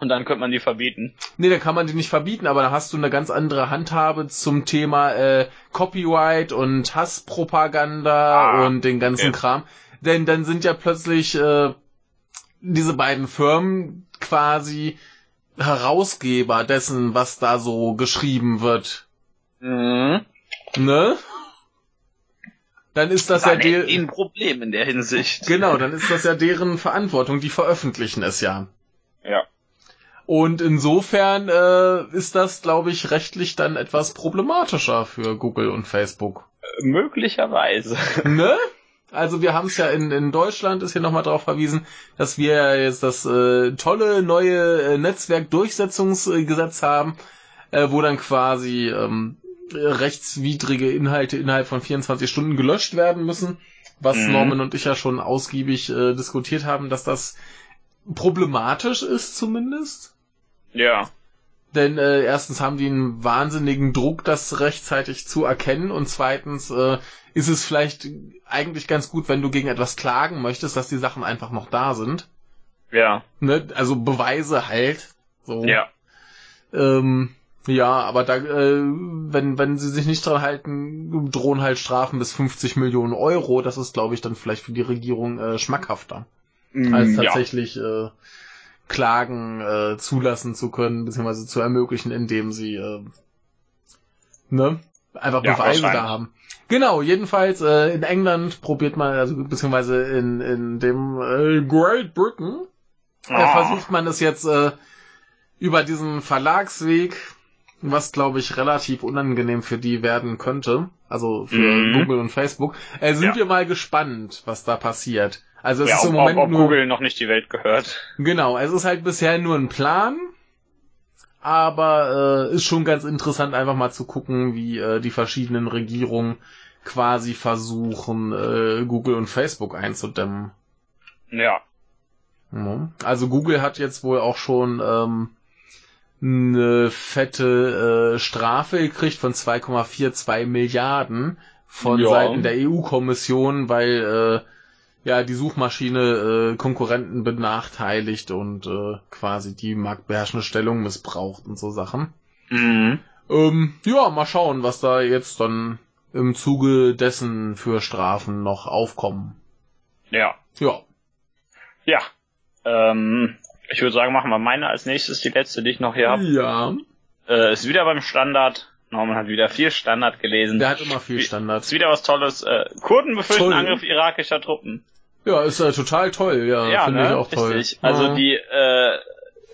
Und dann könnte man die verbieten.
Nee, da kann man die nicht verbieten, aber da hast du eine ganz andere Handhabe zum Thema äh, Copyright und Hasspropaganda
Ah,
und den ganzen
okay.
Kram. Denn dann sind ja plötzlich äh, diese beiden Firmen quasi Herausgeber dessen, was da so geschrieben wird.
Mhm.
Ne? Dann ist das ja
War
der...
ein Problem in der Hinsicht.
Genau, dann ist das ja deren Verantwortung. Die veröffentlichen es ja.
Ja.
Und insofern äh, ist das, glaube ich, rechtlich dann etwas problematischer für Google und Facebook.
Möglicherweise.
Ne? Also wir haben es ja in, in Deutschland, ist hier nochmal darauf verwiesen, dass wir jetzt das äh, tolle neue äh, Netzwerkdurchsetzungsgesetz haben, äh, wo dann quasi ähm, rechtswidrige Inhalte innerhalb von 24 Stunden gelöscht werden müssen, was
Mhm.
Norman und ich ja schon ausgiebig äh, diskutiert haben, dass das problematisch ist zumindest.
Ja.
Denn äh, erstens haben die einen wahnsinnigen Druck, das rechtzeitig zu erkennen und zweitens äh, ist es vielleicht eigentlich ganz gut, wenn du gegen etwas klagen möchtest, dass die Sachen einfach noch da sind.
Ja.
Ne? Also Beweise halt. So.
Ja.
Ähm, ja, aber da, äh, wenn, wenn sie sich nicht dran halten, drohen halt Strafen bis 50 Millionen Euro. Das ist, glaube ich, dann vielleicht für die Regierung äh, schmackhafter als
ja.
tatsächlich äh, Klagen äh, zulassen zu können, beziehungsweise zu ermöglichen, indem sie äh, ne, einfach
Ja,
Beweise da haben. Genau, jedenfalls äh, in England probiert man, also beziehungsweise in, in dem äh, Great Britain, äh,
Ah.
versucht man es jetzt äh, über diesen Verlagsweg, was glaube ich relativ unangenehm für die werden könnte, also für
Mhm.
Google und Facebook. Äh, sind
Ja.
wir mal gespannt, was da passiert. Also es
ja,
ist im
ob,
Moment
ob,
nur
Google noch nicht die Welt gehört.
Genau, es ist halt bisher nur ein Plan, aber äh, ist schon ganz interessant, einfach mal zu gucken, wie äh, die verschiedenen Regierungen quasi versuchen, äh, Google und Facebook einzudämmen.
Ja.
Ja. Also Google hat jetzt wohl auch schon ähm, eine fette äh, Strafe gekriegt von 2,42 Milliarden von
Ja.
Seiten der EU-Kommission, weil äh, ja die Suchmaschine äh, Konkurrenten benachteiligt und äh, quasi die marktbeherrschende Stellung missbraucht und so Sachen.
Mhm.
Ähm, ja, mal schauen, was da jetzt dann im Zuge dessen für Strafen noch aufkommen.
Ja.
Ja.
Ja. Ähm, ich würde sagen, machen wir meine als nächstes, die letzte, die ich noch hier habe.
Ja.
äh, ist wieder beim Standard. Norman hat wieder viel Standard gelesen.
Der hat immer viel Standard.
Ist wieder was Tolles. Äh, Kurden befürchten. Angriff irakischer Truppen.
Ja, ist ja total toll, ja,
Ja,
finde
ne?
ich auch toll.
Richtig. Also
ja.
die äh,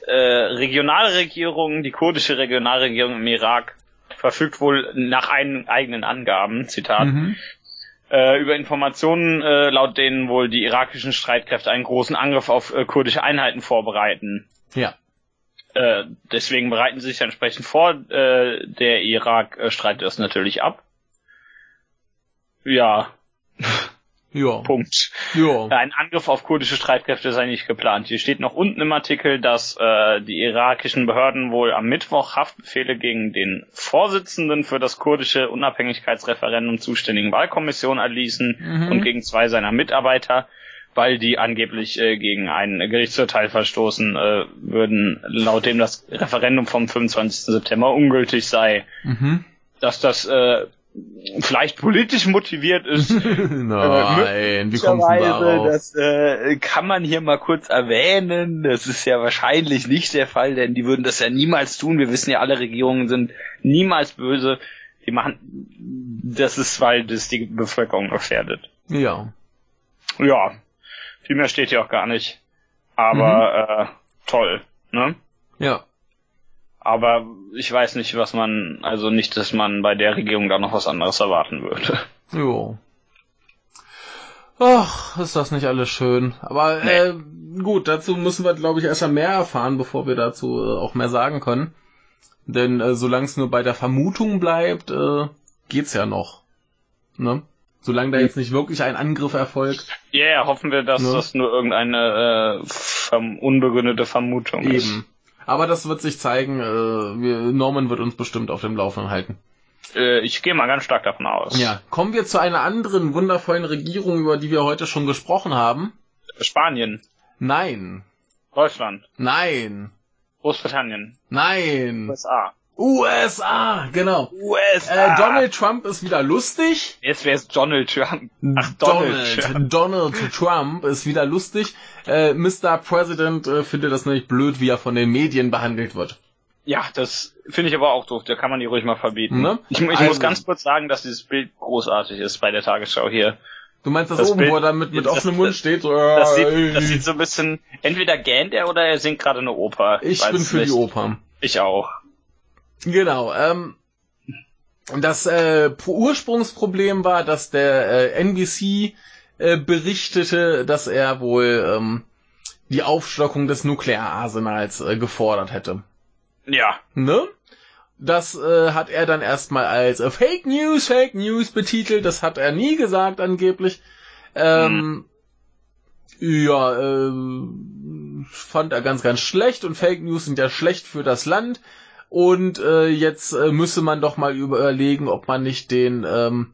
äh, Regionalregierung, die kurdische Regionalregierung im Irak verfügt wohl nach ein, eigenen Angaben, Zitat,
Mhm.
äh, über Informationen, äh, laut denen wohl die irakischen Streitkräfte einen großen Angriff auf äh, kurdische Einheiten vorbereiten.
Ja.
Äh, deswegen bereiten sie sich entsprechend vor. Äh, der Irak äh, streitet das natürlich ab. Ja,
Ja.
Punkt.
Ja.
Ein Angriff auf kurdische Streitkräfte ist eigentlich geplant. Hier steht noch unten im Artikel, dass äh, die irakischen Behörden wohl am Mittwoch Haftbefehle gegen den Vorsitzenden für das kurdische Unabhängigkeitsreferendum zuständigen Wahlkommission erließen
Mhm.
und gegen zwei seiner Mitarbeiter, weil die angeblich äh, gegen ein Gerichtsurteil verstoßen äh, würden, laut dem das Referendum vom 25. September ungültig sei.
Mhm.
Dass das äh, vielleicht politisch motiviert ist,
Nein, wie kommst du denn
Möglicherweise,
darauf?
Das äh, kann man hier mal kurz erwähnen. Das ist ja wahrscheinlich nicht der Fall, denn die würden das ja niemals tun. Wir wissen ja, alle Regierungen sind niemals böse. Die machen, das ist, weil das die Bevölkerung gefährdet.
Ja.
Ja, viel mehr steht hier auch gar nicht. Aber äh, toll, ne?
Ja.
Aber ich weiß nicht, was man, also nicht, dass man bei der Regierung da noch was anderes erwarten würde.
Jo. Ach, ist das nicht alles schön. Aber äh, gut, dazu müssen wir, glaube ich, erst mal mehr erfahren, bevor wir dazu äh, auch mehr sagen können. Denn äh, solange es nur bei der Vermutung bleibt, äh, geht's ja noch. Ne? Solange da jetzt nicht wirklich ein Angriff erfolgt.
Ja, yeah, hoffen wir, dass
Ne?
das nur irgendeine äh, verm unbegründete Vermutung ist.
Eben. Aber das wird sich zeigen. Äh, wir, Norman wird uns bestimmt auf dem Laufenden halten.
Äh, ich gehe mal ganz stark davon aus.
Ja, kommen wir zu einer anderen wundervollen Regierung, über die wir heute schon gesprochen haben.
Spanien,
Nein.
Deutschland,
Nein.
Großbritannien,
Nein.
USA.
USA, genau.
USA.
Äh, Donald Trump ist wieder lustig.
Jetzt wäre es Donald Trump. Ach, Donald, Trump.
Donald Trump ist wieder lustig. Äh, Mr. President äh, findet das nämlich blöd, wie er von den Medien behandelt wird.
Ja, das finde ich aber auch doof. Da kann man die ruhig mal verbieten.
Ne?
Ich, ich
Also-
muss ganz kurz sagen, dass dieses Bild großartig ist bei der Tagesschau hier.
Du meinst das,
Das
oben,
Bild-
wo er dann mit, mit offenem Mund
das-
steht? So,
Das
äh,
sieht, das sieht so ein bisschen, entweder gähnt er oder er singt gerade eine Oper.
ich
weiß
bin für
nicht.
die Oper.
Ich auch.
Genau. Ähm, das äh, Ursprungsproblem war, dass der äh, NBC äh, berichtete, dass er wohl ähm, die Aufstockung des Nukleararsenals äh, gefordert hätte.
Ja.
Ne? Das äh, hat er dann erstmal als äh, Fake News, Fake News betitelt. Das hat er nie gesagt angeblich. Ähm, Ja, ähm, fand er ganz, ganz schlecht und Fake News sind ja schlecht für das Land. Und äh, jetzt äh, müsse man doch mal überlegen, ob man nicht den ähm,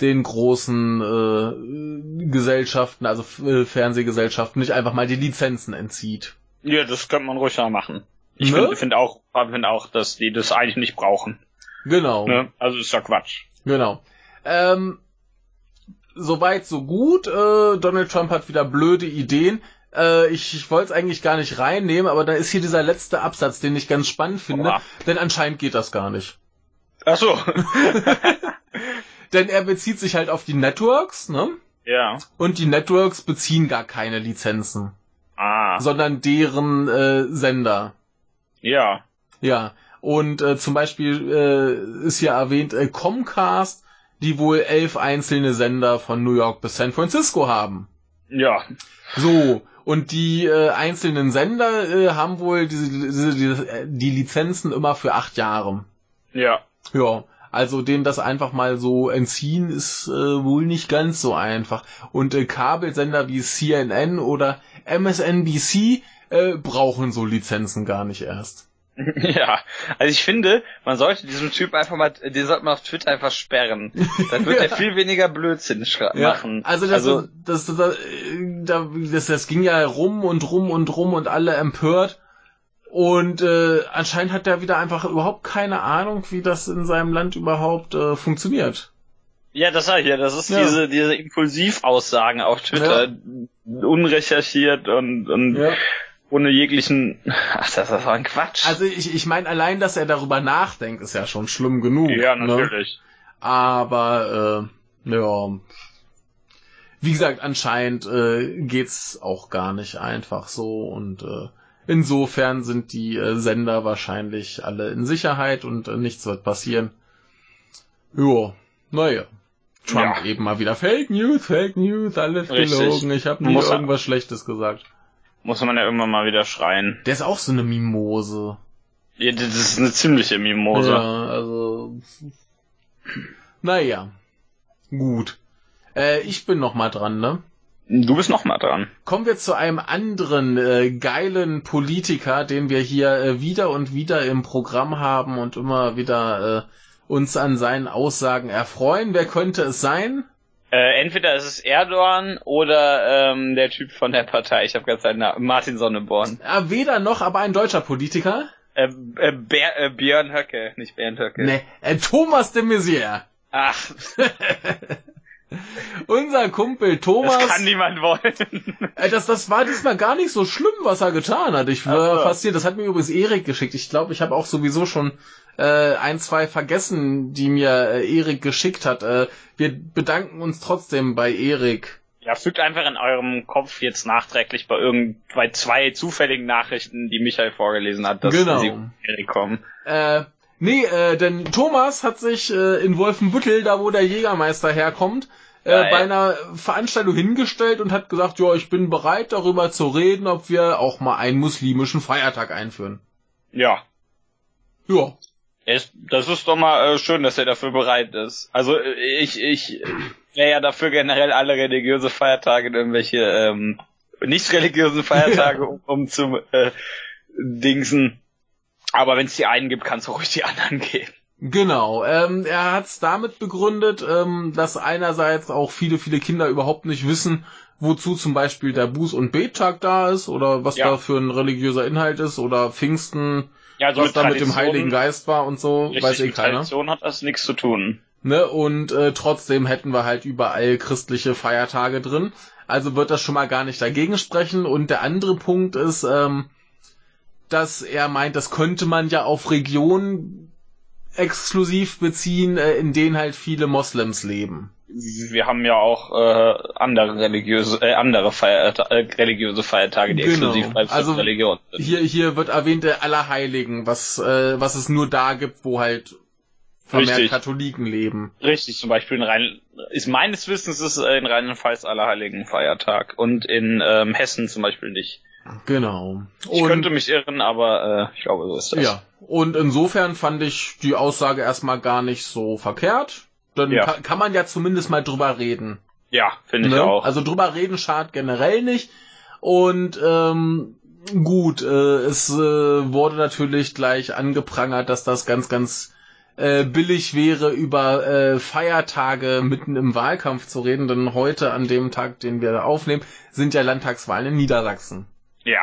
den großen äh, Gesellschaften, also äh, Fernsehgesellschaften, nicht einfach mal die Lizenzen entzieht.
Ja, das könnte man ruhig mal machen. Ich
Ne?
finde find auch, find auch, dass die das eigentlich nicht brauchen.
Genau.
Ne? Also ist ja Quatsch.
Genau. Ähm, Soweit, so gut. Äh, Donald Trump hat wieder blöde Ideen. Äh, ich ich wollte es eigentlich gar nicht reinnehmen, aber da ist hier dieser letzte Absatz, den ich ganz spannend finde.
Oha.
Denn anscheinend geht das gar nicht.
Ach so.
Denn er bezieht sich halt auf die Networks, ne?
ja.
Und die Networks beziehen gar keine Lizenzen,
Ah.
sondern deren äh, Sender.
Ja.
Ja. Und äh, zum Beispiel äh, ist hier erwähnt äh, Comcast, die wohl elf einzelne Sender von New York bis San Francisco haben.
Ja.
So, und die äh, einzelnen Sender äh, haben wohl diese, diese, diese, äh, die Lizenzen immer für acht Jahre.
Ja.
Ja, also denen das einfach mal so entziehen ist äh, wohl nicht ganz so einfach. Und äh, Kabelsender wie CNN oder MSNBC äh, brauchen so Lizenzen gar nicht erst.
Ja, also ich finde, man sollte diesem Typ einfach mal, den sollte man auf Twitter einfach sperren. Dann wird er viel weniger Blödsinn schra- machen.
also das, das, das, das, da- das, das ging ja rum und rum und rum und alle empört. Und äh, anscheinend hat er wieder einfach überhaupt keine Ahnung, wie das in seinem Land überhaupt äh, funktioniert.
ja, das sag ich ja, das ist
Ja.
diese, diese Impulsivaussagen auf Twitter, unrecherchiert und, und
Ja.
Ohne jeglichen. Ach, das, das war ein Quatsch.
Also ich, ich meine, allein, dass er darüber nachdenkt, ist ja schon schlimm genug.
ja,
Ne?
natürlich.
Aber äh, ja. Wie gesagt, anscheinend äh, geht's auch gar nicht einfach so und äh, insofern sind die äh, Sender wahrscheinlich alle in Sicherheit und äh, nichts wird passieren. Jo, naja. Trump
Ja.
eben mal wieder Fake News, Fake News, alles
Richtig.
gelogen. Ich habe nie irgendwas Schlechtes gesagt.
Muss man ja irgendwann mal wieder schreien.
Der ist auch so eine Mimose.
Ja, das ist eine ziemliche Mimose.
Ja, also. Naja. Gut. Äh, ich bin noch mal dran, ne?
Du bist noch mal dran.
Kommen wir zu einem anderen äh, geilen Politiker, den wir hier äh, wieder und wieder im Programm haben und immer wieder äh, uns an seinen Aussagen erfreuen. Wer könnte es sein?
Äh, entweder ist es Erdogan oder ähm, der Typ von der Partei. Ich habe ganz seinen Namen. Martin Sonneborn.
Weder noch, aber ein deutscher Politiker.
Äh, äh, Ber äh, Björn Höcke, nicht Bernd Höcke.
Ne, äh, Thomas de Maizière.
Ach,
Unser Kumpel Thomas.
das kann niemand wollen.
Äh, Das, das war diesmal gar nicht so schlimm, was er getan hat. Ich war
Ach so.
fasziniert. Das hat mir übrigens Erik geschickt. Ich glaube, ich habe auch sowieso schon äh, ein, zwei vergessen, die mir äh, Erik geschickt hat. Äh, wir bedanken uns trotzdem bei Erik.
ja, fügt einfach in eurem Kopf jetzt nachträglich bei irgend bei zwei zufälligen Nachrichten, die Michael vorgelesen hat, dass
Genau.
sie Erik kommen.
Äh, nee, äh, denn Thomas hat sich äh, in Wolfenbüttel, da wo der Jägermeister herkommt, äh, bei einer Veranstaltung hingestellt und hat gesagt, ja, ich bin bereit darüber zu reden, ob wir auch mal einen muslimischen Feiertag einführen.
Ja.
Ja.
Es, das ist doch mal äh, schön, dass er dafür bereit ist. Also äh, ich, ich wäre ja dafür generell alle religiöse Feiertage in irgendwelche ähm, nicht religiösen Feiertage um, um zu äh, dingsen. Aber wenn es die einen gibt, kann es auch ruhig die anderen geben.
Genau, ähm, er hat es damit begründet, ähm, dass einerseits auch viele, viele Kinder überhaupt nicht wissen, wozu zum Beispiel der Buß- und Bettag da ist oder was
Ja.
da für ein religiöser Inhalt ist oder Pfingsten,
Ja, also
was da mit dem
Tradition-
Heiligen Geist war und so,
Richtig,
weiß eh
mit
keiner.
Tradition hat das nichts zu tun.
Ne? Und äh, trotzdem hätten wir halt überall christliche Feiertage drin. Also wird das schon mal gar nicht dagegen sprechen. Und der andere Punkt ist, ähm, dass er meint, das könnte man ja auf Regionen exklusiv beziehen, äh, in denen halt viele Moslems leben.
Wir haben ja auch äh, andere religiöse, äh, andere Feierta äh, religiöse Feiertage, die
Genau.
exklusiv bei
Also,
Religion sind.
Hier, hier wird erwähnt der Allerheiligen, was, äh, was es nur da gibt, wo halt vermehrt
Richtig.
Katholiken leben.
Richtig, zum Beispiel in Rhein ist meines Wissens ist äh, in Rheinland-Pfalz Allerheiligen Feiertag und in ähm, Hessen zum Beispiel nicht.
Genau.
Ich könnte mich irren, aber äh, ich glaube, so ist das.
Ja, und insofern fand ich die Aussage erstmal gar nicht so verkehrt. Dann
Ja.
kann, kann man ja zumindest mal drüber reden.
Ja, finde ich
ne?
auch.
Also drüber reden schadet generell nicht. Und ähm, gut, äh, es äh, wurde natürlich gleich angeprangert, dass das ganz, ganz äh, billig wäre, über äh, Feiertage mitten im Wahlkampf zu reden. Denn heute, an dem Tag, den wir aufnehmen, sind ja Landtagswahlen in Niedersachsen.
ja.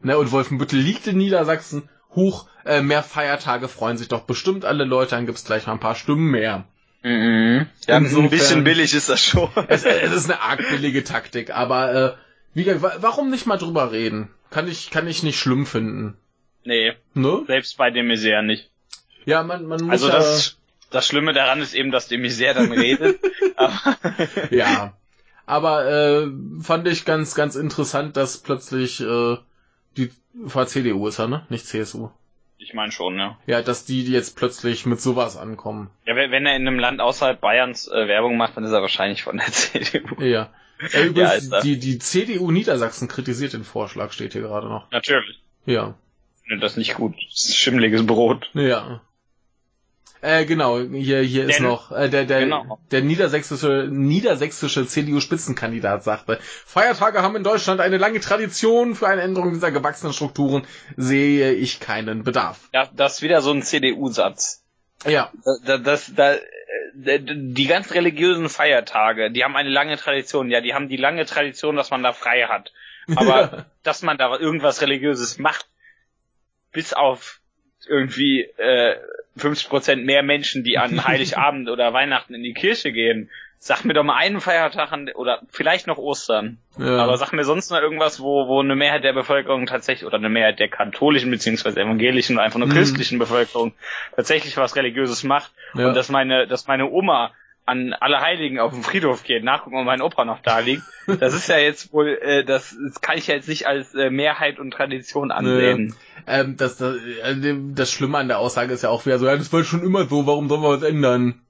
Ne, und Wolfenbüttel liegt in Niedersachsen. Huch, äh, mehr Feiertage freuen sich doch bestimmt alle Leute, dann gibt's gleich mal ein paar Stimmen mehr.
Mhm. Ja,
Insofern-
ein bisschen billig ist das schon.
Es, äh, es ist eine arg billige Taktik, aber äh, wie warum nicht mal drüber reden? Kann ich, kann ich nicht schlimm finden.
nee,
Ne?
selbst bei dem Misère nicht.
Ja, man, man muss
Also
ja,
das, das Schlimme daran ist eben, dass der Misère dann redet. Aber
ja. Aber äh, fand ich ganz, ganz interessant, dass plötzlich äh, die war CDU ist er, ne? Nicht CSU.
Ich meine schon, ja.
Ja, dass die jetzt plötzlich mit sowas ankommen.
Ja, wenn er in einem Land außerhalb Bayerns äh, Werbung macht, dann ist er wahrscheinlich von der CDU.
Ja. Äh, übrigens,
ist er.
die, die CDU Niedersachsen kritisiert den Vorschlag, steht hier gerade noch.
Natürlich.
Ja.
Das nicht gut. Das ist schimmeliges Brot.
Ja. Äh, genau, hier, hier ist
Denn-
noch, äh, der, der,
Genau.
der niedersächsische, niedersächsische CDU-Spitzenkandidat sagte, Feiertage haben in Deutschland eine lange Tradition, für eine Änderung dieser gewachsenen Strukturen sehe ich keinen Bedarf.
Ja, das ist wieder so ein CDU-Satz.
Ja,
Da, das, da, äh, die ganz religiösen Feiertage, die haben eine lange Tradition. Ja, die haben die lange Tradition, dass man da frei hat. Aber dass man da irgendwas Religiöses macht, bis auf irgendwie äh, 50% mehr Menschen, die an Heiligabend oder Weihnachten in die Kirche gehen. Sag mir doch mal einen Feiertag an, oder vielleicht noch Ostern.
Ja.
Aber sag mir sonst mal irgendwas, wo, wo eine Mehrheit der Bevölkerung tatsächlich, oder eine Mehrheit der katholischen beziehungsweise evangelischen oder einfach nur
Mhm.
christlichen Bevölkerung tatsächlich was Religiöses macht.
Ja.
Und dass meine, dass meine Oma an alle Heiligen auf den Friedhof geht, nachgucken, ob mein Opa noch da liegt. Das ist ja jetzt wohl, äh, das, das kann ich ja jetzt nicht als äh, Mehrheit und Tradition ansehen.
Ähm, das, das, äh, das Schlimme an der Aussage ist ja auch wieder so, ja, das war schon immer so, warum sollen wir was ändern?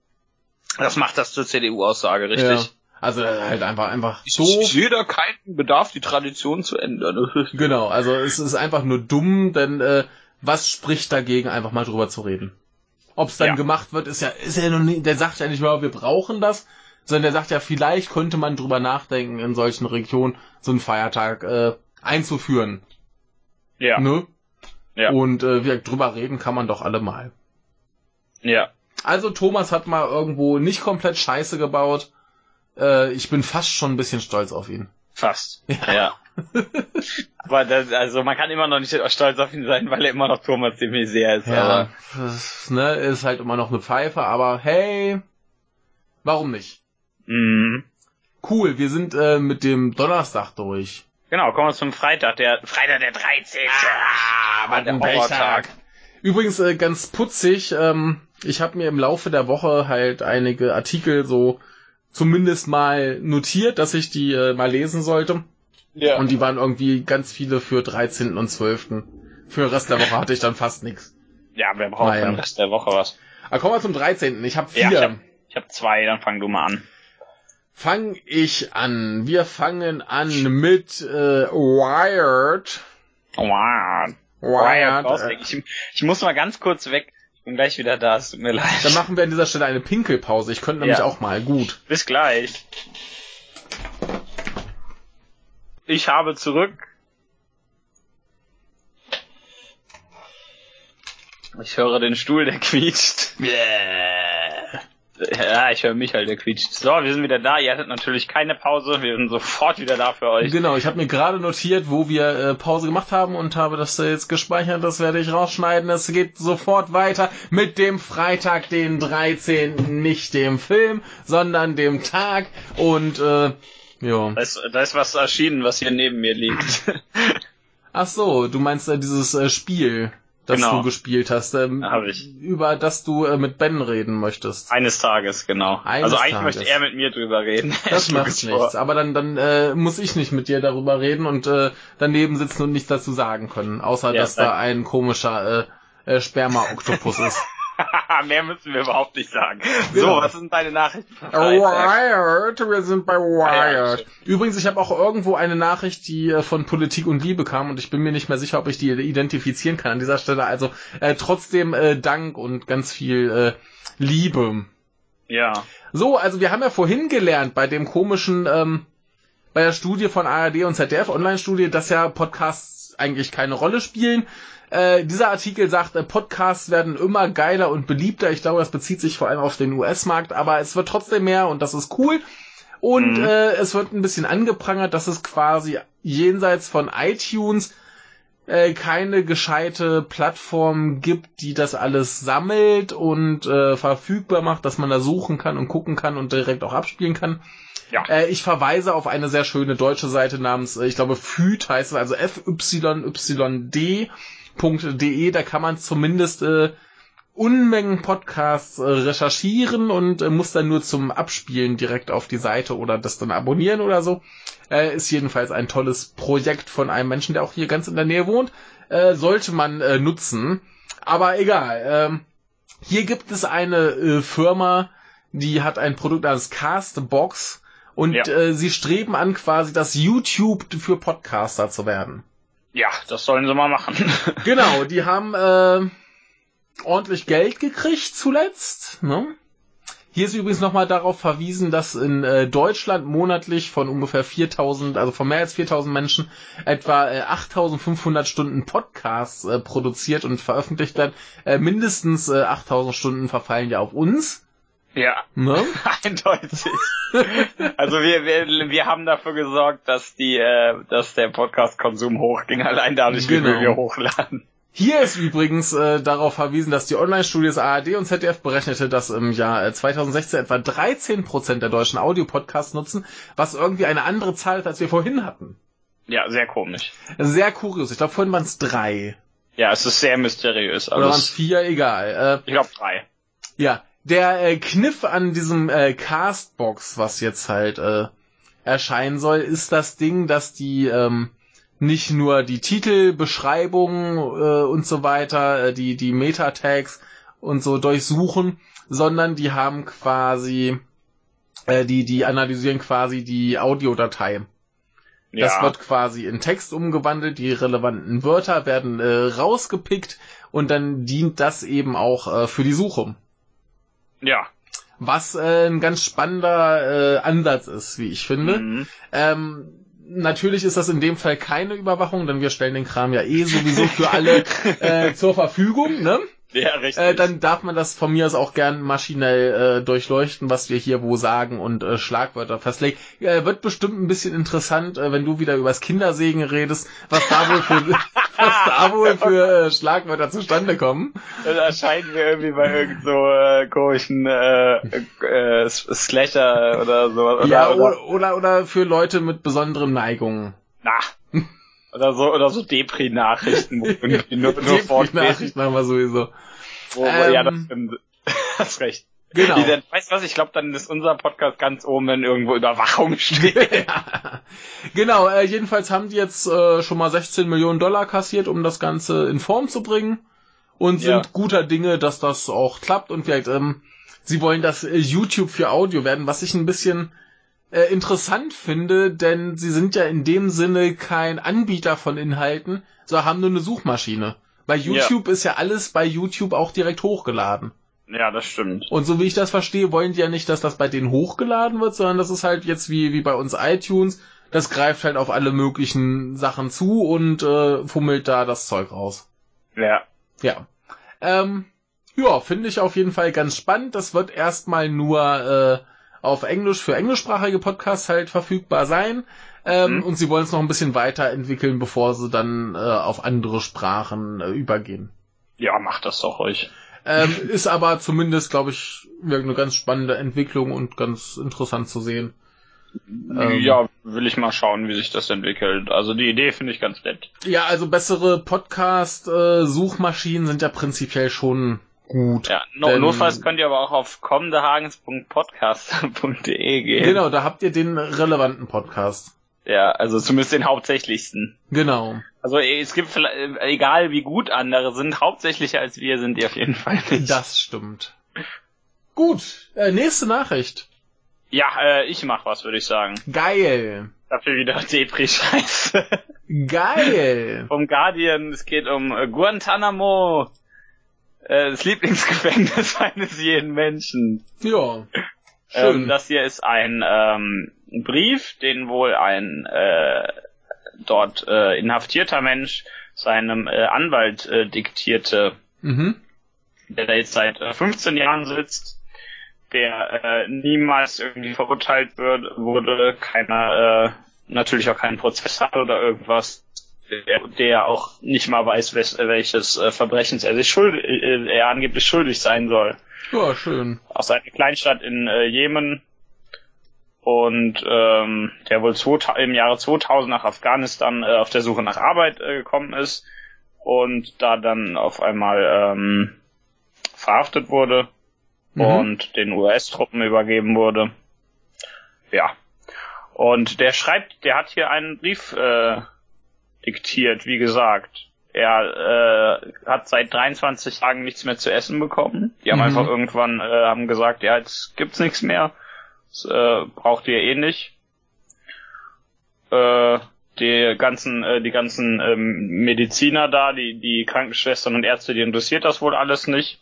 Das macht das zur CDU-Aussage, richtig.
Ja. Also äh, halt einfach, einfach so.
ich sehe da keinen Bedarf, die Tradition zu ändern.
Genau, also es ist einfach nur dumm, denn äh, was spricht dagegen, einfach mal drüber zu reden? Ob es dann
Ja.
gemacht wird, ist ja, ist ja noch nie, der sagt ja nicht mal, wir brauchen das, sondern der sagt ja, vielleicht könnte man drüber nachdenken, in solchen Regionen so einen Feiertag äh, einzuführen.
Ja,
Ne?
Ja.
Und äh, wir drüber reden kann man doch alle mal.
ja.
Also Thomas hat mal irgendwo nicht komplett Scheiße gebaut. Äh, ich bin fast schon ein bisschen stolz auf ihn.
Fast. Ja. Aber das, also man kann immer noch nicht stolz auf ihn sein, weil er immer noch Thomas de Maizière ist.
Ja, das, ne, ist halt immer noch eine Pfeife, aber hey, warum nicht?
mh.
Cool, wir sind äh, mit dem Donnerstag durch.
Genau, kommen wir zum Freitag, der Freitag der 13.
Ah,
der Horrortag.
Übrigens äh, ganz putzig, ähm, ich habe mir im Laufe der Woche halt einige Artikel so zumindest mal notiert, dass ich die äh, mal lesen sollte.
Ja.
Und die waren irgendwie ganz viele für 13. und 12. Für den Rest der Woche hatte ich dann fast nichts.
ja, wer braucht
Naja.
für den Rest der Woche was?
Aber kommen wir zum 13. Ich habe
Ja,
vier.
ich hab, ich hab zwei, dann fang du mal an.
Fang ich an. Wir fangen an mit äh, Wired. Wired.
Wired
Äh,
ich, ich muss mal ganz kurz weg. Ich bin gleich wieder da, es tut mir leid.
dann machen wir an dieser Stelle eine Pinkelpause. Ich könnte nämlich
Ja.
auch mal. Gut.
Bis gleich. Ich habe zurück. Ich höre den Stuhl, der quietscht. Ja, ich höre mich halt, der quietscht. So, wir sind wieder da. Ihr hattet natürlich keine Pause. Wir sind sofort wieder da für euch.
Genau, ich habe mir gerade notiert, wo wir äh, Pause gemacht haben und habe das jetzt gespeichert. Das werde ich rausschneiden. Es geht sofort weiter mit dem Freitag, den 13. Nicht dem Film, sondern dem Tag. Und äh, ja.
Da ist, da ist was erschienen, was hier neben mir liegt.
Ach so, du meinst äh, dieses äh, Spiel, das
Genau.
du gespielt hast, ähm,
Hab ich.
über das du äh, mit Ben reden möchtest.
Eines Tages, genau.
Eines
also eigentlich
Tages.
möchte er mit mir drüber reden.
Das macht nichts.
vor.
Aber dann, dann äh, muss ich nicht mit dir darüber reden und äh, daneben sitzen und nichts dazu sagen können, außer
Ja,
dass da ein komischer äh, äh, Sperma-Oktopus ist.
Mehr müssen wir überhaupt nicht sagen.
Genau.
So, was sind deine Nachrichten?
Wired, wir sind bei Wired. Übrigens, ich habe auch irgendwo eine Nachricht, die äh, von Politik und Liebe kam und ich bin mir nicht mehr sicher, ob ich die identifizieren kann an dieser Stelle. Also äh, trotzdem äh, Dank und ganz viel äh, Liebe.
Ja.
So, also wir haben ja vorhin gelernt bei dem komischen, ähm, bei der Studie von ARD und ZDF, Online-Studie, dass ja Podcasts eigentlich keine Rolle spielen. Äh, dieser Artikel sagt, äh, Podcasts werden immer geiler und beliebter. Ich glaube, das bezieht sich vor allem auf den US-Markt, aber es wird trotzdem mehr und das ist cool. Und
Mhm.
äh, es wird ein bisschen angeprangert, dass es quasi jenseits von iTunes äh, keine gescheite Plattform gibt, die das alles sammelt und äh, verfügbar macht, dass man da suchen kann und gucken kann und direkt auch abspielen kann.
Ja.
Äh, ich verweise auf eine sehr schöne deutsche Seite namens, äh, ich glaube, FYD heißt es, also fyyd.de, da kann man zumindest äh, Unmengen Podcasts äh, recherchieren und äh, muss dann nur zum Abspielen direkt auf die Seite oder das dann abonnieren oder so. Äh, ist jedenfalls ein tolles Projekt von einem Menschen, der auch hier ganz in der Nähe wohnt. Äh, sollte man äh, nutzen. Aber egal. Ähm, hier gibt es eine äh, Firma, die hat ein Produkt als Castbox und
Ja.
äh, sie streben an, quasi das YouTube für Podcaster zu werden.
Ja, das sollen sie mal machen.
Genau, die haben äh, ordentlich Geld gekriegt zuletzt. Ne? Hier ist übrigens nochmal darauf verwiesen, dass in äh, Deutschland monatlich von ungefähr 4000, also von mehr als 4000 Menschen, etwa äh, 8500 Stunden Podcasts äh, produziert und veröffentlicht werden. Äh, mindestens äh, 8000 Stunden verfallen ja auf uns.
Ja,
Ne?
eindeutig. Also wir, wir, wir haben dafür gesorgt, dass die, äh, dass der Podcast-Konsum hochging, allein dadurch, wie
Genau.
viel wir hochladen.
Hier ist übrigens äh, darauf verwiesen, dass die Online-Studios ARD und ZDF berechnete, dass im Jahr 2016 äh, etwa 13% der deutschen Audiopodcasts nutzen, was irgendwie eine andere Zahl ist, als wir vorhin hatten.
Ja, sehr komisch.
Sehr kurios. Ich glaube, vorhin waren es drei.
Ja, es ist sehr mysteriös.
Oder waren es vier? Egal.
Äh, ich glaube drei.
Ja, der äh, Kniff an diesem äh, Castbox, was jetzt halt äh, erscheinen soll, ist das Ding, dass die ähm, nicht nur die Titelbeschreibung äh, und so weiter, äh, die die Meta-Tags und so durchsuchen, sondern die haben quasi äh, die die analysieren quasi die Audiodatei. Ja. Das wird quasi in Text umgewandelt, die relevanten Wörter werden äh, rausgepickt und dann dient das eben auch äh, für die Suche.
Ja.
Was äh, ein ganz spannender äh, Ansatz ist, wie ich finde. Mhm. Ähm, natürlich ist das in dem Fall keine Überwachung, denn wir stellen den Kram ja eh sowieso für alle äh, zur Verfügung, ne?
Ja, richtig.
Äh, dann darf man das von mir aus auch gern maschinell äh, durchleuchten, was wir hier wo sagen und äh, Schlagwörter festlegen. Äh, wird bestimmt ein bisschen interessant, äh, wenn du wieder übers Kindersegen redest, was da wohl für, was da wohl für äh, Schlagwörter zustande kommen.
Das erscheinen wir irgendwie bei irgend so äh, komischen äh, äh, Slasher oder so.
Oder, ja, oder, oder, oder für Leute mit besonderen Neigungen.
Na. Oder so, oder so Depri-Nachrichten, nur, nur
Depri-Nachrichten haben wir sowieso.
Wo, ähm, ja, das stimmt. Hast recht. Genau. Die, weißt du was, ich glaube, dann ist unser Podcast ganz oben, wenn irgendwo Überwachung steht.
ja. Genau, äh, jedenfalls haben die jetzt äh, schon mal 16 Millionen Dollar kassiert, um das Ganze in Form zu bringen. Und sind ja. guter Dinge, dass das auch klappt. Und vielleicht, ähm, sie wollen das äh, YouTube für Audio werden, was ich ein bisschen äh, interessant finde, denn sie sind ja in dem Sinne kein Anbieter von Inhalten, sondern haben nur eine Suchmaschine. Bei YouTube ja. ist ja alles bei YouTube auch direkt hochgeladen.
Ja, das stimmt.
Und so wie ich das verstehe, wollen die ja nicht, dass das bei denen hochgeladen wird, sondern das ist halt jetzt wie, wie bei uns iTunes. Das greift halt auf alle möglichen Sachen zu und äh, fummelt da das Zeug raus.
Ja.
Ja. Ähm, ja, finde ich auf jeden Fall ganz spannend. Das wird erstmal nur äh, auf Englisch für englischsprachige Podcasts halt verfügbar sein. Ähm, mhm. Und sie wollen es noch ein bisschen weiterentwickeln, bevor sie dann äh, auf andere Sprachen äh, übergehen.
Ja, macht das doch euch.
Ähm, ist aber zumindest, glaube ich, eine ganz spannende Entwicklung und ganz interessant zu sehen.
Ähm, ja, will ich mal schauen, wie sich das entwickelt. Also die Idee finde ich ganz nett.
Ja, also bessere Podcast-Suchmaschinen äh, sind ja prinzipiell schon gut.
Ja, no, denn, notfalls könnt ihr aber auch auf kommendehagens.podcast.de gehen.
Genau, da habt ihr den relevanten Podcast.
Ja, also zumindest den hauptsächlichsten.
Genau.
Also es gibt egal wie gut andere sind, hauptsächlicher als wir sind die auf jeden Fall
nicht. Das stimmt. Gut, äh, nächste Nachricht.
Ja, äh, ich mach was, würde ich sagen.
Geil.
Dafür wieder Depri-Scheiße.
Geil.
Vom Guardian, es geht um äh, Guantanamo. Äh, das Lieblingsgefängnis eines jeden Menschen.
Ja.
Schön. Ähm, das hier ist ein ähm, Brief, den wohl ein äh, dort äh, inhaftierter Mensch seinem äh, Anwalt äh, diktierte, mhm. der da jetzt seit äh, 15 Jahren sitzt, der äh, niemals irgendwie verurteilt wird, wurde, keiner, äh, natürlich auch keinen Prozess hat oder irgendwas der, der auch nicht mal weiß, welches äh, Verbrechens er sich schuldig, äh, er angeblich schuldig sein soll.
Ja, schön.
Aus einer Kleinstadt in äh, Jemen. Und ähm, der wohl im Jahre 2000 nach Afghanistan äh, auf der Suche nach Arbeit äh, gekommen ist und da dann auf einmal ähm, verhaftet wurde mhm. und den US-Truppen übergeben wurde. Ja. Und der schreibt, der hat hier einen Brief äh, diktiert, wie gesagt. Er äh, hat seit 23 Tagen nichts mehr zu essen bekommen. Die haben mhm. einfach irgendwann äh, haben gesagt, ja, jetzt gibt's nichts mehr. Das äh, braucht ihr eh nicht. Äh, die ganzen, äh, die ganzen ähm, Mediziner da, die, die Krankenschwestern und Ärzte, die interessiert das wohl alles nicht.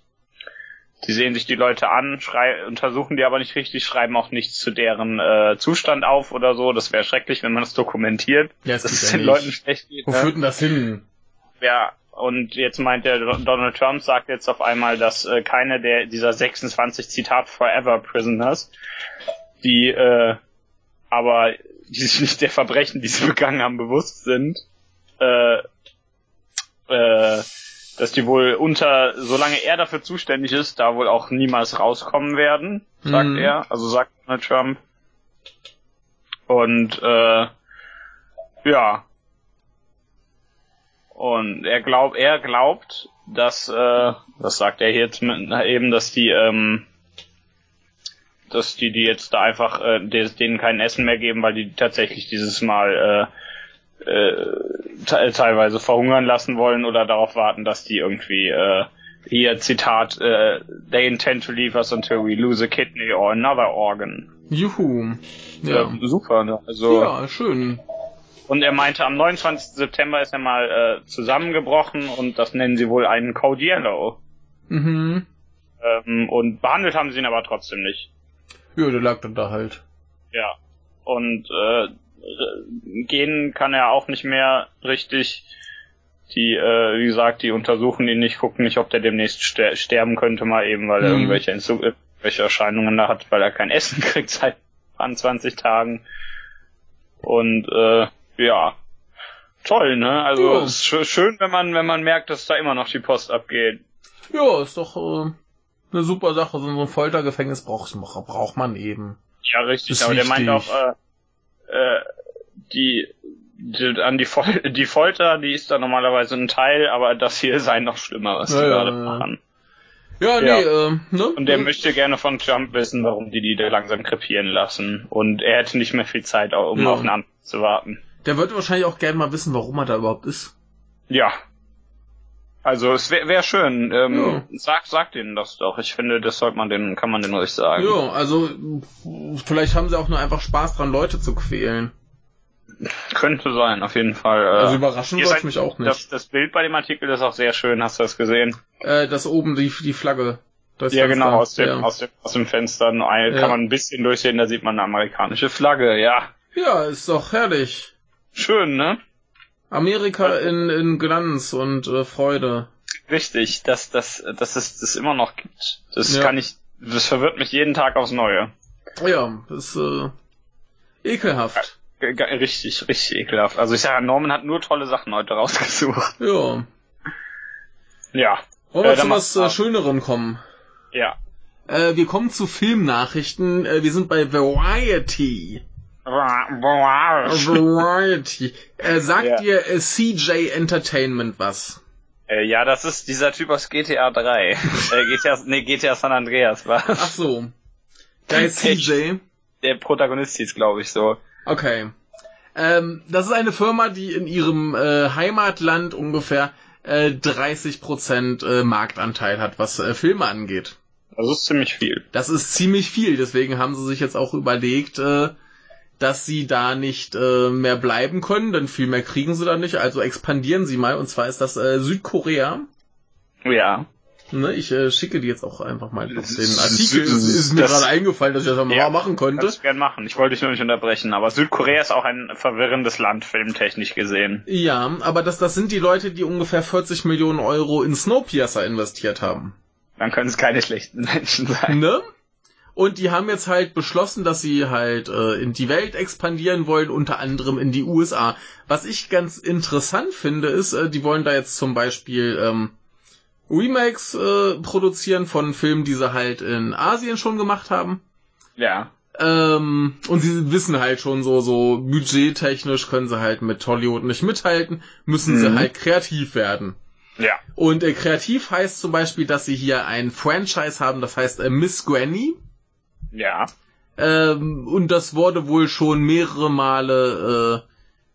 Die sehen sich die Leute an, schrei untersuchen die aber nicht richtig, schreiben auch nichts zu deren äh, Zustand auf oder so. Das wäre schrecklich, wenn man das dokumentiert,
ja, das dass
es den Leuten schlecht geht.
Wo ne? führt denn das hin?
Ja, und jetzt meint der Donald Trump sagt jetzt auf einmal, dass äh, keine der dieser 26 Zitat Forever Prisoners, die äh, aber die sich nicht der Verbrechen, die sie begangen haben, bewusst sind, äh, äh, dass die wohl unter, solange er dafür zuständig ist, da wohl auch niemals rauskommen werden, sagt
Mhm.
er, also sagt Donald Trump. Und äh, ja. Und er glaubt, er glaubt, dass, äh, das sagt er jetzt mit, eben, dass die, ähm, dass die, die jetzt da einfach äh, denen kein Essen mehr geben, weil die tatsächlich dieses Mal äh, äh, te teilweise verhungern lassen wollen oder darauf warten, dass die irgendwie äh, hier Zitat äh, they intend to leave us until we lose a kidney or another organ.
Juhu. Ja.
Ja, super. Ne? Also
Ja, schön.
und er meinte, am 29. September ist er mal äh, zusammengebrochen und das nennen sie wohl einen Code Yellow.
Mhm.
Ähm, und behandelt haben sie ihn aber trotzdem nicht.
Ja, der lag dann da halt.
Ja. Und äh, gehen kann er auch nicht mehr richtig. Die, äh, wie gesagt, die untersuchen ihn nicht, gucken nicht, ob der demnächst ster sterben könnte mal eben, weil er
Mhm.
irgendwelche, Entzug irgendwelche Erscheinungen da hat, weil er kein Essen kriegt seit 20 Tagen. Und äh, ja, toll, ne? Also
Ja.
ist sch schön, wenn man, wenn man merkt, dass da immer noch die Post abgeht.
Ja, ist doch äh, eine super Sache. So ein Foltergefängnis braucht, braucht man eben.
Ja, richtig,
Ist
aber der meint
wichtig.
auch, äh, äh, die, die an die, Fol die Folter, die ist da normalerweise ein Teil, aber das hier sei noch schlimmer, was die
Ja, ja,
gerade
ja.
machen.
Ja, nee, äh, ne?
Und er möchte gerne von Trump wissen, warum die die da langsam krepieren lassen. Und er hätte nicht mehr viel Zeit, um
Ja.
auf eine Antwort zu warten.
Der wird wahrscheinlich auch gerne mal wissen, warum er da überhaupt ist.
Ja. Also es wäre wär schön. Ähm, Sag, sag denen das doch. Ich finde, das sollte man denen, kann man denen ruhig sagen.
Ja, also vielleicht haben sie auch nur einfach Spaß dran, Leute zu quälen.
Könnte sein, auf jeden Fall. Äh,
Also überraschen soll mich auch nicht.
Das, das Bild bei dem Artikel ist auch sehr schön. Hast du das gesehen?
Äh, das oben, die, die Flagge. Das
Ja,
Fenster.
genau, aus dem,
ja.
aus dem, aus dem Fenster ein,
Ja.
kann man ein bisschen durchsehen, da sieht man eine amerikanische Flagge, ja.
ja, ist doch herrlich.
Schön, ne?
Amerika in, in Glanz und äh, Freude.
Richtig, dass, dass, dass es das immer noch gibt. Das
Ja.
kann ich, das verwirrt mich jeden Tag aufs Neue.
Ja, ist äh, ekelhaft.
Ge- ge- Richtig, richtig ekelhaft. Also ich sage, Norman hat nur tolle Sachen heute rausgesucht.
Ja.
Ja.
Wollen wir
Äh,
zu was äh, Schönerem kommen?
Ja.
Äh, wir kommen zu Filmnachrichten. Äh, wir sind bei Variety. Variety. Äh, sagt
Ja.
dir äh, CJ Entertainment was?
Äh, ja, das ist dieser Typ aus GTA 3. äh, GTA, nee, GTA San Andreas war.
Ach so. Der ist CJ.
Der Protagonist hieß, glaube ich, so.
Okay. Ähm, das ist eine Firma, die in ihrem äh, Heimatland ungefähr äh, 30% äh, Marktanteil hat, was äh, Filme angeht.
Das ist ziemlich viel.
Das ist ziemlich viel, deswegen haben sie sich jetzt auch überlegt, äh, dass sie da nicht äh, mehr bleiben können, denn viel mehr kriegen sie da nicht, also expandieren sie mal, und zwar ist das äh, Südkorea.
Ja.
Ne, ich äh, schicke dir jetzt auch einfach mal den Artikel.
ist-
Es ist mir gerade eingefallen, dass ich das mal
Ja,
machen könnte.
Kannst du gern machen. Ich wollte dich nur nicht unterbrechen, aber Südkorea ist auch ein verwirrendes Land, filmtechnisch gesehen.
Ja, aber das, das sind die Leute, die ungefähr 40 Millionen Euro in Snowpiercer investiert haben.
Dann können es keine schlechten Menschen sein.
Ne? Und die haben jetzt halt beschlossen, dass sie halt äh, in die Welt expandieren wollen, unter anderem in die USA. Was ich ganz interessant finde, ist, äh, die wollen da jetzt zum Beispiel ähm, Remakes äh, produzieren von Filmen, die sie halt in Asien schon gemacht haben.
Ja.
Ähm, und sie wissen halt schon so, so budgettechnisch können sie halt mit Hollywood nicht mithalten, müssen sie
Mhm.
halt kreativ werden.
Ja.
Und äh, kreativ heißt zum Beispiel, dass sie hier ein Franchise haben, das heißt äh, Miss Granny.
Ja.
Ähm, und das wurde wohl schon mehrere Male äh,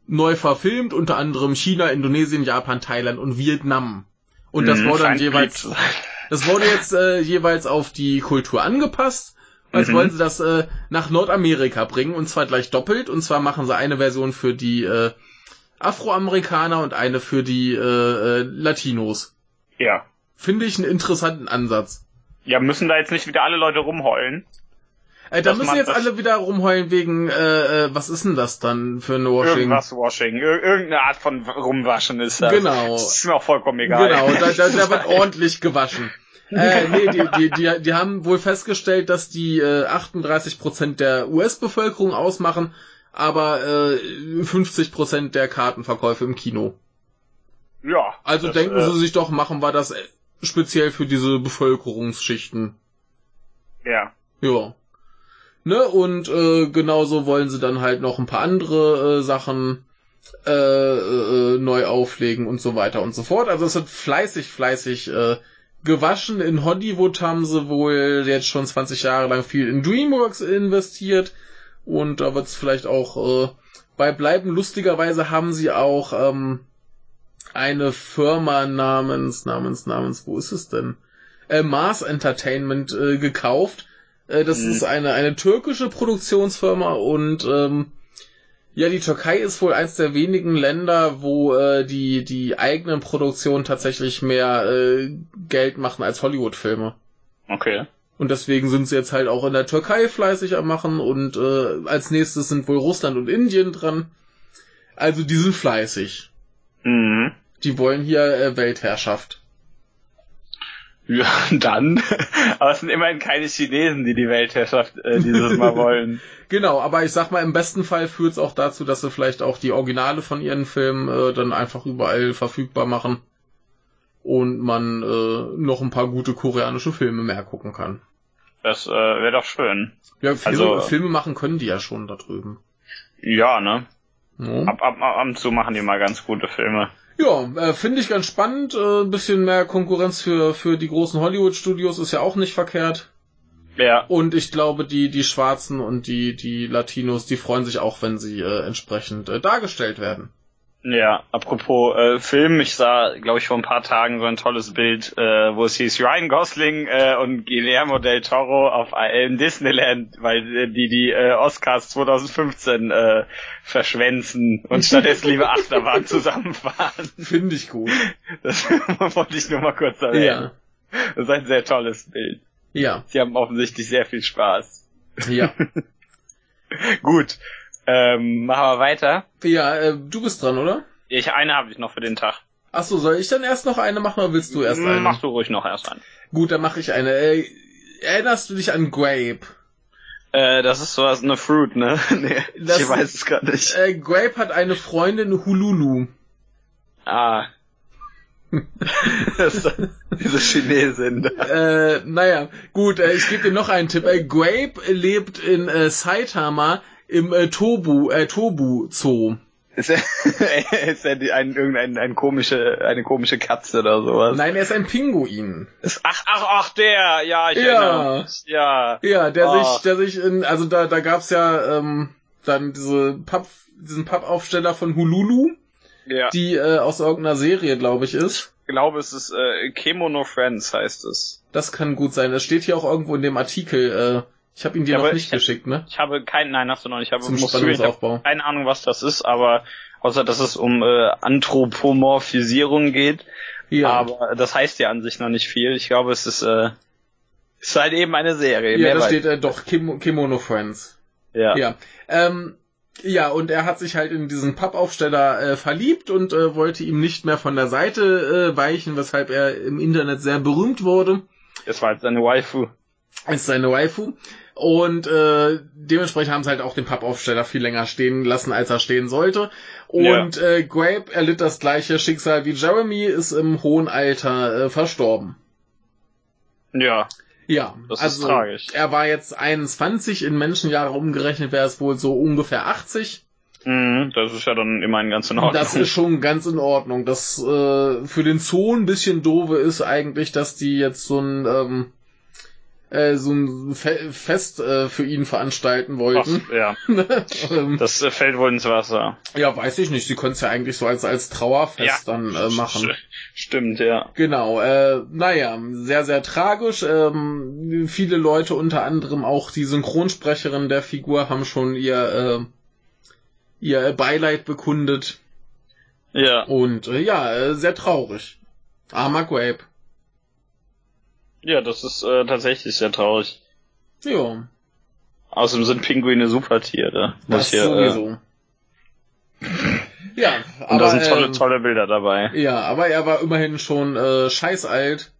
neu verfilmt, unter anderem China, Indonesien, Japan, Thailand und Vietnam. Und das
Mhm,
wurde dann jeweils, das wurde jetzt äh, jeweils auf die Kultur angepasst. Als
Mhm.
wollen sie das äh, nach Nordamerika bringen und zwar gleich doppelt. Und zwar machen sie eine Version für die äh, Afroamerikaner und eine für die äh, äh, Latinos.
Ja.
Finde ich einen interessanten Ansatz.
Ja, müssen da jetzt nicht wieder alle Leute rumheulen?
Äh, da müssen jetzt alle wieder rumheulen wegen, äh, äh, was ist denn das dann für ein Washing?
Irgendwas Washing. Ir irgendeine Art von Rumwaschen ist das.
Genau.
Das ist mir auch vollkommen egal.
Genau, da, da, da wird ordentlich gewaschen. Äh, nee, die, die, die, die haben wohl festgestellt, dass die äh, 38% der US-Bevölkerung ausmachen, aber äh, 50% der Kartenverkäufe im Kino.
Ja.
Also
das,
denken
äh,
sie sich doch, machen wir das äh, speziell für diese Bevölkerungsschichten.
Ja.
Ja. Ne, und äh, genauso wollen sie dann halt noch ein paar andere äh, Sachen äh, äh, neu auflegen und so weiter und so fort. Also es wird fleißig, fleißig äh, gewaschen. In Hollywood haben sie wohl jetzt schon 20 Jahre lang viel in DreamWorks investiert und da wird es vielleicht auch äh, bei bleiben. Lustigerweise haben sie auch ähm, eine Firma namens, namens, namens, wo ist es denn? Äh, Mars Entertainment äh, gekauft. Äh, das
Mhm.
ist eine, eine türkische Produktionsfirma und ähm, ja, die Türkei ist wohl eins der wenigen Länder, wo äh, die, die eigenen Produktionen tatsächlich mehr äh, Geld machen als Hollywood-Filme.
Okay.
Und deswegen sind sie jetzt halt auch in der Türkei fleißig am machen und äh, als nächstes sind wohl Russland und Indien dran. Also die sind fleißig.
Mhm.
Die wollen hier äh, Weltherrschaft.
Ja, dann. Aber es sind immerhin keine Chinesen, die die Weltherrschaft äh, dieses Mal wollen.
Genau, aber ich sag mal, im besten Fall führt es auch dazu, dass sie vielleicht auch die Originale von ihren Filmen äh, dann einfach überall verfügbar machen. Und man äh, noch ein paar gute koreanische Filme mehr gucken kann.
Das äh, wäre doch schön.
Ja, Filme,
Also-
Filme machen können die ja schon da drüben.
Ja, ne?
Ja.
Ab, ab, ab und zu machen die mal ganz gute Filme.
Ja, äh, finde ich ganz spannend. Äh, ein bisschen mehr Konkurrenz für, für die großen Hollywood-Studios ist ja auch nicht verkehrt.
Ja.
Und ich glaube, die, die Schwarzen und die, die Latinos, die freuen sich auch, wenn sie äh, entsprechend äh, dargestellt werden.
Ja, apropos äh, Film, ich sah, glaube ich, vor ein paar Tagen so ein tolles Bild, äh, wo es hieß Ryan Gosling äh, und Guillermo del Toro auf im Disneyland, weil äh, die die äh, Oscars 2015 äh, verschwänzen und stattdessen lieber Achterbahn zusammenfahren.
Finde ich gut.
Das wollte ich nur mal kurz erwähnen.
Ja.
Das ist ein sehr tolles Bild.
Ja.
Die haben offensichtlich sehr viel Spaß.
Ja.
Gut, ähm, machen wir weiter.
Ja, äh, du bist dran, oder?
Ich eine habe ich noch für den Tag.
Ach so, soll ich dann erst noch eine machen oder willst du erst eine?
Mach du ruhig noch erst einen.
Gut, dann mache ich eine. Äh, erinnerst du dich an Grape?
Äh, das ist sowas, eine Fruit, ne? nee,
Das-
ich weiß es gar nicht.
Äh, Grape hat eine Freundin Hululu.
Ah. das ist diese Chinesin. da.
Äh, naja, gut, äh, ich gebe dir noch einen Tipp. Äh, Grape lebt in äh, Saitama im äh, Tobu, äh, Tobu Zoo.
Ist er, ist er die, ein, irgendein, ein komische, eine komische Katze oder sowas?
Nein, er ist ein Pinguin.
Ist, ach, ach, ach, der, ja, ich
Ja.
erinnere mich. Ja.
Ja, der
Ah.
sich, der sich in, also da, da gab's ja ähm, dann diese Papp, diesen Pappaufsteller von Hululu,
Ja.
die äh, aus irgendeiner Serie, glaube ich, ist.
Ich glaube, es ist äh, Kemono Friends heißt es.
Das kann gut sein. Das steht hier auch irgendwo in dem Artikel. Äh, ich habe ihn dir
Ja,
noch
aber
nicht
ich-
geschickt, ne?
Ich habe keinen, nein, hast du noch nicht. Ich habe
Zum Spannungsaufbau.
keine Ahnung, was das ist, aber außer dass es um äh, Anthropomorphisierung geht.
Ja.
Aber das heißt ja an sich noch nicht viel. Ich glaube, es ist, äh, ist halt eben eine Serie.
ja, da steht äh, doch Kim Kimono Friends.
ja.
Ja. Ähm, ja, und er hat sich halt in diesen Pappaufsteller äh, verliebt und äh, wollte ihm nicht mehr von der Seite äh, weichen, weshalb er im Internet sehr berühmt wurde.
Das war jetzt seine Waifu.
Ist seine Waifu. Und äh, dementsprechend haben sie halt auch den Pappaufsteller viel länger stehen lassen, als er stehen sollte. Und äh, Grape erlitt das gleiche Schicksal wie Jeremy, ist im hohen Alter äh, verstorben.
Ja.
Ja,
Das ist
also
tragisch.
er war jetzt 21, in Menschenjahre umgerechnet wäre es wohl so ungefähr 80.
Mhm, das ist ja dann immerhin ganz in Ordnung.
Das ist schon ganz in Ordnung. Das äh, für den Zoo ein bisschen doofe ist eigentlich, dass die jetzt so ein ähm, äh, so ein Fe Fest äh, für ihn veranstalten wollten.
Ach, ja,
ähm,
das äh, fällt wohl ins Wasser.
ja, weiß ich nicht. Sie können es ja eigentlich so als als Trauerfest
Ja.
dann äh, machen.
St- Stimmt, ja.
Genau, äh, naja, sehr, sehr tragisch. Ähm, viele Leute, unter anderem auch die Synchronsprecherin der Figur, haben schon ihr, äh, ihr Beileid bekundet.
Ja.
Und äh, ja, äh, sehr traurig. Armer Grape.
Ja, das ist äh, tatsächlich sehr traurig.
Ja,
Außerdem sind Pinguine Supertiere.
Das
hier,
sowieso. ja,
Äh,
aber
und da sind tolle,
ähm,
tolle Bilder dabei.
ja, aber er war immerhin schon äh, scheißalt.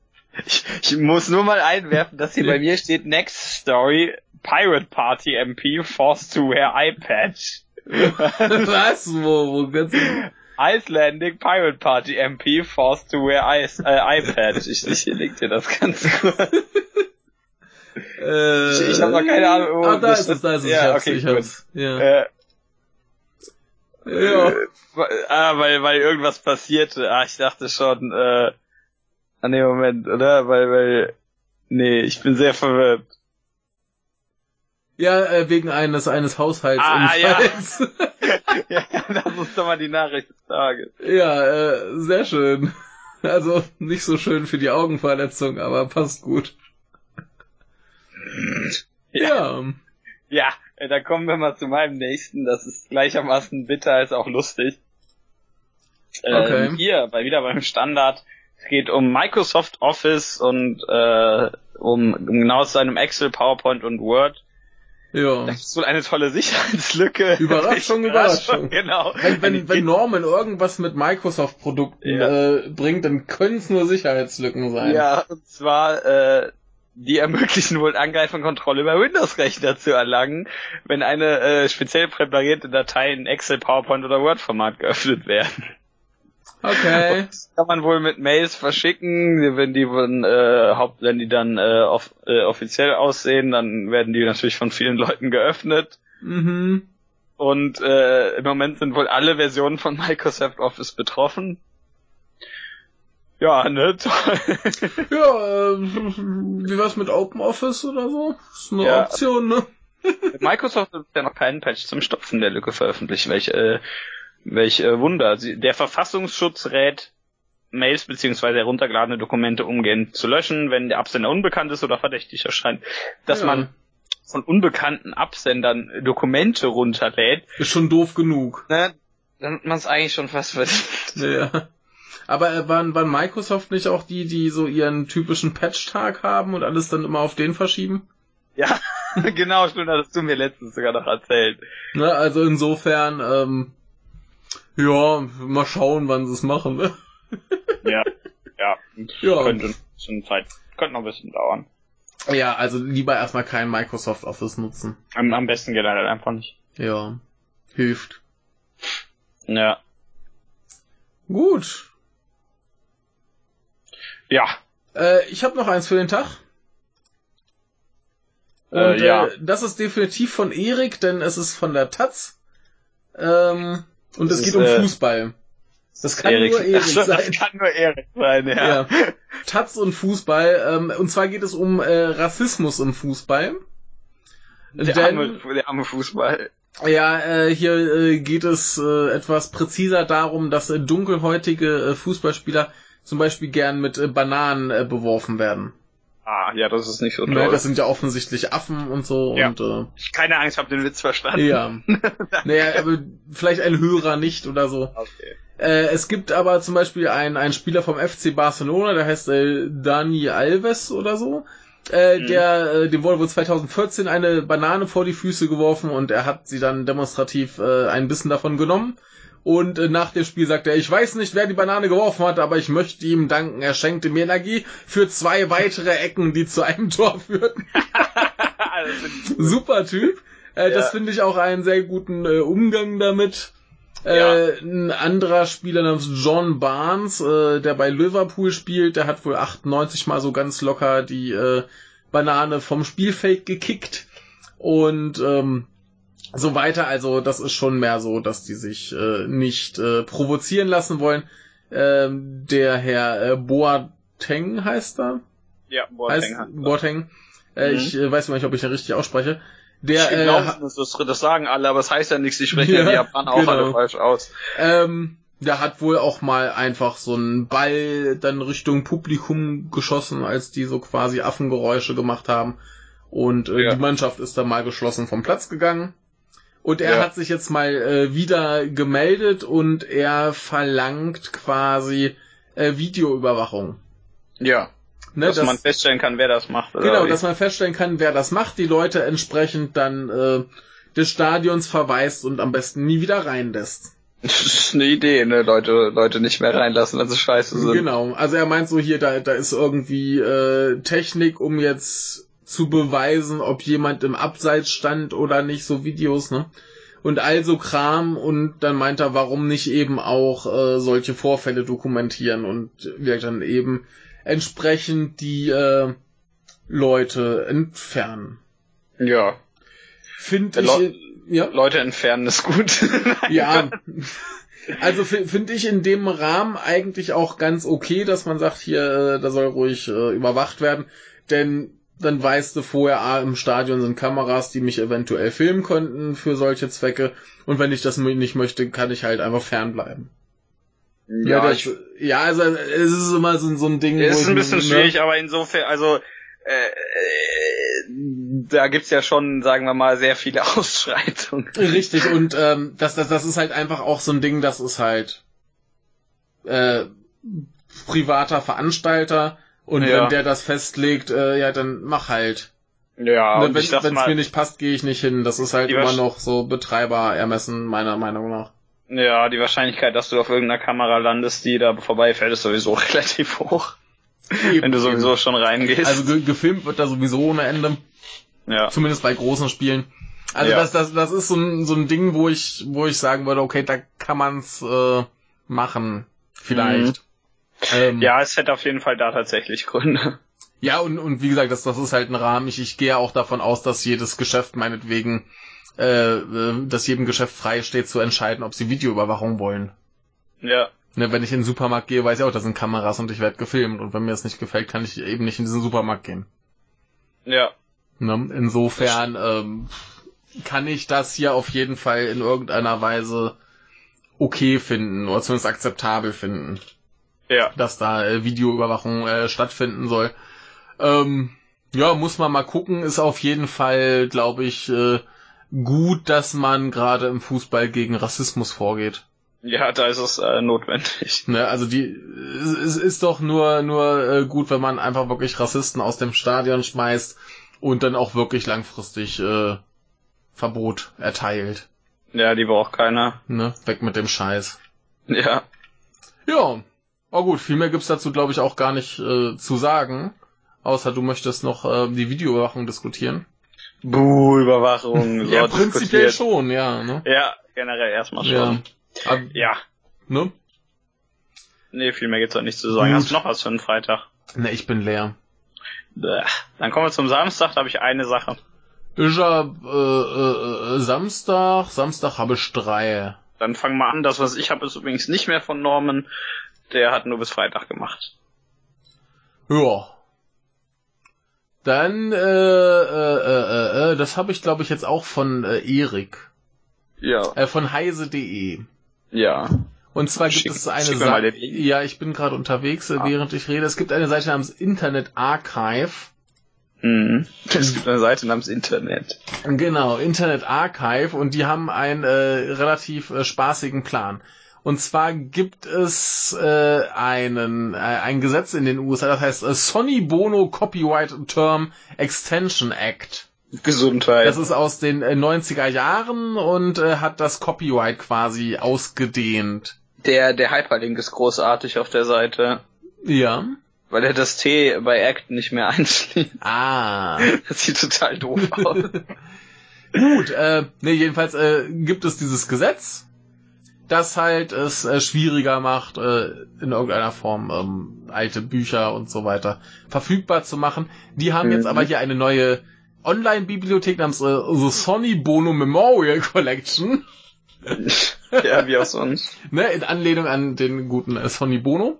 Ich, ich muss nur mal einwerfen, dass hier bei mir steht Next Story Pirate Party MP forced to wear Eye Patch.
Was? Wo, wo ganz
Icelandic Pirate Party MP forced to wear ice, äh, iPad. Ich, ich leg dir das ganz kurz.
Äh,
Ich, ich habe noch keine Ahnung. wo
ah, da
das
ist es, da ist es.
Ja,
ich hab's,
okay,
ich
gut.
hab's. Ja.
Äh,
ja.
äh, ah, weil, weil irgendwas passierte. Ah, ich dachte schon, äh, an dem Moment, oder? Weil, weil, nee, ich bin sehr verwirrt.
Ja, äh, wegen eines eines Haushaltsunfalls.
ja, das ist doch mal die Nachricht des Tages.
Ja, äh, sehr schön. Also nicht so schön für die Augenverletzung, aber passt gut. Ja.
Ja, äh, da kommen wir mal zu meinem nächsten. Das ist gleichermaßen bitter als auch lustig. Ähm,
Okay.
Hier, bei, wieder beim Standard. Es geht um Microsoft Office und äh, um, um genau zu einem Excel, PowerPoint und Word.
Ja.
Das ist wohl eine tolle Sicherheitslücke.
Überraschung, Überraschung.
Genau.
Wenn, wenn, wenn Norman irgendwas mit Microsoft-Produkten
Ja.
äh, bringt, dann können es nur Sicherheitslücken sein.
Ja, und zwar, äh, die ermöglichen wohl Angreif und Kontrolle über Windows-Rechner zu erlangen, wenn eine äh, speziell präparierte Datei in Excel, PowerPoint oder Word-Format geöffnet werden.
Okay.
Das kann man wohl mit Mails verschicken, wenn die von, äh, Haupt, wenn die dann äh, off, äh, offiziell aussehen, dann werden die natürlich von vielen Leuten geöffnet.
Mhm.
Und äh, im Moment sind wohl alle Versionen von Microsoft Office betroffen. Ja, ne? Toll.
Ja, äh, wie war's mit OpenOffice oder so? Ist eine
Ja.
Option, ne?
Microsoft hat ja noch keinen Patch zum Stopfen der Lücke veröffentlicht. Welch, äh, welch äh, Wunder. Sie, der Verfassungsschutz rät, Mails bzw. heruntergeladene Dokumente umgehend zu löschen, wenn der Absender unbekannt ist oder verdächtig erscheint. Dass
Ja.
man von unbekannten Absendern Dokumente runterlädt,
Ist schon doof genug.
ne, dann hat man es eigentlich schon fast verdient.
Ja. Aber äh, waren, waren Microsoft nicht auch die, die so ihren typischen Patch-Tag haben und alles dann immer auf den verschieben?
Ja, genau, stimmt, das hast du mir letztens sogar noch erzählt.
Ne, also insofern, ähm, ja, mal schauen, wann sie es machen. Ne?
Ja, ja.
Ja.
Könnte schon Zeit, könnte noch ein bisschen dauern.
Ja, also lieber erstmal kein Microsoft Office nutzen.
Am, am besten generell einfach nicht.
Ja, hilft.
Ja.
Gut.
Ja,
Äh, ich habe noch eins für den Tag. Und
Äh, ja.
äh, das ist definitiv von Erik, denn es ist von der Taz. Ähm, und es
ist,
geht um
äh,
Fußball. Das kann
Erik.
nur Erik
so,
sein.
Das kann nur Erik sein, ja.
Ja. Taz und Fußball. Ähm, und zwar geht es um äh, Rassismus im Fußball.
Der,
Denn-
arme, der arme Fußball.
Ja, äh, hier äh, geht es äh, etwas präziser darum, dass äh, dunkelhäutige äh, Fußballspieler zum Beispiel gern mit äh, Bananen äh, beworfen werden.
Ah, ja, das ist nicht so
Ne,
toll.
das sind ja offensichtlich Affen und so
Ja.
und äh,
ich keine Angst, hab den Witz verstanden.
ja. naja, aber vielleicht ein Hörer nicht oder so.
Okay.
Äh, es gibt aber zum Beispiel einen, einen Spieler vom FC Barcelona, der heißt äh, Dani Alves oder so. Äh,
Mhm.
der, äh, dem wurde wohl 2014 eine Banane vor die Füße geworfen und er hat sie dann demonstrativ äh, ein Bissen davon genommen. Und äh, nach dem Spiel sagt er, ich weiß nicht, wer die Banane geworfen hat, aber ich möchte ihm danken. Er schenkte mir Energie für zwei weitere Ecken, die zu einem Tor führten. Super Typ. Äh,
Ja.
Das finde ich auch einen sehr guten äh, Umgang damit. Äh,
Ja.
Ein anderer Spieler namens John Barnes, äh, der bei Liverpool spielt, der hat wohl 98 mal so ganz locker die äh, Banane vom Spielfeld gekickt. Und ähm, so weiter. Also das ist schon mehr so, dass die sich äh, nicht äh, provozieren lassen wollen. Ähm, der Herr äh, Boateng heißt er
ja,
heißt
Boateng das.
Boateng. Äh,
Mhm.
Ich äh, weiß nicht, ob ich ihn richtig ausspreche. Der
ich
äh,
glaube,
ha-
das, das sagen alle, aber es heißt ja nichts, die sprechen ja,
Ja,
die Japaner auch
genau.
alle falsch aus.
ähm, der hat wohl auch mal einfach so einen Ball dann Richtung Publikum geschossen, als die so quasi Affengeräusche gemacht haben. Und äh,
Ja.
die Mannschaft ist dann mal geschlossen vom Platz gegangen. Und er
Ja.
hat sich jetzt mal äh, wieder gemeldet und er verlangt quasi äh, Videoüberwachung.
Ja.
Ne,
dass
das-
man feststellen kann, wer das macht.
Genau,
wie?
dass man feststellen kann, wer das macht, die Leute entsprechend dann äh, des Stadions verweist und am besten nie wieder reinlässt.
Das ist eine Idee, ne? Leute, Leute nicht mehr reinlassen, wenn sie scheiße sind.
Genau, also er meint so hier, da, da ist irgendwie äh, Technik, um jetzt zu beweisen, ob jemand im Abseits stand oder nicht, so Videos, ne? und also Kram und dann meint er, warum nicht eben auch äh, solche Vorfälle dokumentieren und wir dann eben entsprechend die äh, Leute entfernen.
Ja.
Finde
Le
ich, ja.
Leute entfernen ist gut.
ja. Also finde ich in dem Rahmen eigentlich auch ganz okay, dass man sagt, hier, äh, da soll ruhig äh, überwacht werden, denn dann weißt du vorher, ah, im Stadion sind Kameras, die mich eventuell filmen könnten für solche Zwecke. Und wenn ich das nicht möchte, kann ich halt einfach fernbleiben.
Ja, ja, das, ich,
ja also es ist immer so, so ein Ding.
Es ist ein bisschen ich, ne schwierig, aber insofern, also äh, äh, da gibt's ja schon, sagen wir mal, sehr viele Ausschreitungen.
Richtig, und ähm, das, das, das ist halt einfach auch so ein Ding, das ist halt äh, privater Veranstalter und ja. wenn der das festlegt, äh, ja, dann mach halt.
Ja,
ne, wenn es mir nicht passt, gehe ich nicht hin. Das ist halt immer noch so Betreiber ermessen, meiner Meinung nach.
Ja, die Wahrscheinlichkeit, dass du auf irgendeiner Kamera landest, die da vorbeifällt, ist sowieso relativ hoch. Eben, wenn du sowieso schon reingehst.
Also ge gefilmt wird da sowieso ohne Ende.
Ja.
Zumindest bei großen Spielen. Also ja. das, das, das ist so ein, so ein Ding, wo ich, wo ich sagen würde, okay, da kann man's äh, machen. Vielleicht. Mhm.
Ähm, ja, es hätte auf jeden Fall da tatsächlich Gründe.
Ja, und, und wie gesagt, das, das ist halt ein Rahmen. Ich, ich gehe auch davon aus, dass jedes Geschäft meinetwegen, äh, äh, dass jedem Geschäft frei steht zu entscheiden, ob sie Videoüberwachung wollen.
Ja.
Ne, wenn ich in den Supermarkt gehe, weiß ich auch, da sind Kameras und ich werde gefilmt. Und wenn mir das nicht gefällt, kann ich eben nicht in diesen Supermarkt gehen.
Ja.
Ne, insofern ähm, kann ich das hier auf jeden Fall in irgendeiner Weise okay finden oder zumindest akzeptabel finden
ja.
dass da äh, Videoüberwachung äh, stattfinden soll. Ähm, ja, muss man mal gucken. Ist auf jeden Fall, glaube ich, äh, gut, dass man gerade im Fußball gegen Rassismus vorgeht.
Ja, da ist es äh, notwendig.
Ne, also die es ist doch nur nur äh, gut, wenn man einfach wirklich Rassisten aus dem Stadion schmeißt und dann auch wirklich langfristig äh, Verbot erteilt.
Ja, die braucht keiner.
Ne, weg mit dem Scheiß.
Ja.
Ja, Oh gut, viel mehr gibt's dazu, glaube ich, auch gar nicht äh, zu sagen. Außer du möchtest noch äh, die Videoüberwachung diskutieren.
Buh, Überwachung.
ja, prinzipiell diskutiert. schon, ja. Ne?
Ja, generell erstmal schon.
Ja. Ab,
ja.
Ne?
Nee, viel mehr gibt's auch nicht zu sagen. Gut. Hast du noch was für einen Freitag?
Ne, ich bin leer.
Dann kommen wir zum Samstag, da habe ich eine Sache.
Ich hab äh, äh, äh, Samstag, Samstag habe ich drei.
Dann fang mal an. Das, was ich habe, ist übrigens nicht mehr von Norman. Der hat nur bis Freitag gemacht.
Ja. Dann, äh, äh, äh, äh, das habe ich, glaube ich, jetzt auch von äh, Erik.
Ja.
Äh, von heise.de.
Ja.
Und zwar gibt Schick, es eine Seite. Ja, ich bin gerade unterwegs, äh, ah. während ich rede. Es gibt eine Seite namens Internet Archive.
Mhm. Es gibt eine Seite namens Internet.
Genau, Internet Archive und die haben einen äh, relativ äh, spaßigen Plan. Und zwar gibt es äh, einen äh, ein Gesetz in den USA, das heißt äh, Sonny Bono Copyright Term Extension Act.
Gesundheit.
Das ist aus den äh, 90er Jahren und äh, hat das Copyright quasi ausgedehnt.
Der der Hyperlink ist großartig auf der Seite.
Ja.
Weil er das T bei Act nicht mehr einschließt.
Ah.
Das sieht total doof aus.
Gut, äh, nee, jedenfalls äh, gibt es dieses Gesetz das halt es äh, schwieriger macht, äh, in irgendeiner Form ähm, alte Bücher und so weiter verfügbar zu machen. Die haben mhm. jetzt aber hier eine neue Online-Bibliothek namens äh, The Sony Bono Memorial Collection.
ja, wie auch sonst.
ne, in Anlehnung an den guten äh, Sony Bono.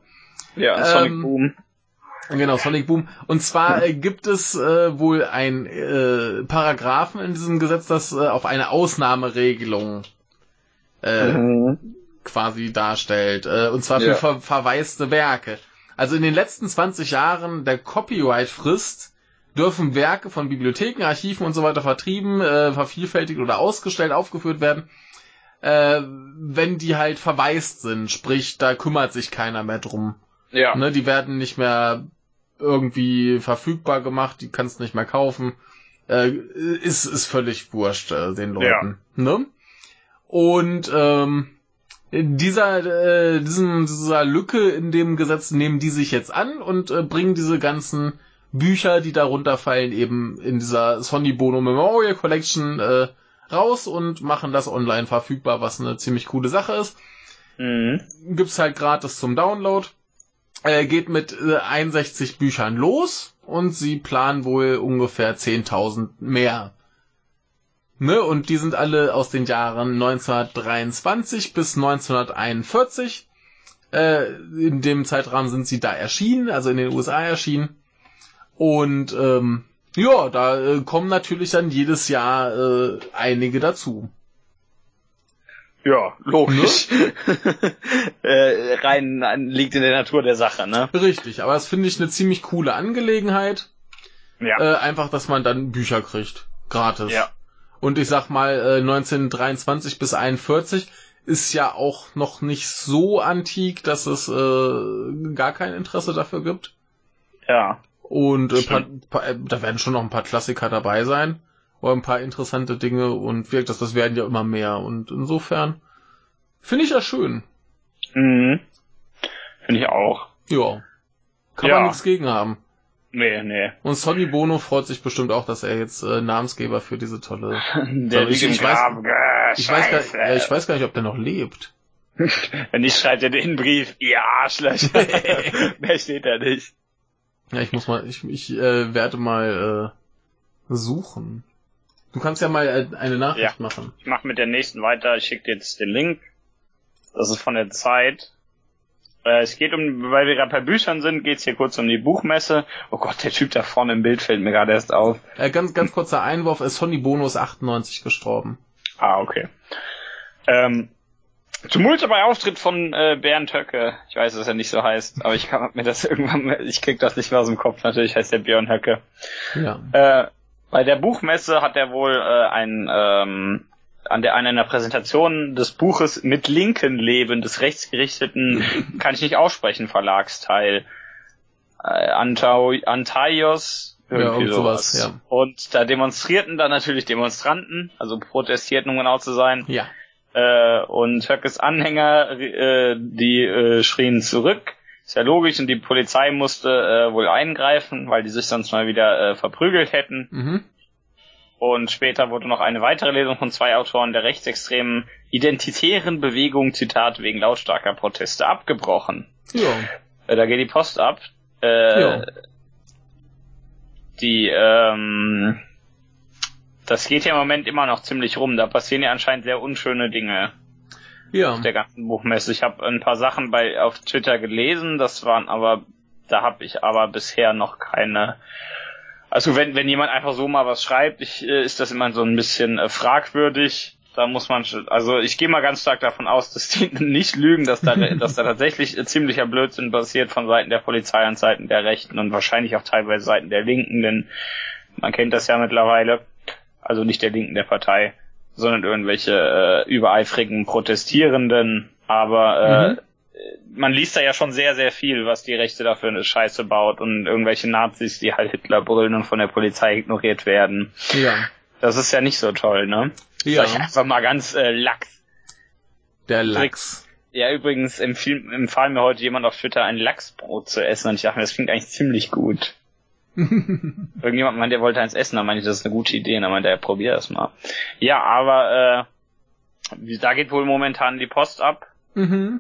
Ja, ähm, Sonic Boom.
Genau, Sonic Boom. Und zwar äh, gibt es äh, wohl ein äh, Paragraphen in diesem Gesetz, das äh, auf eine Ausnahmeregelung äh, mhm. quasi darstellt. Äh, und zwar für ja. ver verwaiste Werke. Also in den letzten 20 Jahren der Copyright-Frist dürfen Werke von Bibliotheken, Archiven und so weiter vertrieben, äh, vervielfältigt oder ausgestellt, aufgeführt werden, äh, wenn die halt verwaist sind. Sprich, da kümmert sich keiner mehr drum.
Ja.
Ne, die werden nicht mehr irgendwie verfügbar gemacht, die kannst nicht mehr kaufen. Äh, ist, ist völlig wurscht äh, den Leuten. Ja. Ne? Und ähm, dieser, äh, diesen, dieser Lücke in dem Gesetz nehmen die sich jetzt an und äh, bringen diese ganzen Bücher, die darunter fallen, eben in dieser Sony Bono Memorial Collection äh, raus und machen das online verfügbar, was eine ziemlich coole Sache ist.
Mhm.
Gibt's halt gratis zum Download. Äh, geht mit äh, 61 Büchern los und sie planen wohl ungefähr 10.000 mehr. Ne? Und die sind alle aus den Jahren 1923 bis 1941. Äh, in dem Zeitrahmen sind sie da erschienen, also in den USA erschienen. Und ähm, ja, da äh, kommen natürlich dann jedes Jahr äh, einige dazu.
Ja, logisch. äh, rein an- liegt in der Natur der Sache, ne?
Richtig, aber das finde ich eine ziemlich coole Angelegenheit.
Ja.
Äh, einfach, dass man dann Bücher kriegt. Gratis.
Ja.
Und ich sag mal, äh, 1923 bis 41 ist ja auch noch nicht so antik, dass es äh, gar kein Interesse dafür gibt.
Ja.
Und äh, paar, paar, äh, da werden schon noch ein paar Klassiker dabei sein. Oder ein paar interessante Dinge und wirkt das, das werden ja immer mehr. Und insofern finde ich das schön.
Mhm. Finde ich auch.
Ja. Kann
Ja.
man nichts gegen haben.
Nee, nee.
Und Sonny Bono freut sich bestimmt auch, dass er jetzt äh, Namensgeber für diese tolle.
Der
ich- ich weiß- Ich weiß, gar, ja, ich weiß gar nicht, ob der noch lebt.
Wenn nicht, schreibt er den Brief. Ihr Arschlöcher. Mehr steht da nicht.
Ja, ich muss mal, ich, ich äh, werde mal äh, suchen. Du kannst ja mal äh, eine Nachricht machen.
Ich mache mit der nächsten weiter. Ich schicke dir jetzt den Link. Das ist von der Zeit. Äh, es geht um, weil wir gerade bei Büchern sind, geht's hier kurz um die Buchmesse. Oh Gott, der Typ da vorne im Bild fällt mir gerade erst auf.
Äh, ganz, ganz kurzer Einwurf, äh, Sonny Bono ist 98 gestorben.
Ah, okay. Ähm, Tumulte bei Auftritt von äh, Bernd Höcke. Ich weiß, dass er nicht so heißt, aber ich kann mir das irgendwann, ich krieg das nicht mehr aus dem Kopf. Natürlich heißt der Björn Höcke.
Ja.
Äh, bei der Buchmesse hat er wohl äh, ein ähm, an der an einer Präsentation des Buches mit linken Leben des rechtsgerichteten kann ich nicht aussprechen Verlagsteil äh, Antau, Antaios
Ja,
irgendwie
irgend
sowas.
sowas, ja.
Und da demonstrierten dann natürlich Demonstranten, also protestierten, um genau zu sein.
Ja.
Äh, und Höckes Anhänger, äh, die äh, schrien zurück. Ist ja logisch und die Polizei musste äh, wohl eingreifen, weil die sich sonst mal wieder äh, verprügelt hätten.
Mhm.
Und später wurde noch eine weitere Lesung von zwei Autoren der rechtsextremen identitären Bewegung, Zitat, wegen lautstarker Proteste abgebrochen.
Ja.
Äh, da geht die Post ab. Äh,
Ja.
Die, ähm, das geht ja im Moment immer noch ziemlich rum. Da passieren ja anscheinend sehr unschöne Dinge
Ja.
auf der ganzen Buchmesse. Ich habe ein paar Sachen bei auf Twitter gelesen, das waren aber, da habe ich aber bisher noch keine. Also wenn wenn jemand einfach so mal was schreibt, ich, äh, ist das immer so ein bisschen äh, fragwürdig. Da muss man, also ich gehe mal ganz stark davon aus, dass die nicht lügen, dass da, dass da tatsächlich äh, ziemlicher Blödsinn passiert von Seiten der Polizei und Seiten der Rechten und wahrscheinlich auch teilweise Seiten der Linken, denn man kennt das ja mittlerweile. Also nicht der Linken der Partei, sondern irgendwelche äh, übereifrigen Protestierenden. Aber äh, man liest da ja schon sehr, sehr viel, was die Rechte dafür eine Scheiße baut und irgendwelche Nazis, die halt Hitler brüllen und von der Polizei ignoriert werden.
Ja.
Das ist ja nicht so toll, ne?
Ja.
Sag ich einfach mal ganz äh, lax.
Der Lachs.
Ja, übrigens empfiehlt, empfahl mir heute jemand auf Twitter ein Lachsbrot zu essen und ich dachte mir, das klingt eigentlich ziemlich gut. Irgendjemand meinte, er wollte eins essen, da meinte ich, das ist eine gute Idee, und dann meinte er, probier das mal. Ja, aber äh, da geht wohl momentan die Post ab
mhm.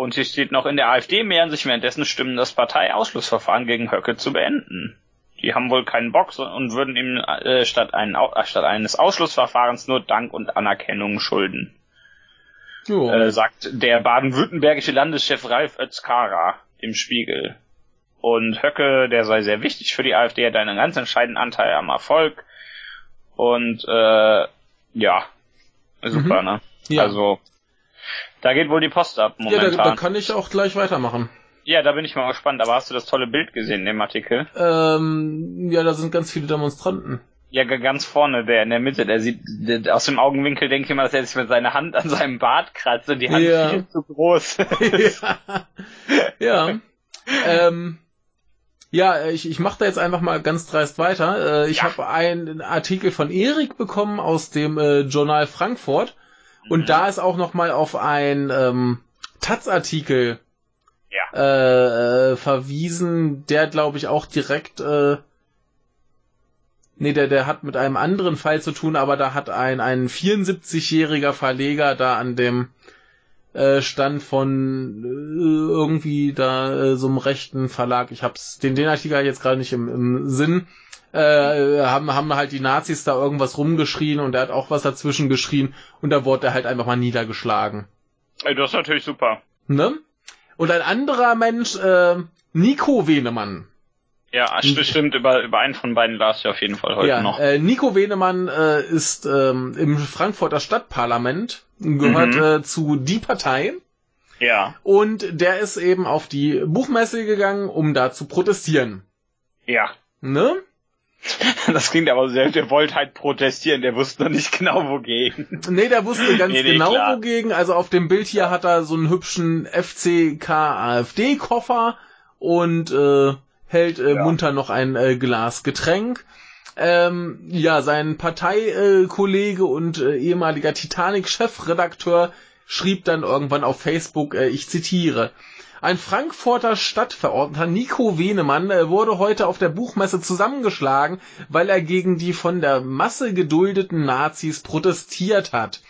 Und hier steht noch, in der AfD mehren sich währenddessen Stimmen, das Parteiausschlussverfahren gegen Höcke zu beenden. Die haben wohl keinen Bock und würden ihm äh, statt, einen, äh, statt eines Ausschlussverfahrens nur Dank und Anerkennung schulden
Jo.
äh, sagt der baden-württembergische Landeschef Ralf Özkara im Spiegel. Und Höcke, der sei sehr wichtig für die AfD, hat einen ganz entscheidenden Anteil am Erfolg. Und äh, ja, super,
Mhm.
ne?
ja.
Also, da geht wohl die Post ab
ja, da,
momentan.
da
Ja da,
kann ich auch gleich weitermachen.
bin ich mal gespannt. Aber hast du das tolle Bild gesehen in dem Artikel?
Ähm, ja, da sind ganz viele Demonstranten.
Ja, ganz vorne, der in der Mitte, der sieht, der, aus dem Augenwinkel denke ich mal, dass er sich mit seiner Hand an seinem Bart kratzt und die Hand
Ja.
viel zu groß.
ja. ja. Ähm, ja, ich, ich mache da jetzt einfach mal ganz dreist weiter. Äh, ich
Ja.
habe einen Artikel von Erik bekommen aus dem äh, Journal Frankfurt und
Mhm.
da ist auch noch mal auf ein ähm, Taz-Artikel
Ja.
äh, äh, verwiesen, der glaube ich auch direkt äh, nee, der, der hat mit einem anderen Fall zu tun, aber da hat ein, ein 74-jähriger Verleger da an dem äh, Stand von äh, irgendwie da äh, so einem rechten Verlag, ich hab's, den, den Artikel jetzt gerade nicht im, im Sinn, äh, haben, haben halt die Nazis da irgendwas rumgeschrien und er hat auch was dazwischen geschrien und da wurde er halt einfach mal niedergeschlagen.
Ey, das ist natürlich super.
Ne? Und ein anderer Mensch, äh, Nico Wenemann.
Ja, stimmt, über, über einen von beiden las ich auf jeden Fall heute
ja,
noch.
Äh, Nico Wenemann äh, ist ähm, im Frankfurter Stadtparlament, gehört
Mhm.
äh, zu Die Partei
Ja,
und der ist eben auf die Buchmesse gegangen, um da zu protestieren.
ja.
Ne?
Das klingt aber sehr, der wollte halt protestieren, der wusste noch nicht genau wogegen.
Nee, der wusste ganz
Nee, nee,
genau
klar.
wogegen. Also auf dem Bild hier hat er so einen hübschen FCK-AfD-Koffer und äh, hält äh,
Ja.
munter noch ein äh, Glas Getränk. Ähm, ja, sein Parteikollege Kollege und äh, ehemaliger Titanic-Chefredakteur schrieb dann irgendwann auf Facebook, äh, ich zitiere, ein Frankfurter Stadtverordneter Nico Wenemann äh, wurde heute auf der Buchmesse zusammengeschlagen, weil er gegen die von der Masse geduldeten Nazis protestiert hat.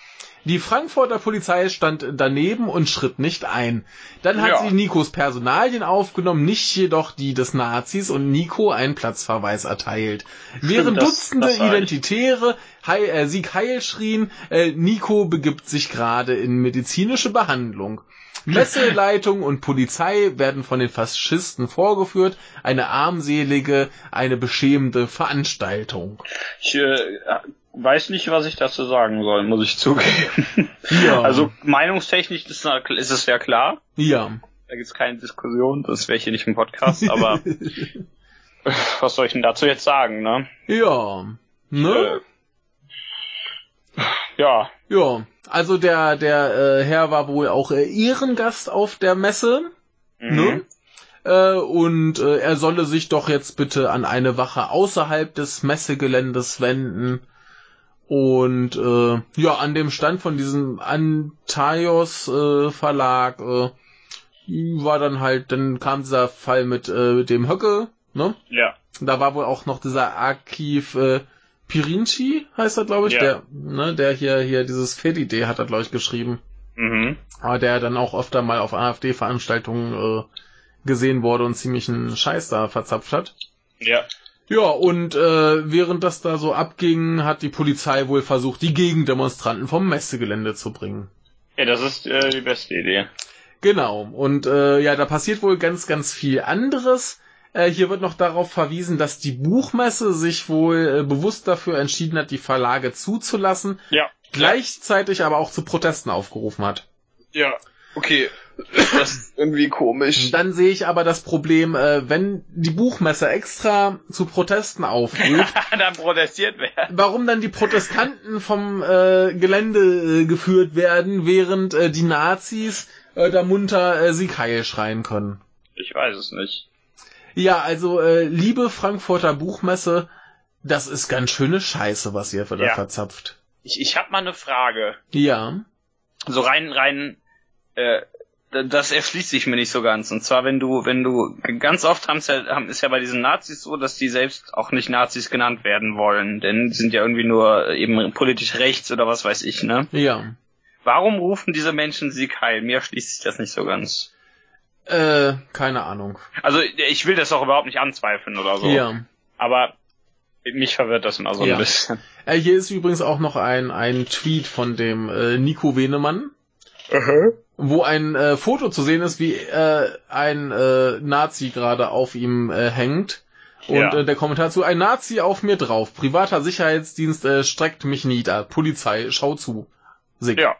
Die Frankfurter Polizei stand daneben und schritt nicht ein. Dann hat
Ja.
sie Nikos Personalien aufgenommen, nicht jedoch die des Nazis und Nico einen Platzverweis erteilt. Während
das-
Dutzende
das.
Identitäre Heil, äh, Sieg Heil schrien, äh, Nico begibt sich gerade in medizinische Behandlung. Messeleitung und Polizei werden von den Faschisten vorgeführt. Eine armselige, eine beschämende Veranstaltung.
Ich äh, weiß nicht, was ich dazu sagen soll, muss ich zugeben.
Ja.
Also meinungstechnisch ist, ist es ja klar.
Ja.
Da gibt's keine Diskussion, das wäre hier nicht im Podcast, aber was soll ich denn dazu jetzt sagen, ne?
Ja. Ne?
Äh, ja,
Ja. Also der, der äh, Herr war wohl auch äh, Ehrengast auf der Messe.
mhm.
Ne? Äh, und äh, er solle sich doch jetzt bitte an eine Wache außerhalb des Messegeländes wenden. Und äh, ja, an dem Stand von diesem Antaios äh, Verlag äh, war dann halt, dann kam dieser Fall mit äh, dem Höcke, ne?
ja,
Da war wohl auch noch dieser Archiv äh, Pirinci, heißt er, glaube ich,
Ja.
der, ne, der hier, hier dieses Fed-Idee hat er, glaube ich, geschrieben.
mhm.
Aber der dann auch öfter mal auf AfD-Veranstaltungen äh, gesehen wurde und ziemlich einen Scheiß da verzapft hat.
ja,
Ja, und äh, während das da so abging, hat die Polizei wohl versucht, die Gegendemonstranten vom Messegelände zu bringen.
ja, das ist äh, die beste Idee.
Genau. Und äh, ja, da passiert wohl ganz, ganz viel anderes. Äh, hier wird noch darauf verwiesen, dass die Buchmesse sich wohl äh, bewusst dafür entschieden hat, die Verlage zuzulassen,
Ja,
gleichzeitig aber auch zu Protesten aufgerufen hat.
ja, okay, das ist irgendwie komisch.
Dann sehe ich aber das Problem, äh, wenn die Buchmesse extra zu Protesten aufruft,
Dann protestiert werden.
warum dann die Protestanten vom äh, Gelände äh, geführt werden, während äh, die Nazis da munter Sieg Heil schreien können.
Ich weiß es nicht.
Ja, also äh, liebe Frankfurter Buchmesse, das ist ganz schöne Scheiße, was ihr da
Ja.
verzapft.
Ich, ich habe mal eine Frage.
Ja.
So rein, rein, äh, das erschließt sich mir nicht so ganz. Und zwar, wenn du, wenn du, ganz oft haben's ja, haben, ist ja bei diesen Nazis so, dass die selbst auch nicht Nazis genannt werden wollen, denn die sind ja irgendwie nur eben politisch rechts oder was weiß ich, ne?
Ja.
Warum rufen diese Menschen Sieg Heil? Mir schließt sich das nicht so ganz.
Äh, keine Ahnung.
Also, ich will das auch überhaupt nicht anzweifeln oder so.
Ja.
Aber mich verwirrt das immer so
Ja.
ein bisschen.
Äh, hier ist übrigens auch noch ein, ein Tweet von dem äh, Nico Wenemann, wo ein äh, Foto zu sehen ist, wie äh, ein äh, Nazi gerade auf ihm äh, hängt. Und
Ja.
äh, der Kommentar zu, ein Nazi auf mir drauf. Privater Sicherheitsdienst äh, streckt mich nieder. Polizei, schau zu. Sick.
Ja.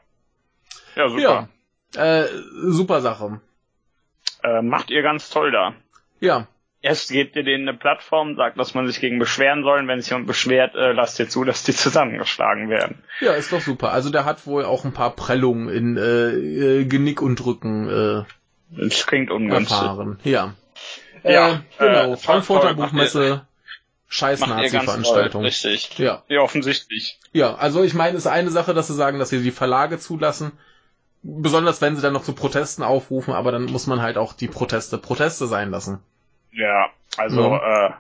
Ja, super.
Ja. Äh, super Sache.
Äh, macht ihr ganz toll da.
Ja.
Erst gebt ihr denen eine Plattform, sagt, dass man sich gegen beschweren soll. Wenn sich jemand beschwert, äh, lasst ihr zu, dass die zusammengeschlagen werden.
Ja, ist doch super. Also der hat wohl auch ein paar Prellungen in äh, äh, Genick und Rücken äh,
Das klingt ungünstig.
erfahren. Ja.
Ja,
äh, genau.
äh,
Frankfurter Buchmesse, scheiß Nazi-Veranstaltung.
richtig.
Ja.
Ja, offensichtlich.
Ja, also ich meine, es ist eine Sache, dass sie sagen, dass sie die Verlage zulassen. Besonders wenn sie dann noch zu Protesten aufrufen, aber dann muss man halt auch die Proteste Proteste sein lassen.
Ja, also, äh,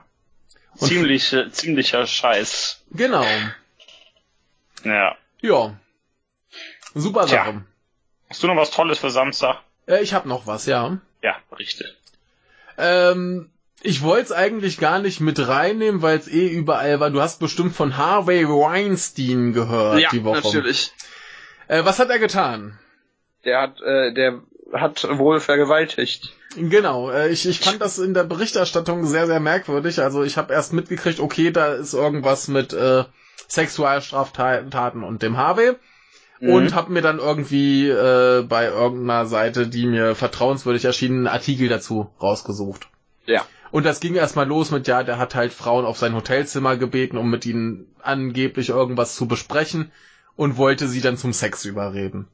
Und
Ziemlich, ziemlicher Scheiß.
Genau.
Ja.
Ja. Super
Tja.
Sache.
Hast du noch was Tolles für Samstag?
Äh, ich habe noch was, ja.
Ja, berichte.
Ähm, ich wollte es eigentlich gar nicht mit reinnehmen, weil es eh überall war. Du hast bestimmt von Harvey Weinstein gehört die Woche.
natürlich.
Äh, was hat er getan?
Der hat, äh, der hat wohl vergewaltigt.
Genau, äh, ich, ich fand das in der Berichterstattung sehr, sehr merkwürdig. Also ich habe erst mitgekriegt, okay, da ist irgendwas mit äh, Sexualstraftaten und dem Harvey.
Mhm.
Und habe mir dann irgendwie äh, bei irgendeiner Seite, die mir vertrauenswürdig erschien, einen Artikel dazu rausgesucht.
Ja.
Und das ging erstmal los mit, ja, der hat halt Frauen auf sein Hotelzimmer gebeten, um mit ihnen angeblich irgendwas zu besprechen und wollte sie dann zum Sex überreden.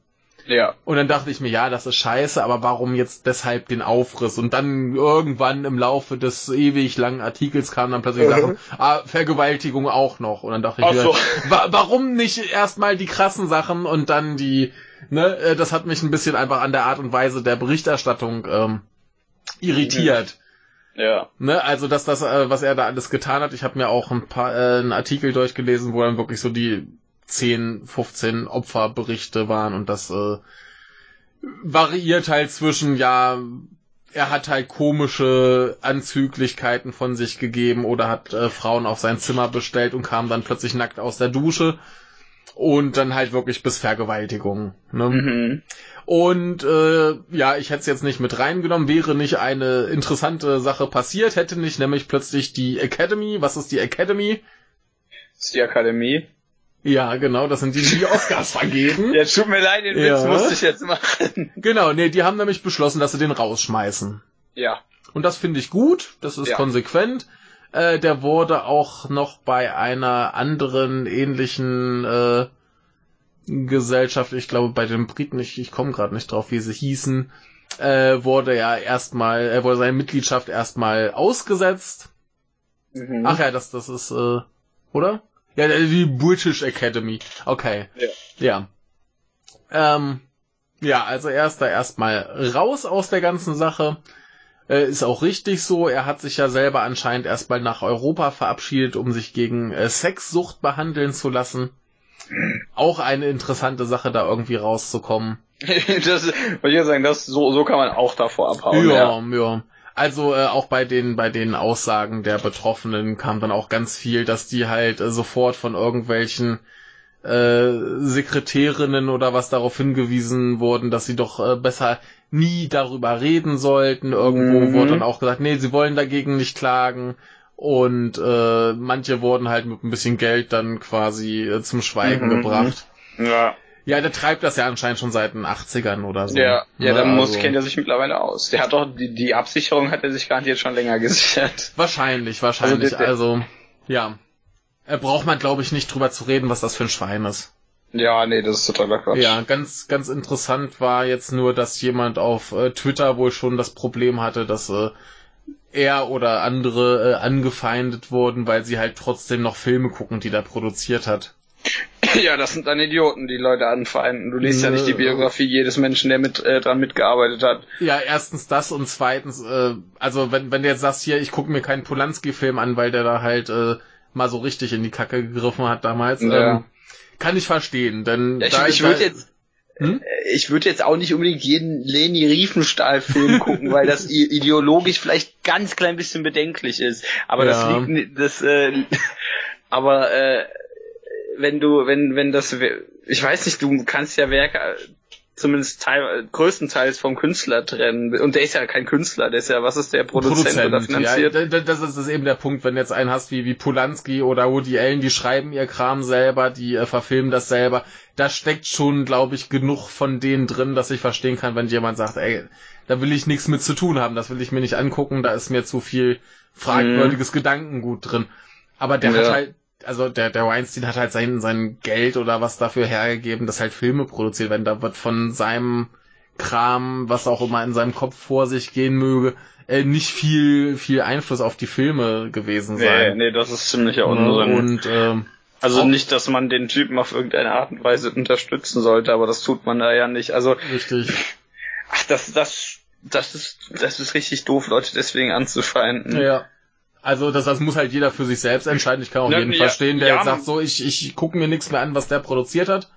Ja.
Und dann dachte ich mir, ja, das ist scheiße, aber warum jetzt deshalb den Aufriss? Und dann irgendwann im Laufe des ewig langen Artikels kamen dann plötzlich
Mhm.
Sachen, ah, Vergewaltigung auch noch. Und dann dachte ich mir,
so.
wa warum nicht erstmal die krassen Sachen und dann die, ne, äh, das hat mich ein bisschen einfach an der Art und Weise der Berichterstattung ähm, irritiert.
Ja.
Ne, also dass das, äh, was er da alles getan hat, ich habe mir auch ein paar äh, einen Artikel durchgelesen, wo dann wirklich so die 10, 15 Opferberichte waren und das äh, variiert halt zwischen, ja, er hat halt komische Anzüglichkeiten von sich gegeben oder hat äh, Frauen auf sein Zimmer bestellt und kam dann plötzlich nackt aus der Dusche und dann halt wirklich bis Vergewaltigung. Ne?
Mhm.
Und äh, ja, ich hätte es jetzt nicht mit reingenommen, wäre nicht eine interessante Sache passiert, hätte nicht nämlich plötzlich die Academy, was ist die Academy?
Das ist die Akademie.
Ja, genau, das sind die, die Oscars vergeben.
Ja, tut mir leid, den
Ja.
Witz musste ich jetzt machen.
Genau, nee, die haben nämlich beschlossen, dass sie den rausschmeißen.
Ja.
Und das finde ich gut, das ist
Ja.
konsequent. Äh, der wurde auch noch bei einer anderen ähnlichen äh, Gesellschaft, ich glaube bei den Briten, ich, ich komme gerade nicht drauf, wie sie hießen, äh, wurde ja erstmal, er wurde seine Mitgliedschaft erstmal ausgesetzt.
Mhm.
Ach ja, das, das ist, äh, oder? Ja, die British Academy. Okay.
Ja.
Ja. Ähm, ja, also er ist da erstmal raus aus der ganzen Sache. Äh, ist auch richtig so. Er hat sich ja selber anscheinend erstmal nach Europa verabschiedet, um sich gegen äh, Sexsucht behandeln zu lassen. Auch eine interessante Sache, da irgendwie rauszukommen.
das, wollte ich ja sagen, das, so, so kann man auch davor abhauen.
ja, ja. Also äh, auch bei den bei den Aussagen der Betroffenen kam dann auch ganz viel, dass die halt äh, sofort von irgendwelchen äh, Sekretärinnen oder was darauf hingewiesen wurden, dass sie doch äh, besser nie darüber reden sollten. Irgendwo
Mhm.
wurde dann auch gesagt, nee, sie wollen dagegen nicht klagen. Und äh, manche wurden halt mit ein bisschen Geld dann quasi äh, zum Schweigen
Mhm.
gebracht.
Ja.
Ja, der treibt das ja anscheinend schon seit den 80ern oder so.
Ja, ja,
Ne,
dann muss,
also-
kennt er sich mittlerweile aus. Der hat doch, die, die Absicherung hat er sich garantiert schon länger gesichert.
Wahrscheinlich, wahrscheinlich.
Also der-
Also, ja. Äh, braucht man, glaube ich, nicht drüber zu reden, was das für ein Schwein ist.
Ja, nee, das ist totaler Quatsch.
Ja, ganz, ganz interessant war jetzt nur, dass jemand auf äh, Twitter wohl schon das Problem hatte, dass äh, er oder andere äh, angefeindet wurden, weil sie halt trotzdem noch Filme gucken, die der produziert hat.
Ja, das sind dann Idioten, die Leute anfeinden. Du liest ja nicht die
Nö.
Biografie jedes Menschen, der mit äh, dran mitgearbeitet hat.
Ja, erstens das und zweitens, äh, also wenn, wenn du jetzt sagst, hier, ich gucke mir keinen Polanski-Film an, weil der da halt äh, mal so richtig in die Kacke gegriffen hat damals,
Ja.
ähm, kann ich verstehen, denn
Ja, ich
da
ich würde jetzt,
Hm?
äh, ich würde jetzt auch nicht unbedingt jeden Leni Riefenstahl-Film gucken, weil das ideologisch vielleicht ganz klein bisschen bedenklich ist. Aber das
Ja.
liegt, ni- das, äh, aber äh, wenn du, wenn, wenn das, ich weiß nicht, du kannst ja Werke äh, zumindest teil, größtenteils vom Künstler trennen. Und der ist ja kein Künstler, der ist ja, was ist der Produzent, oder finanziert?
Ja, da- das ist das ist eben der Punkt, wenn du jetzt einen hast wie, wie Polanski oder Woody Allen, die schreiben ihr Kram selber, die äh, verfilmen das selber. Da steckt schon, glaube ich, genug von denen drin, dass ich verstehen kann, wenn jemand sagt, ey, da will ich nichts mit zu tun haben, das will ich mir nicht angucken, da ist mir zu viel fragwürdiges Gedankengut drin. Aber der
Mhm. Ja.
hat halt, also der, der Weinstein hat halt sein, sein Geld oder was dafür hergegeben, dass halt Filme produziert werden. Da wird von seinem Kram, was auch immer in seinem Kopf vor sich gehen möge, äh, nicht viel, viel Einfluss auf die Filme gewesen
Nee,
sein.
nee, das ist ziemlicher
Ne?
Unsinn.
Und ähm,
Also nicht, dass man den Typen auf irgendeine Art und Weise unterstützen sollte, aber das tut man da ja nicht. Also,
richtig.
ach, das, das, das ist, das ist richtig doof, Leute deswegen anzufeinden.
Ja. Also das, das muss halt jeder für sich selbst entscheiden. Ich kann auch
Ne,
jeden
ja,
verstehen, der
ja,
jetzt sagt, so, ich, ich gucke mir nichts mehr an, was der produziert hat.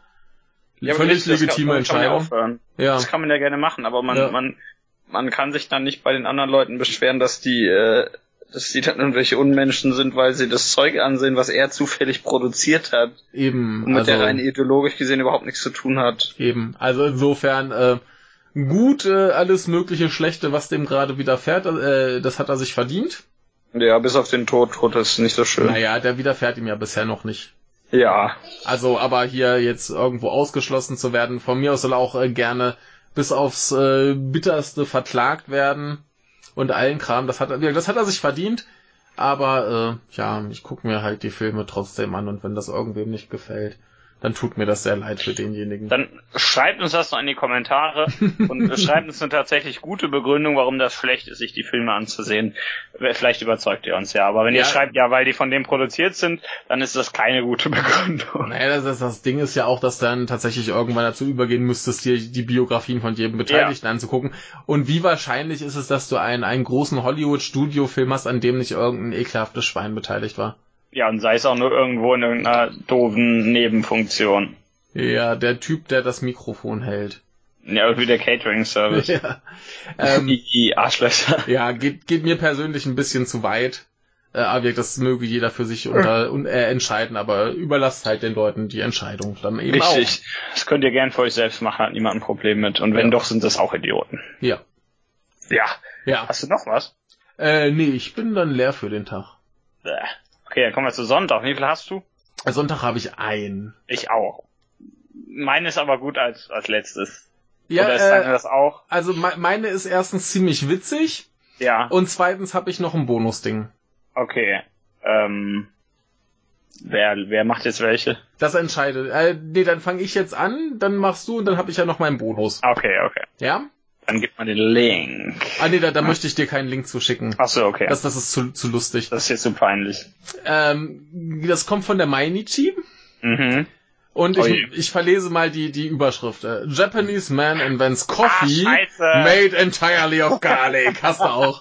Ja,
Völlig
das kann-
legitime
das kann
Entscheidung.
aufhören.
Ja.
Das kann man ja gerne machen, aber man,
Ja.
man, man kann sich dann nicht bei den anderen Leuten beschweren, dass die, äh, dass die dann irgendwelche Unmenschen sind, weil sie das Zeug ansehen, was er zufällig produziert hat
Eben.
und mit
also,
der rein ideologisch gesehen überhaupt nichts zu tun hat.
Eben. Also insofern, äh, gut, äh, alles mögliche Schlechte, was dem gerade widerfährt, äh, das hat er sich verdient.
Ja, bis auf den Tod, Tod ist nicht so schön.
Naja, der widerfährt ihm ja bisher noch nicht.
Ja,
Also, aber hier jetzt irgendwo ausgeschlossen zu werden, von mir aus soll er auch äh, gerne bis aufs äh, bitterste verklagt werden und allen Kram. Das hat er, das hat er sich verdient. Aber äh, ja, ich gucke mir halt die Filme trotzdem an und wenn das irgendwem nicht gefällt, dann tut mir das sehr leid für denjenigen.
dann schreibt uns das noch in die Kommentare und schreibt uns eine tatsächlich gute Begründung, warum das schlecht ist, sich die Filme anzusehen. Vielleicht überzeugt ihr uns ja, aber wenn
Ja.
ihr schreibt, ja, weil die von dem produziert sind, dann ist das keine gute Begründung.
Naja, das, das, das Ding ist ja auch, dass dann tatsächlich irgendwann dazu übergehen müsstest, dir die Biografien von jedem Beteiligten anzugucken. Und wie wahrscheinlich ist es, dass du einen, einen großen Hollywood-Studio-Film hast, an dem nicht irgendein ekelhaftes Schwein beteiligt war?
Ja, und sei es auch nur irgendwo in irgendeiner doofen Nebenfunktion.
Ja, der Typ, der das Mikrofon hält.
Ja, irgendwie der Catering-Service.
ja. Ähm,
Die Arschlöcher.
ja, geht, geht mir persönlich ein bisschen zu weit. Äh, aber das möge jeder für sich unter, un, äh, entscheiden, aber überlasst halt den Leuten die Entscheidung dann eben
Richtig. Das könnt ihr gern für euch selbst machen, hat niemand ein Problem mit. Und wenn
Ja.
doch, sind das auch Idioten.
auch. Ja.
Ja.
Ja.
Hast du noch was?
Äh, nee, ich bin dann leer für den Tag.
Bäh. Okay, dann kommen wir zu Sonntag. Wie viel hast du?
Sonntag habe ich ein.
Ich auch. Meine ist aber gut als, als letztes.
Ja,
Oder ist
äh,
das auch?
also me meine ist erstens ziemlich witzig
Ja.
und zweitens habe ich noch ein Bonusding.
Okay. Ähm, wer, wer macht jetzt welche?
Das entscheidet. Äh, nee, dann fange ich jetzt an, dann machst du und dann habe ich ja noch meinen Bonus.
Okay, okay.
Ja?
Dann gibt man den Link.
Ah nee, da, da möchte ich dir keinen Link zuschicken.
Ach so, okay.
Das, das ist zu, zu lustig.
Das ist jetzt so peinlich.
Ähm, das kommt von der Mainichi
Mhm.
und ich, ich verlese mal die, die Überschrift. Äh, Japanese man invents coffee
Ah,
made entirely of garlic. Hast du auch.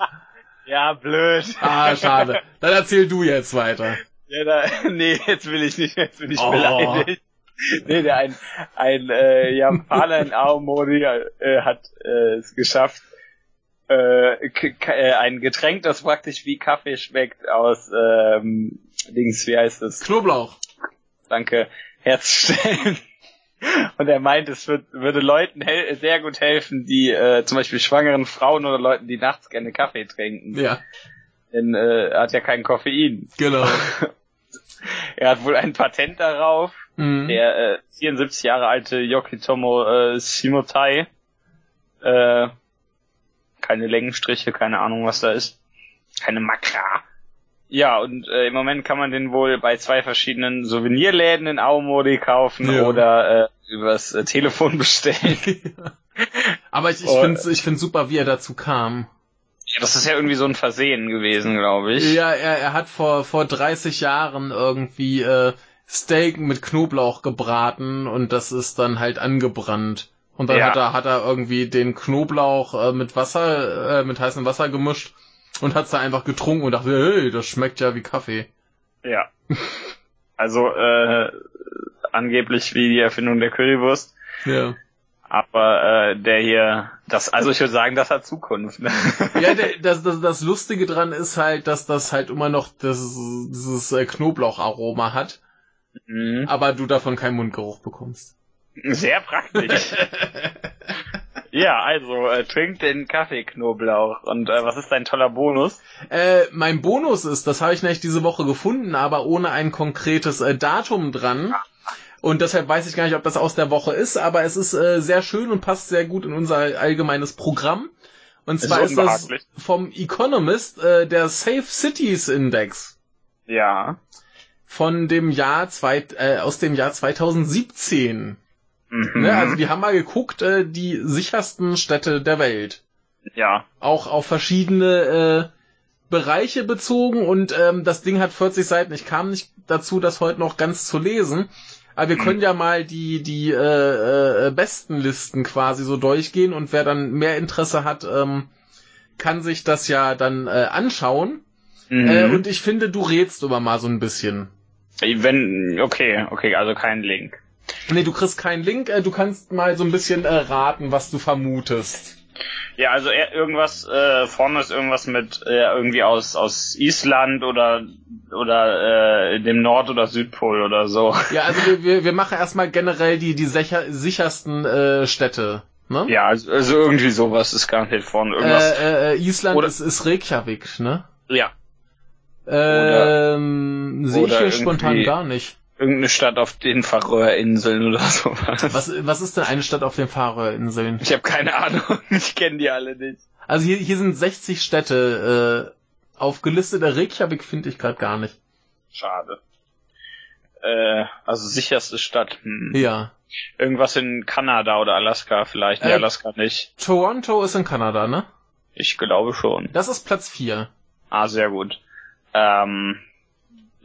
Ja, blöd.
Ah, schade. Dann erzähl du jetzt weiter.
Ja, da, nee, jetzt will ich nicht, jetzt bin ich
Oh.
beleidigt. Nee, der ein, ein äh, Japaner in Aomori äh, hat äh, es geschafft, äh, äh, ein Getränk, das praktisch wie Kaffee schmeckt, aus ähm, Dings, wie heißt es?
Knoblauch.
Danke, herzustellen. Und er meint, es wird, würde Leuten sehr gut helfen, die äh, zum Beispiel schwangeren Frauen oder Leuten, die nachts gerne Kaffee trinken.
Ja,
Denn äh, er hat ja kein Koffein.
genau.
Er hat wohl ein Patent darauf.
Mhm.
Der äh, 74 Jahre alte Yokitomo äh, Shimotai. Äh, keine Längenstriche, keine Ahnung, was da ist. Keine Makra. Ja, und äh, im Moment kann man den wohl bei zwei verschiedenen Souvenirläden in Aomori kaufen
Ja.
oder äh, übers äh, Telefon bestellen.
Aber ich, ich
Oh.
finde ich find's super, wie er dazu kam.
das ist ja irgendwie so ein Versehen gewesen, glaube ich.
Ja, er, er hat vor, vor 30 Jahren irgendwie äh, Steak mit Knoblauch gebraten und das ist dann halt angebrannt. Und dann
Ja.
hat er hat er irgendwie den Knoblauch äh, mit Wasser, äh, mit heißem Wasser gemischt und hat's da einfach getrunken und dachte, hey, das schmeckt ja wie Kaffee.
Ja. Also äh, angeblich wie die Erfindung der Currywurst.
Ja.
Aber äh, der hier, das, also ich würde sagen, das hat Zukunft. Ne?
Ja, der, das, das, das Lustige dran ist halt, dass das halt immer noch das, dieses äh, Knoblaucharoma hat,
Mhm.
aber du davon keinen Mundgeruch bekommst.
Sehr praktisch. ja, also äh, trink den Kaffeeknoblauch. Und äh, was ist dein toller Bonus?
Äh, mein Bonus ist, das habe ich nämlich diese Woche gefunden, aber ohne ein konkretes äh, Datum dran. Und deshalb weiß ich gar nicht, ob das aus der Woche ist, aber es ist äh, sehr schön und passt sehr gut in unser allgemeines Programm. Und
Ist
zwar ist, das
unbehaglich.
vom Economist äh, der Safe Cities Index
Ja.
Von dem Jahr zwei, äh, aus dem Jahr 2017.
Mhm.
Ne? Also die haben mal geguckt, äh, die sichersten Städte der Welt.
ja.
auch auf verschiedene äh, Bereiche bezogen und ähm, das Ding hat 40 Seiten. Ich kam nicht dazu, das heute noch ganz zu lesen. Aber wir
Mhm.
können ja mal die die äh, äh, besten Listen quasi so durchgehen und wer dann mehr Interesse hat, ähm, kann sich das ja dann äh, anschauen.
Mhm.
Äh, und ich finde, du rätst immer mal so ein bisschen.
Wenn, okay, okay, also kein Link.
Nee, du kriegst keinen Link, äh, du kannst mal so ein bisschen äh, raten, was du vermutest.
Ja, also irgendwas, äh, vorne ist irgendwas mit äh, irgendwie aus, aus Island oder oder äh, dem Nord- oder Südpol oder so.
Ja, also wir, wir, wir machen erstmal generell die, die sicher, sichersten äh, Städte. Ne?
Ja, also, also irgendwie sowas ist garantiert vorne. Irgendwas.
Äh, äh, Island
Oder-
ist, ist Reykjavik, ne?
ja.
Ähm, sehe ich hier spontan gar nicht.
Irgendeine Stadt auf den Färöerinseln oder sowas.
Was, was ist denn eine Stadt auf den Färöerinseln?
Ich habe keine Ahnung. Ich kenne die alle nicht.
Also hier, hier sind 60 Städte äh, aufgelistet. Der Reykjavik finde ich gerade gar nicht.
Schade. Äh, also sicherste Stadt. Hm.
Ja.
Irgendwas in Kanada oder Alaska vielleicht. Nee,
Äh,
Alaska nicht.
Toronto ist in Kanada, ne?
Ich glaube schon.
Das ist Platz 4.
Ah, sehr gut. Ähm,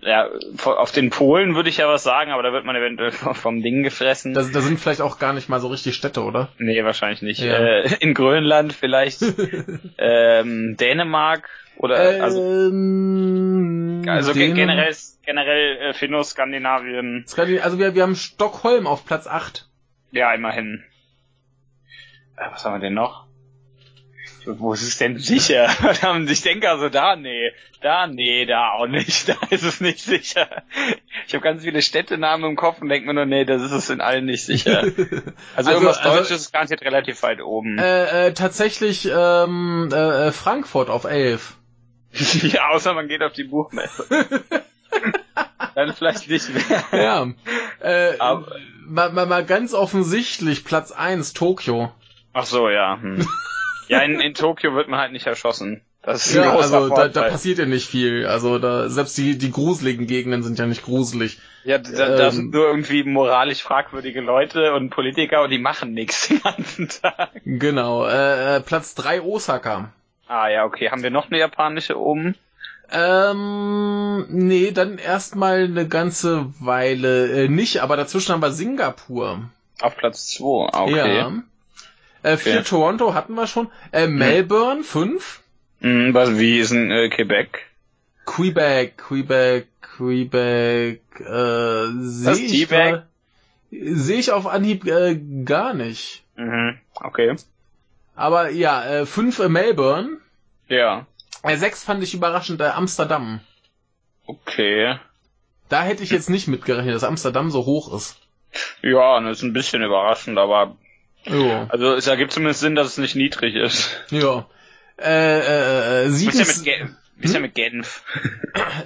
ja, auf den Polen würde ich ja was sagen, aber da wird man eventuell vom Ding gefressen.
Da, da sind vielleicht auch gar nicht mal so richtig Städte, oder?
nee, wahrscheinlich nicht.
Ja.
Äh, in Grönland vielleicht. ähm, Dänemark oder also,
ähm,
also
Dänemark-
generell generell äh, Finno-Skandinavien.
Skandin- Also wir, wir haben Stockholm auf Platz 8.
Ja, immerhin. Äh, was haben wir denn noch? Wo ist es denn sicher? Verdammt, ich denke also da, nee. Da, nee, da auch nicht. Da ist es nicht sicher. Ich habe ganz viele Städtenamen im Kopf und denke mir nur, nee, das ist es in allen nicht sicher. Also, irgendwas
also-
Deutsches ist garantiert relativ weit oben.
Äh, äh, tatsächlich ähm, äh, äh, Frankfurt auf 11.
ja, außer man geht auf die Buchmesse. Dann vielleicht nicht mehr.
Ja. Äh,
Aber-
mal, mal, mal ganz offensichtlich Platz 1 Tokio.
Ach so, ja. Hm. Ja, in, in Tokio wird man halt nicht erschossen. Das ist
Ja, also da, da passiert ja nicht viel. Also da selbst die die gruseligen Gegenden sind ja nicht gruselig.
Ja, da, da
Ähm,
sind nur irgendwie moralisch fragwürdige Leute und Politiker und die machen nichts den ganzen Tag.
Genau. Äh, äh, Platz 3 Osaka.
Ah ja, okay. Haben wir noch eine japanische oben?
Ähm, nee, dann erstmal eine ganze Weile äh, nicht, aber dazwischen haben wir Singapur.
Auf Platz 2. Ah, okay.
Ja. Äh, vier
Okay.
Toronto hatten wir schon. Äh, Melbourne, fünf.
Hm, was, wie ist in äh, Quebec?
Quebec, Quebec, Quebec, äh, sehe ich, sehe ich auf Anhieb äh, gar nicht.
Mhm, okay.
Aber ja, äh, fünf äh, Melbourne.
Ja.
Äh, sechs fand ich überraschend äh, Amsterdam.
Okay.
Da hätte ich jetzt nicht mitgerechnet, dass Amsterdam so hoch ist.
Ja, das ist ein bisschen überraschend, aber
Jo.
also es ergibt zumindest Sinn, dass es nicht niedrig ist.
Ja. Äh, äh, äh,
Wie
sieben,
ist ja mit, Ge wie ist ja mit Genf?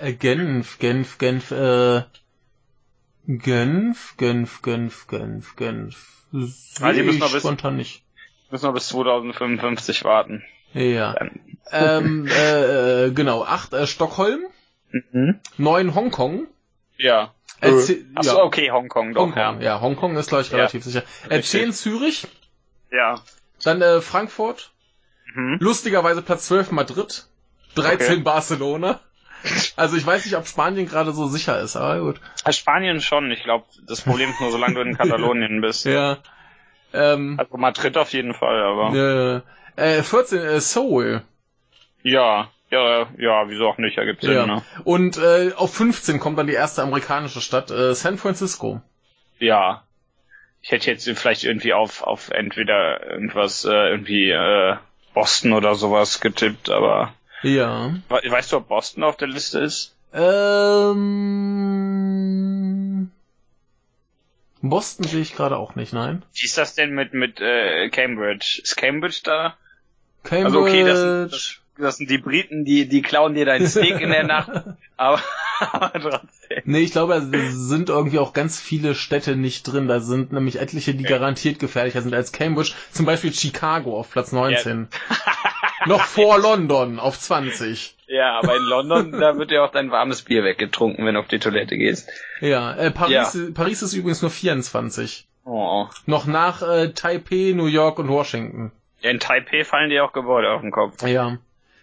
äh, Genf, Genf, Genf, äh, Genf, Genf, Genf, Genf, Genf. Sehe
müssen
ich
bis-
spontan nicht.
Müssen wir bis 2055 warten.
Ja. ähm, äh, äh, genau, acht äh, Stockholm,
Mhm.
neun Hongkong.
Ja.
Äh,
Äh, Achso,
ja.
okay, Hongkong doch,
Hongkong,
ja.
ja. Hongkong ist, glaube ich,
Ja.
relativ sicher. Äh,
Richtig.
zehn Zürich,
Ja.
dann äh, Frankfurt,
Mhm.
lustigerweise Platz 12 Madrid, 13
Okay.
Barcelona. Also ich weiß nicht, ob Spanien gerade so sicher ist, aber gut.
Spanien schon, ich glaube, das Problem ist nur, solange du in Katalonien bist.
Ja. Ähm,
Also Madrid auf jeden Fall, aber.
äh, äh, 14, äh, Seoul.
Ja, ja, ja, wieso auch nicht, ergibt Sinn,
Ja.
ne?
Und äh, auf 15 kommt dann die erste amerikanische Stadt, äh, San Francisco.
Ja. Ich hätte jetzt vielleicht irgendwie auf, auf entweder irgendwas, äh, irgendwie, äh, Boston oder sowas getippt, aber.
Ja.
We weißt du, ob Boston auf der Liste ist?
Ähm, Boston sehe ich gerade auch nicht, nein.
Wie ist das denn mit, mit, äh, Cambridge? Ist Cambridge da?
Cambridge.
Also okay, das das, das sind die Briten, die, die klauen dir dein Steak in der Nacht, aber, aber trotzdem.
Nee, ich glaube, da sind irgendwie auch ganz viele Städte nicht drin. Da sind nämlich etliche, die
Okay.
garantiert gefährlicher sind als Cambridge. Zum Beispiel Chicago auf Platz 19. Noch vor London auf 20.
Ja, aber in London, da wird ja auch dein warmes Bier weggetrunken, wenn du auf die Toilette gehst.
Ja, äh, Paris,
Ja.
Paris ist übrigens nur 24.
Oh.
Noch nach äh, Taipei, New York und Washington.
Ja, in Taipei fallen dir auch Gebäude auf den Kopf.
Ja.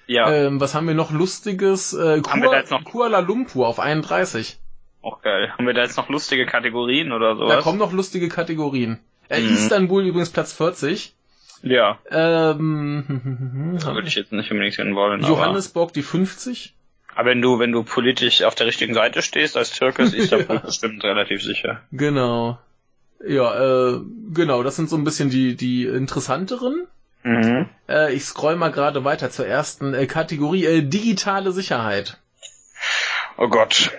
Ja,
Ähm, was haben wir noch Lustiges? Äh,
Haben wir da
Kuala,
jetzt noch-
Kuala Lumpur auf 31.
auch geil. Haben wir da jetzt noch lustige Kategorien oder
Da
sowas?
kommen noch lustige Kategorien. Äh,
Mhm.
Istanbul übrigens Platz 40.
Ja,
Ähm,
da würde ich jetzt nicht unbedingt hin wollen.
Johannesburg die 50.
Aber, Aber wenn du, wenn du politisch auf der richtigen Seite stehst als Türke, ist Istanbul bestimmt relativ sicher.
Genau. Ja, äh, genau, das sind so ein bisschen die, die interessanteren.
Mhm.
Äh, ich scroll mal gerade weiter zur ersten äh, Kategorie, äh, digitale Sicherheit.
Oh Gott.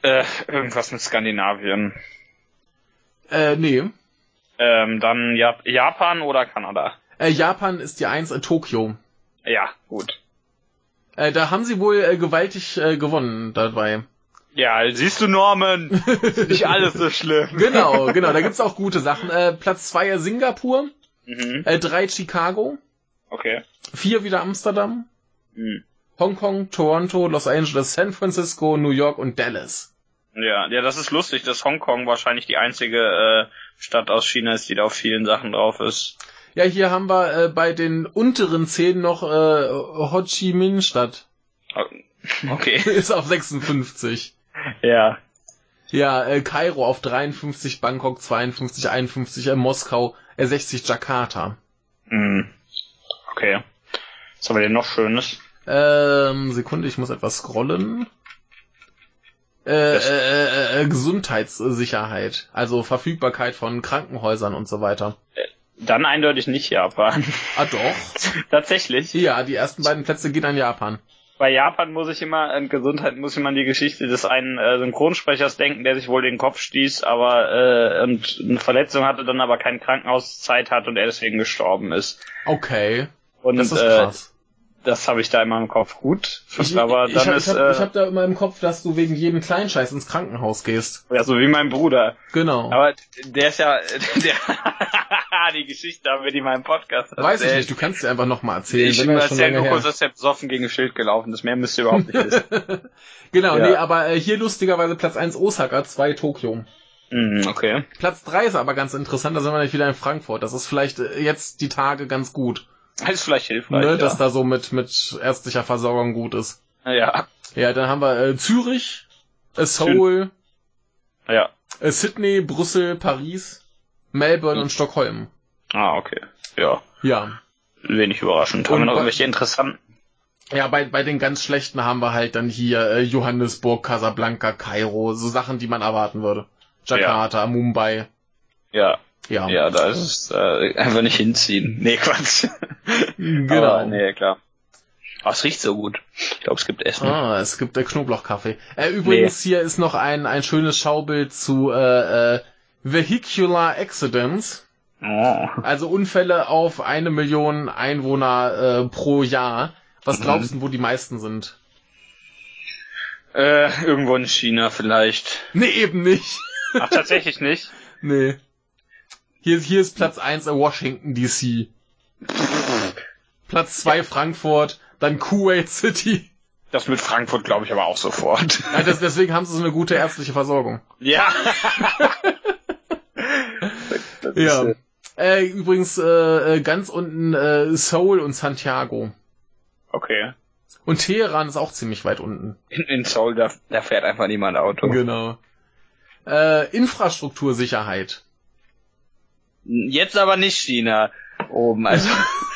Äh, irgendwas mit Skandinavien.
Äh, nee.
Ähm, dann Jap Japan oder Kanada?
Äh, Japan ist die Eins, äh, Tokio.
Ja, gut.
Da haben sie wohl gewaltig gewonnen dabei.
Ja, siehst du, Norman, ist nicht alles so schlimm.
Genau, genau, da gibt's auch gute Sachen. Platz zwei Singapur,
Mhm.
äh, drei Chicago,
Okay.
vier wieder Amsterdam,
Mhm.
Hongkong, Toronto, Los Angeles, San Francisco, New York und Dallas.
Ja, ja, das ist lustig, dass Hongkong wahrscheinlich die einzige äh, Stadt aus China ist, die da auf vielen Sachen drauf ist.
Ja, hier haben wir äh, bei den unteren zehn noch äh, Ho Chi Minh Stadt.
Okay.
Ist auf 56.
ja.
Ja, äh, Kairo auf 53, Bangkok 52, 51, äh, Moskau äh, 60, Jakarta.
Mhm. Okay. Was haben wir denn noch Schönes?
Ähm, Sekunde, ich muss etwas scrollen. Äh, äh, äh, äh, Gesundheitssicherheit, also Verfügbarkeit von Krankenhäusern und so weiter.
Dann eindeutig nicht Japan.
Ah doch.
Tatsächlich.
Ja, die ersten beiden Plätze gehen an Japan.
Bei Japan muss ich immer, in Gesundheit muss ich immer an die Geschichte des einen äh, Synchronsprechers denken, der sich wohl den Kopf stieß, aber äh, und eine Verletzung hatte, dann aber keine Krankenhauszeit hat und er deswegen gestorben ist.
Okay,
Und
das ist
äh,
krass.
das habe ich da immer im Kopf. Gut,
Ich,
aber
ich,
dann
hab,
ist
ich, hab,
äh,
ich hab da immer im Kopf, dass du wegen jedem Kleinscheiß ins Krankenhaus gehst.
ja so wie mein Bruder.
Genau.
Aber der ist ja der die Geschichte haben wir die mal im Podcast
Weiß ich
erzählt.
nicht, du kannst dir einfach nochmal erzählen.
Ich erzähle
lange
nur kurz, dass der besoffen gegen ein Schild gelaufen ist. Mehr müsst ihr überhaupt nicht wissen.
Genau,
Ja.
nee, aber äh, hier lustigerweise Platz 1 Osaka, 2 Tokio.
Mhm, okay.
Platz 3 ist aber ganz interessant, da sind wir nicht wieder in Frankfurt. Das ist vielleicht äh, jetzt die Tage ganz gut,
Das ist vielleicht hilfreich.
ne,
ja.
dass da so mit, mit ärztlicher Versorgung gut ist.
ja.
Ja, dann haben wir äh, Zürich, äh, Seoul,
Ja.
äh, Sydney, Brüssel, Paris, Melbourne
Mhm.
und Stockholm.
Ah, okay. Ja.
Ja.
Wenig überraschend. Haben wir noch irgendwelche interessanten?
Ja, bei, bei den ganz schlechten haben wir halt dann hier äh, Johannesburg, Casablanca, Kairo, so Sachen, die man erwarten würde. Jakarta, Mumbai.
Ja.
Ja,
Ja, da ist es äh, einfach nicht hinziehen. Nee, Quatsch.
genau.
Aber, nee, klar. Oh, es riecht so gut. Ich glaube, es gibt Essen.
Ah, es gibt äh, Knoblauchkaffee. Äh, übrigens, hier ist noch ein, ein schönes Schaubild zu äh, äh, Vehicular Accidents,
Oh.
also Unfälle auf eine Million Einwohner äh, pro Jahr. Was
Mhm.
glaubst du, wo die meisten sind?
Äh, irgendwo in China vielleicht.
Nee, eben nicht.
Ach, tatsächlich nicht?
Nee. Hier, hier ist Platz 1 äh, Washington DC. Platz 2 Frankfurt, dann Kuwait City.
Das mit Frankfurt glaube ich aber auch sofort.
Ja, das, deswegen haben sie so eine gute ärztliche Versorgung.
ja.
Ja.
Äh,
übrigens äh, äh, ganz unten äh, Seoul und Santiago.
Okay.
Und Teheran ist auch ziemlich weit unten.
In, in Seoul, da, da fährt einfach niemand Auto.
Genau. Äh, Infrastruktursicherheit.
Jetzt aber nicht China. Oben, also.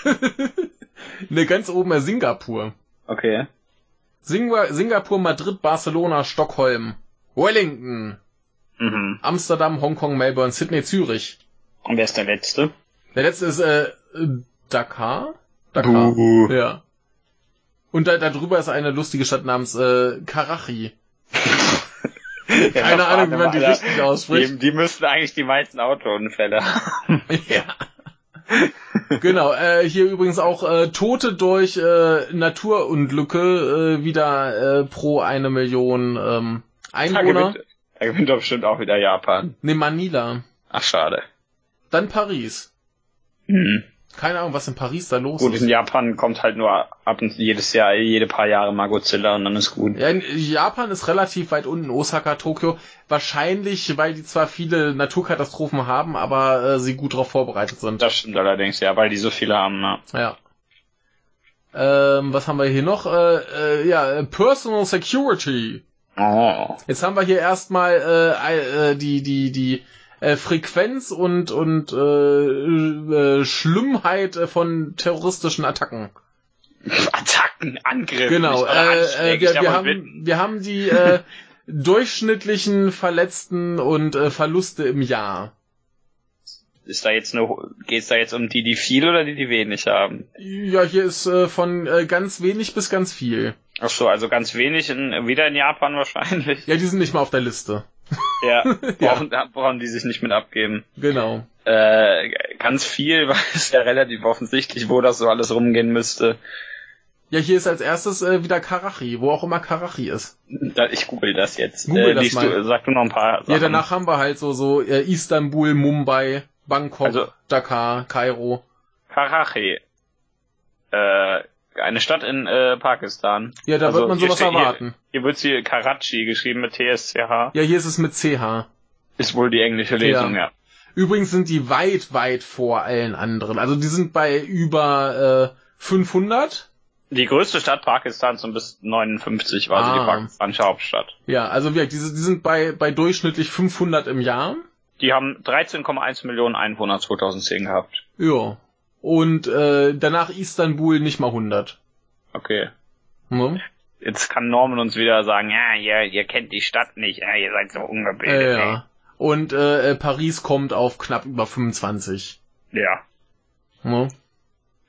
ne, ganz oben äh, Singapur.
Okay.
Singa Singapur, Madrid, Barcelona, Stockholm, Wellington,
Mhm.
Amsterdam, Hongkong, Melbourne, Sydney, Zürich.
Und wer ist der Letzte?
Der letzte ist äh, Dakar. Dakar.
Buh.
Ja. Und da, da drüber ist eine lustige Stadt namens äh, Karachi. Keine Ahnung, wie man die richtig ausspricht.
Die, die müssten eigentlich die meisten Autounfälle haben.
Ja. genau, äh, hier übrigens auch äh, Tote durch äh, Naturunglücke äh, wieder äh, pro eine Million ähm,
Da
Einwohner.
gewinnt, da gewinnt doch bestimmt auch wieder Japan.
Ne, Manila.
Ach, schade.
Dann Paris.
Hm.
Keine Ahnung, was in Paris da los
Gut,
ist.
in Japan kommt halt nur ab und jedes Jahr, jede paar Jahre mal Godzilla und dann ist gut.
Ja, in Japan ist relativ weit unten, Osaka, Tokio. Wahrscheinlich, weil die zwar viele Naturkatastrophen haben, aber äh, sie gut darauf vorbereitet sind.
Das stimmt allerdings, ja, weil die so viele haben. Ja.
Ja. Ähm, was haben wir hier noch? Äh, äh, ja, Personal Security.
Oh.
Jetzt haben wir hier erstmal äh, äh, die die die äh, Frequenz und und äh, äh, Schlimmheit von terroristischen Attacken.
Attacken, Angriff.
Genau, äh, äh, wir, wir, haben, wir haben die äh, durchschnittlichen Verletzten und äh, Verluste im Jahr.
Ist da jetzt eine, geht's da jetzt um die, die viel oder die, die wenig haben?
Ja, hier ist äh, von äh, ganz wenig bis ganz viel.
Ach so, also ganz wenig, in, wieder in Japan wahrscheinlich.
Ja, die sind nicht mal auf der Liste.
Ja, brauchen, brauchen die sich nicht mit abgeben.
Genau.
Äh, ganz viel, weil es ja relativ offensichtlich, wo das so alles rumgehen müsste.
Ja, hier ist als erstes äh, wieder Karachi, wo auch immer Karachi ist.
Da, ich google das jetzt.
Google
äh,
das mal.
Du, sag du noch ein paar Sachen.
Ja, danach haben wir halt so so äh, Istanbul, Mumbai, Bangkok,
Also-
Dakar, Kairo.
Karachi. Äh, eine Stadt in äh, Pakistan.
Ja, da
Also,
wird man
hier
sowas
steht-
erwarten.
Hier wird sie Karachi geschrieben mit TSCH.
Ja, hier ist es mit CH.
Ist wohl die englische Lesung, ja.
Übrigens sind die weit, weit vor allen anderen. Also die sind bei über äh, 500.
Die größte Stadt Pakistans und bis 59 war sie
Ah.
die pakistanische Hauptstadt.
Ja, also wie, die, die sind bei, bei durchschnittlich 500 im Jahr.
Die haben 13,1 Millionen Einwohner 2010 gehabt.
Ja. Und äh, danach Istanbul nicht mal 100.
Okay.
Ne?
Jetzt kann Norman uns wieder sagen, ja, ihr, ihr kennt die Stadt nicht, ja, ihr seid so ungebildet.
Äh, ja. Und äh, Paris kommt auf knapp über 25.
ey. Ja.
Ne?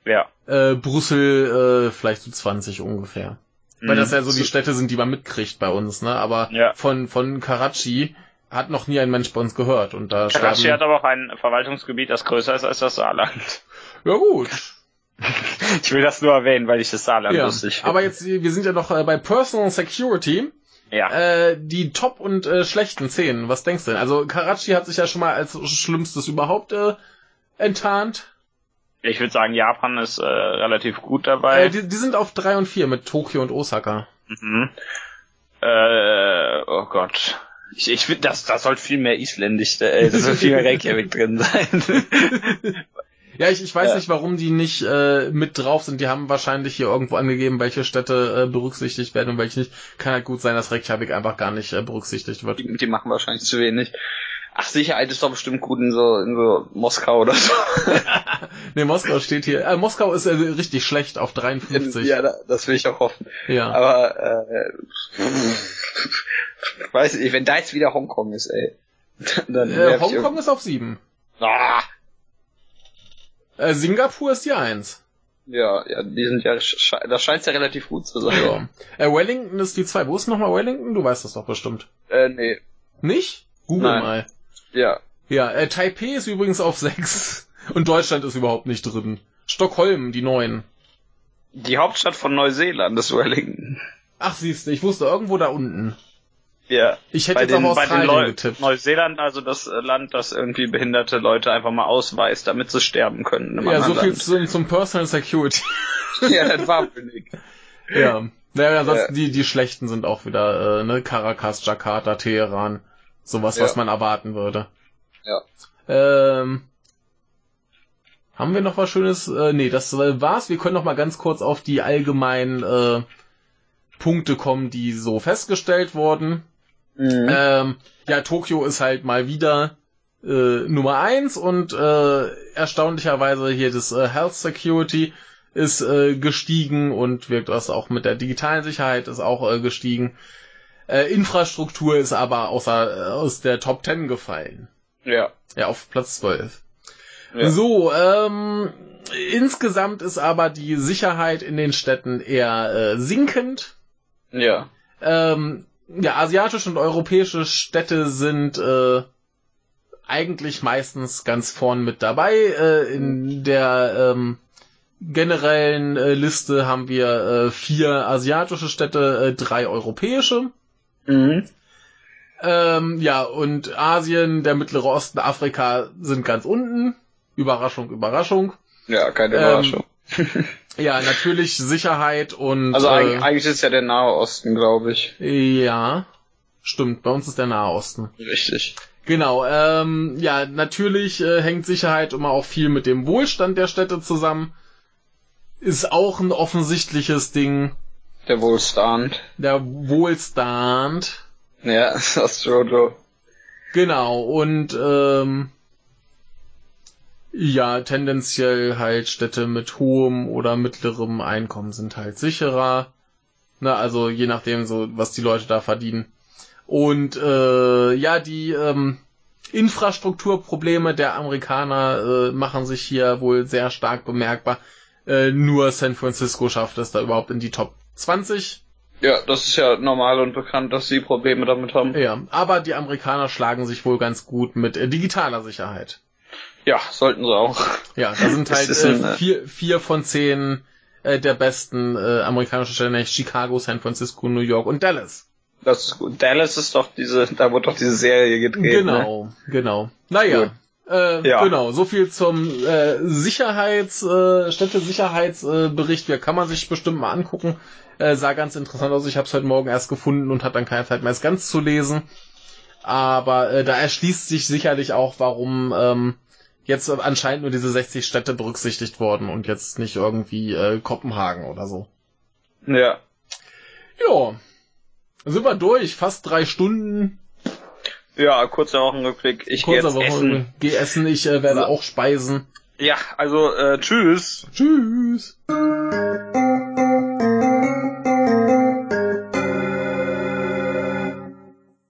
Ja.
Äh, Brüssel äh, vielleicht so 20 ungefähr. Weil
Mhm.
das ja so die Städte sind, die man mitkriegt bei uns, ne? Aber
Ja.
von, von Karachi hat noch nie ein Mensch bei uns gehört. Und da
Karachi
sterben-
hat aber auch ein Verwaltungsgebiet, das größer ist als das Saarland.
Ja gut.
Ich will das nur erwähnen, weil ich das Saarland
Ja.
lustig finde.
Aber jetzt, wir sind ja noch äh, bei Personal Security.
ja.
Äh, die Top- und äh, schlechten Szenen, was denkst du denn? Also Karachi hat sich ja schon mal als schlimmstes überhaupt äh, enttarnt.
Ich würde sagen, Japan ist äh, relativ gut dabei.
Äh, die, die sind auf drei und vier mit Tokio und Osaka.
mhm. äh, oh Gott. Ich, ich finde, das, das sollte viel mehr isländisch, äh, das soll viel mehr Reykjavik drin sein.
Ja, ich, ich weiß
Ja.
nicht, warum die nicht äh, mit drauf sind. Die haben wahrscheinlich hier irgendwo angegeben, welche Städte äh, berücksichtigt werden und welche nicht. Kann halt gut sein, dass Reykjavik einfach gar nicht äh, berücksichtigt wird.
die, die machen wahrscheinlich zu wenig. Ach, Sicherheit ist doch bestimmt gut in so, in so Moskau oder so.
Nee, Moskau steht hier. Äh, Moskau ist äh, richtig schlecht auf 53.
ja, da- das will ich auch hoffen.
ja.
Aber, äh, weiß ich, wenn da jetzt wieder Hongkong ist, ey. Dann
Äh, Hongkong ist auf 7.
Ah,
Äh, Singapur ist die 1.
ja, ja, die sind ja, das scheint ja relativ gut zu sein.
Ja. Äh, Wellington ist die 2. Wo ist nochmal Wellington? Du weißt das doch bestimmt.
Äh, nee,
Nicht? Google
Nein.
mal.
ja.
Ja, äh, Taipei ist übrigens auf 6. Und Deutschland ist überhaupt nicht drin. Stockholm, die 9.
Die Hauptstadt von Neuseeland ist Wellington.
Ach, siehst du, ich wusste irgendwo da unten.
Ja.
Ich hätte
Bei
jetzt
den,
auf
bei den
Australien getippt.
Neuseeland, also das äh, Land, das irgendwie behinderte Leute einfach mal ausweist, damit sie sterben können.
Ja, so viel zum, zum Personal Security.
ja, das war billig.
ja. Naja, ansonsten
Ja.
die, die schlechten sind auch wieder, äh, ne, Caracas, Jakarta, Teheran. Sowas,
Ja.
was man erwarten würde.
Ja.
Ähm, haben wir noch was Schönes? Äh, nee, das äh, war's. Wir können noch mal ganz kurz auf die allgemeinen äh, Punkte kommen, die so festgestellt wurden.
Mhm.
Ähm, ja, Tokio ist halt mal wieder äh, Nummer eins und äh, erstaunlicherweise hier das äh, Health Security ist äh, gestiegen und wirkt das auch mit der digitalen Sicherheit ist auch äh, gestiegen. Äh, Infrastruktur ist aber außer äh, aus der Top 10 gefallen.
ja.
Ja, auf Platz 12.
Ja.
So, ähm, insgesamt ist aber die Sicherheit in den Städten eher äh, sinkend.
Ja.
Ähm, ja, asiatische und europäische Städte sind äh, eigentlich meistens ganz vorn mit dabei. Äh, in der ähm, generellen äh, Liste haben wir äh, vier asiatische Städte, äh, drei europäische.
Mhm.
Ähm, ja, und Asien, der Mittlere Osten, Afrika sind ganz unten. Überraschung, Überraschung.
Ja, keine
Ähm,
Überraschung.
Ja, natürlich Sicherheit und
Also
äh,
eigentlich, ist ja der Nahe Osten, glaube ich.
ja, stimmt. Bei uns ist der Nahe Osten.
Richtig.
Genau, ähm, ja, natürlich äh, hängt Sicherheit immer auch viel mit dem Wohlstand der Städte zusammen. Ist auch ein offensichtliches Ding.
Der Wohlstand.
Der Wohlstand.
Ja, das ist Jojo.
Genau, und ähm, Ja, tendenziell halt Städte mit hohem oder mittlerem Einkommen sind halt sicherer. Na, also je nachdem so, was die Leute da verdienen. Und äh, ja, die ähm, Infrastrukturprobleme der Amerikaner äh, machen sich hier wohl sehr stark bemerkbar. Äh, nur San Francisco schafft es da überhaupt in die Top 20.
Ja, das ist ja normal und bekannt, dass sie Probleme damit haben.
Ja, aber die Amerikaner schlagen sich wohl ganz gut mit äh, digitaler Sicherheit.
Ja, sollten sie auch.
Ja, da sind halt äh,
äh,
vier, vier von zehn äh, der besten äh, amerikanischen Städte, Chicago, San Francisco, New York und Dallas.
Das ist gut. Dallas ist doch diese, da wurde doch diese Serie gedreht. Ne?
Genau, genau. Naja, äh,
Ja.
genau, so viel zum äh, Sicherheits, äh, Städtesicherheitsbericht. Äh, kann man sich bestimmt mal angucken. Äh, sah ganz interessant aus. Ich habe es heute Morgen erst gefunden und hatte dann keine Zeit mehr, es ganz zu lesen. Aber äh, da erschließt sich sicherlich auch, warum ähm, jetzt anscheinend nur diese 60 Städte berücksichtigt wurden und jetzt nicht irgendwie äh, Kopenhagen oder so.
Ja.
Ja, sind wir durch. Fast drei Stunden.
Ja, kurzer Wochenrückblick. Ich gehe jetzt essen.
Geh essen. Ich äh, werde
So.
auch speisen.
Ja, also äh, tschüss.
Tschüss.